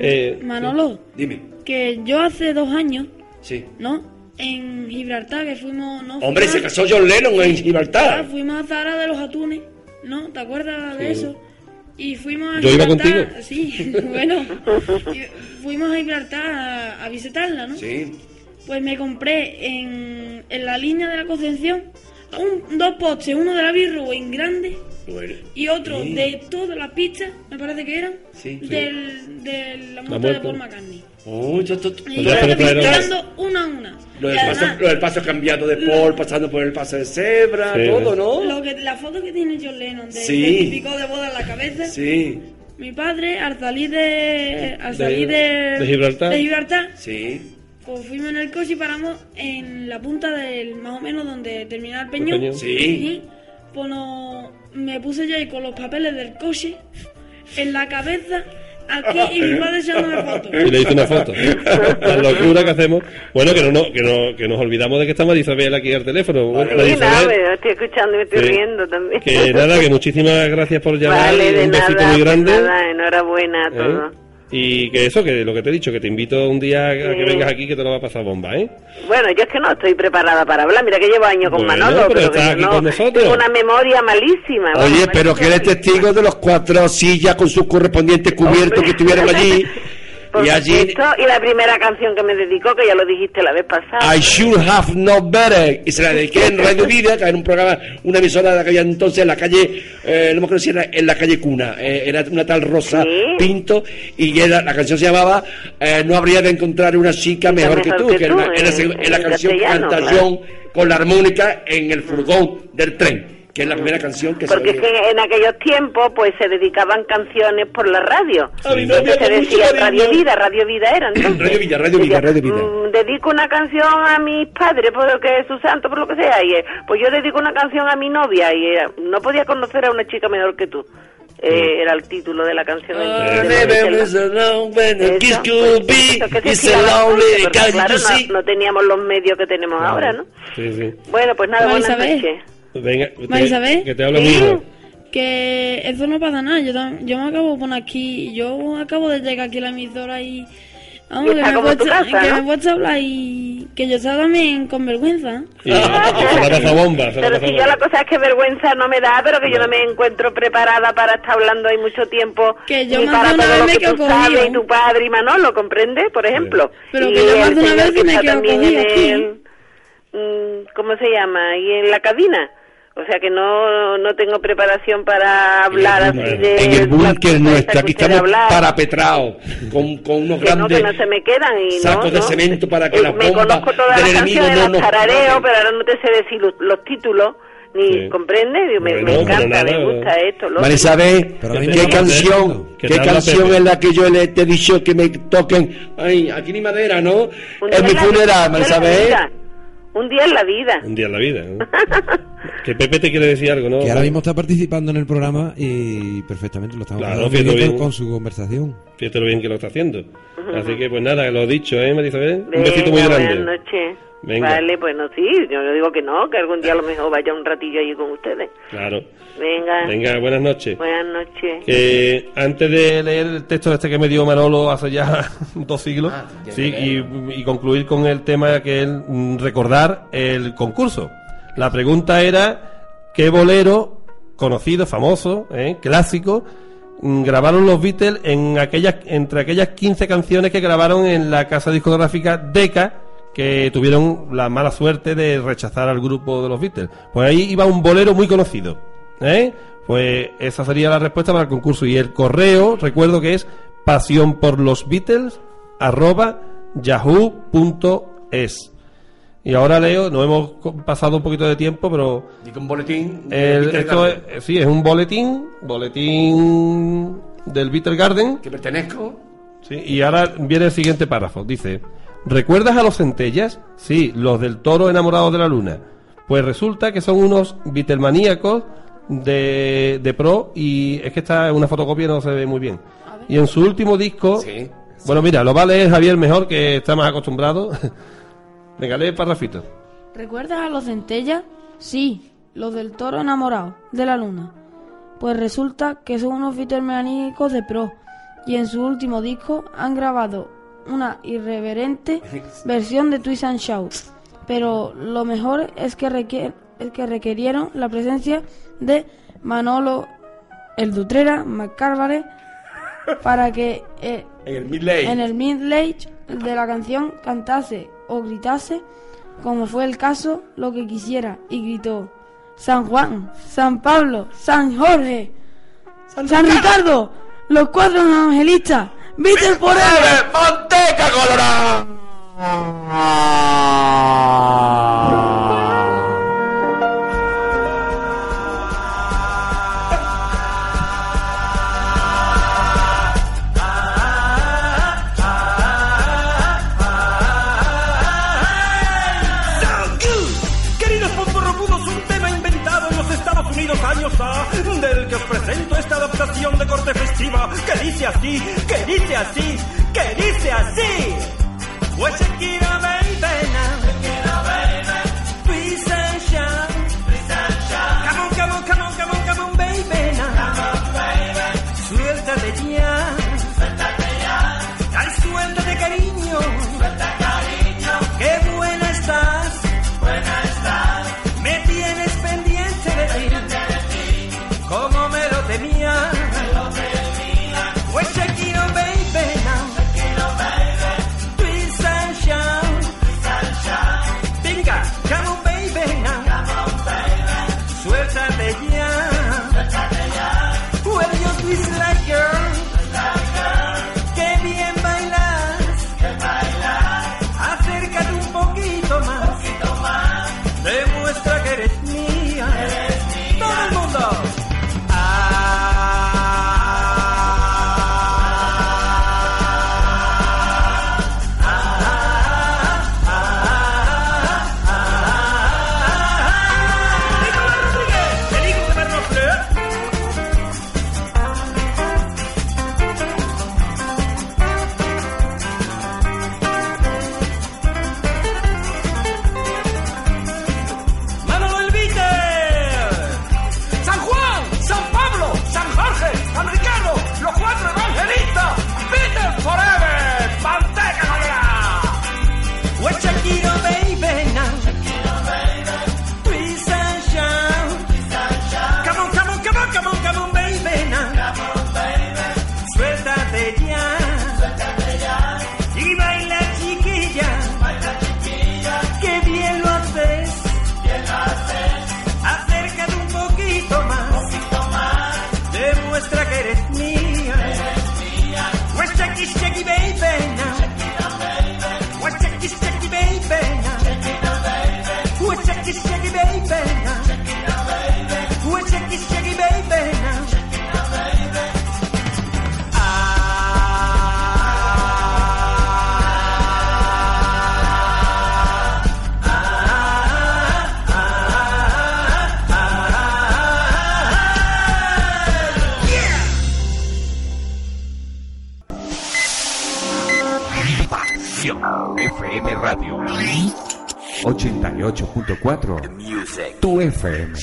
Eh, Manolo, Dime, que yo hace dos años, sí. ¿no? En Gibraltar, que fuimos... No, Hombre, fuimos se a- casó John Lennon en Gibraltar. fuimos a Zara de los Atunes, ¿no? ¿Te acuerdas de Sí. eso? Y fuimos a Yo iba Gibraltar- contigo. Sí, bueno. fuimos a Gibraltar a, a visitarla, ¿no? Sí. Pues me compré en, en la línea de la Concepción un, dos postes, uno de la Birro en grande Bueno. y otro Sí. de todas las pistas, me parece que eran, Sí. del, de la muerte de. Paul McCartney. To- Y Pues lo una a una. Lo del, paso, además, lo del paso cambiado de Paul, pasando por el paso de cebra, Sí. todo, ¿no? lo que, la foto que tiene John Lennon de Sí. certificado de boda en la cabeza. Sí, Mi padre, al salir de, al salir de, de Gibraltar. de Gibraltar, sí. pues fuimos en el coche y paramos en la punta del, más o menos donde terminaba el peñón. peñón. Sí. Pues no- me puse yo ahí con los papeles del coche en la cabeza, aquí, y mi padre echándome fotos. y le hice una foto. La locura que hacemos. Bueno, que no, no, que no, que nos olvidamos de que está María Isabel aquí al teléfono. Bueno, Sí, nada, Isabel, me estoy escuchando y me estoy Sí. riendo también. que nada, que muchísimas gracias por llamar Vale, y de un besito nada, muy grande. nada, enhorabuena a ¿eh? Y que eso, que lo que te he dicho, que te invito un día a que vengas aquí que te lo va a pasar bomba, ¿eh? Bueno, yo es que no estoy preparada para hablar. Mira que llevo años con Bueno, Manolo, pero pero, que aquí no, con nosotros. tengo una memoria malísima. Oye, pero que eres testigo de los cuatro sillas con sus correspondientes cubiertos que estuvieron allí. Por y allí, supuesto, y la primera canción que me dedicó, que ya lo dijiste la vez pasada. I should have known better. Y se la dediqué en Radio Vida, que era un programa, una emisora que había entonces en la calle, eh, no me acuerdo si era en la calle Cuna, eh, era una tal Rosa Sí. Pinto, y era, la canción se llamaba eh, No habría de encontrar una chica mejor, que tú, que que era, tú, una- era en- en la canción que castellano, canta claro. John con la armónica en el furgón del tren. Que es la primera canción que Porque es se que en aquellos tiempos pues se dedicaban canciones por la radio. A mi novia Entonces se decía. Radio Vida, Radio Vida era entonces. Radio Vida, Radio Vida, Radio Vida. Mm, dedico una canción a mis padres por lo que es su santo, por lo que sea. Y eh, pues yo dedico una canción a mi novia y eh, no podía conocer a una chica mejor que tú. Eh, era el título de la canción. Porque, no, teníamos los medios que tenemos ahora, ¿no? Sí, sí. Bueno, pues nada, buenas noches. Venga, te- que te hablo Sí. mismo. Que eso no pasa nada. Yo, yo me acabo de poner aquí. Yo acabo de llegar aquí a la emisora y. Vamos, que me, puesto, casa, que hablar y. Que yo estaba también con vergüenza. Y se la pasa bomba, se la Pero si yo la cosa es que vergüenza no me da, pero que yo no me encuentro preparada para estar hablando ahí mucho tiempo. Que yo más de una vez lo me que quedo tú sabes, cogido. y tu padre y Manolo, ¿comprende? Por ejemplo. Pero y que yo más el de una vez que me está quedo también cogido en aquí. el... mm, ¿Cómo se llama? Y en la cabina. O sea que no, no tengo preparación para hablar así de... en el búnker nuestro, que aquí estamos parapetrados, con, con unos Que no, grandes que no se me quedan y sacos no, de no. cemento para que Eh, las me bombas conozco todas del las enemigo canciones, no las nos tarareo, pero ahora no te sé decir los, los títulos, ni Sí. comprende, Digo, me, me encanta, nada, me gusta esto. lo Marisabel, ¿qué canción, qué canción es la que yo le te he dicho que me toquen? Ay, aquí ni madera, ¿no? Es mi funeral, en Marisabel. Un día en la vida. Un día en la vida. ¿no? que Pepe te quiere decir algo, ¿no? Que ahora mismo está participando en el programa y perfectamente lo estamos Claro, bien con su conversación. Fíjate lo bien que lo está haciendo. Así que, pues nada, lo dicho, ¿eh, Marisabel? Un Venga, besito muy Buenas grande. noches. Venga. Vale, pues no, sí, yo no digo que no, que algún día a lo mejor vaya un ratillo allí con ustedes. Claro. Venga, Venga, buenas noches. buenas noches. Que antes de leer el texto este que me dio Manolo hace ya dos siglos, Ah, sí, y, y concluir con el tema que es recordar el concurso. La pregunta era qué bolero conocido, famoso, eh, clásico, mm, grabaron los Beatles en aquellas entre aquellas 15 canciones que grabaron en la casa discográfica Decca que tuvieron la mala suerte de rechazar al grupo de los Beatles. Pues ahí iba un bolero muy conocido. ¿eh? Pues esa sería la respuesta para el concurso. Y el correo, recuerdo que es pasión por los Beatles arroba yahoo.es. Y ahora Leo, nos hemos pasado un poquito de tiempo, pero Digo un boletín. el- esto es, sí, es un boletín, boletín del Beatle Garden. Que pertenezco. Sí, y ahora viene el siguiente párrafo. Dice, ¿recuerdas a los centellas? Sí, los del toro enamorado de la luna. Pues resulta que son unos Beatlemaníacos de, de pro y es que esta es una fotocopia y no se ve muy bien. Y en su último disco... Sí. Bueno, mira, lo va a leer Javier mejor, que está más acostumbrado. Venga, lee el párrafito. ¿Recuerdas a los centellas? Sí, los del toro enamorado de la luna. Pues resulta que son unos Beatlemaniacos de pro y en su último disco han grabado una irreverente versión de Twist and Shout. Pero lo mejor es que, requier- es que requirieron la presencia de Manolo el Dutrera McCarvare para que eh, En el midley. en el midlage de la canción cantase o gritase, como fue el caso, lo que quisiera, y gritó San Juan, San Pablo, San Jorge, San, Ricardo, los cuatro evangelistas, Beatles forever. ¡Manteca colorada! Adaptación de corte festiva, que dice así, que dice así, que dice así. Pues Shakira, 98.4 Tu FM.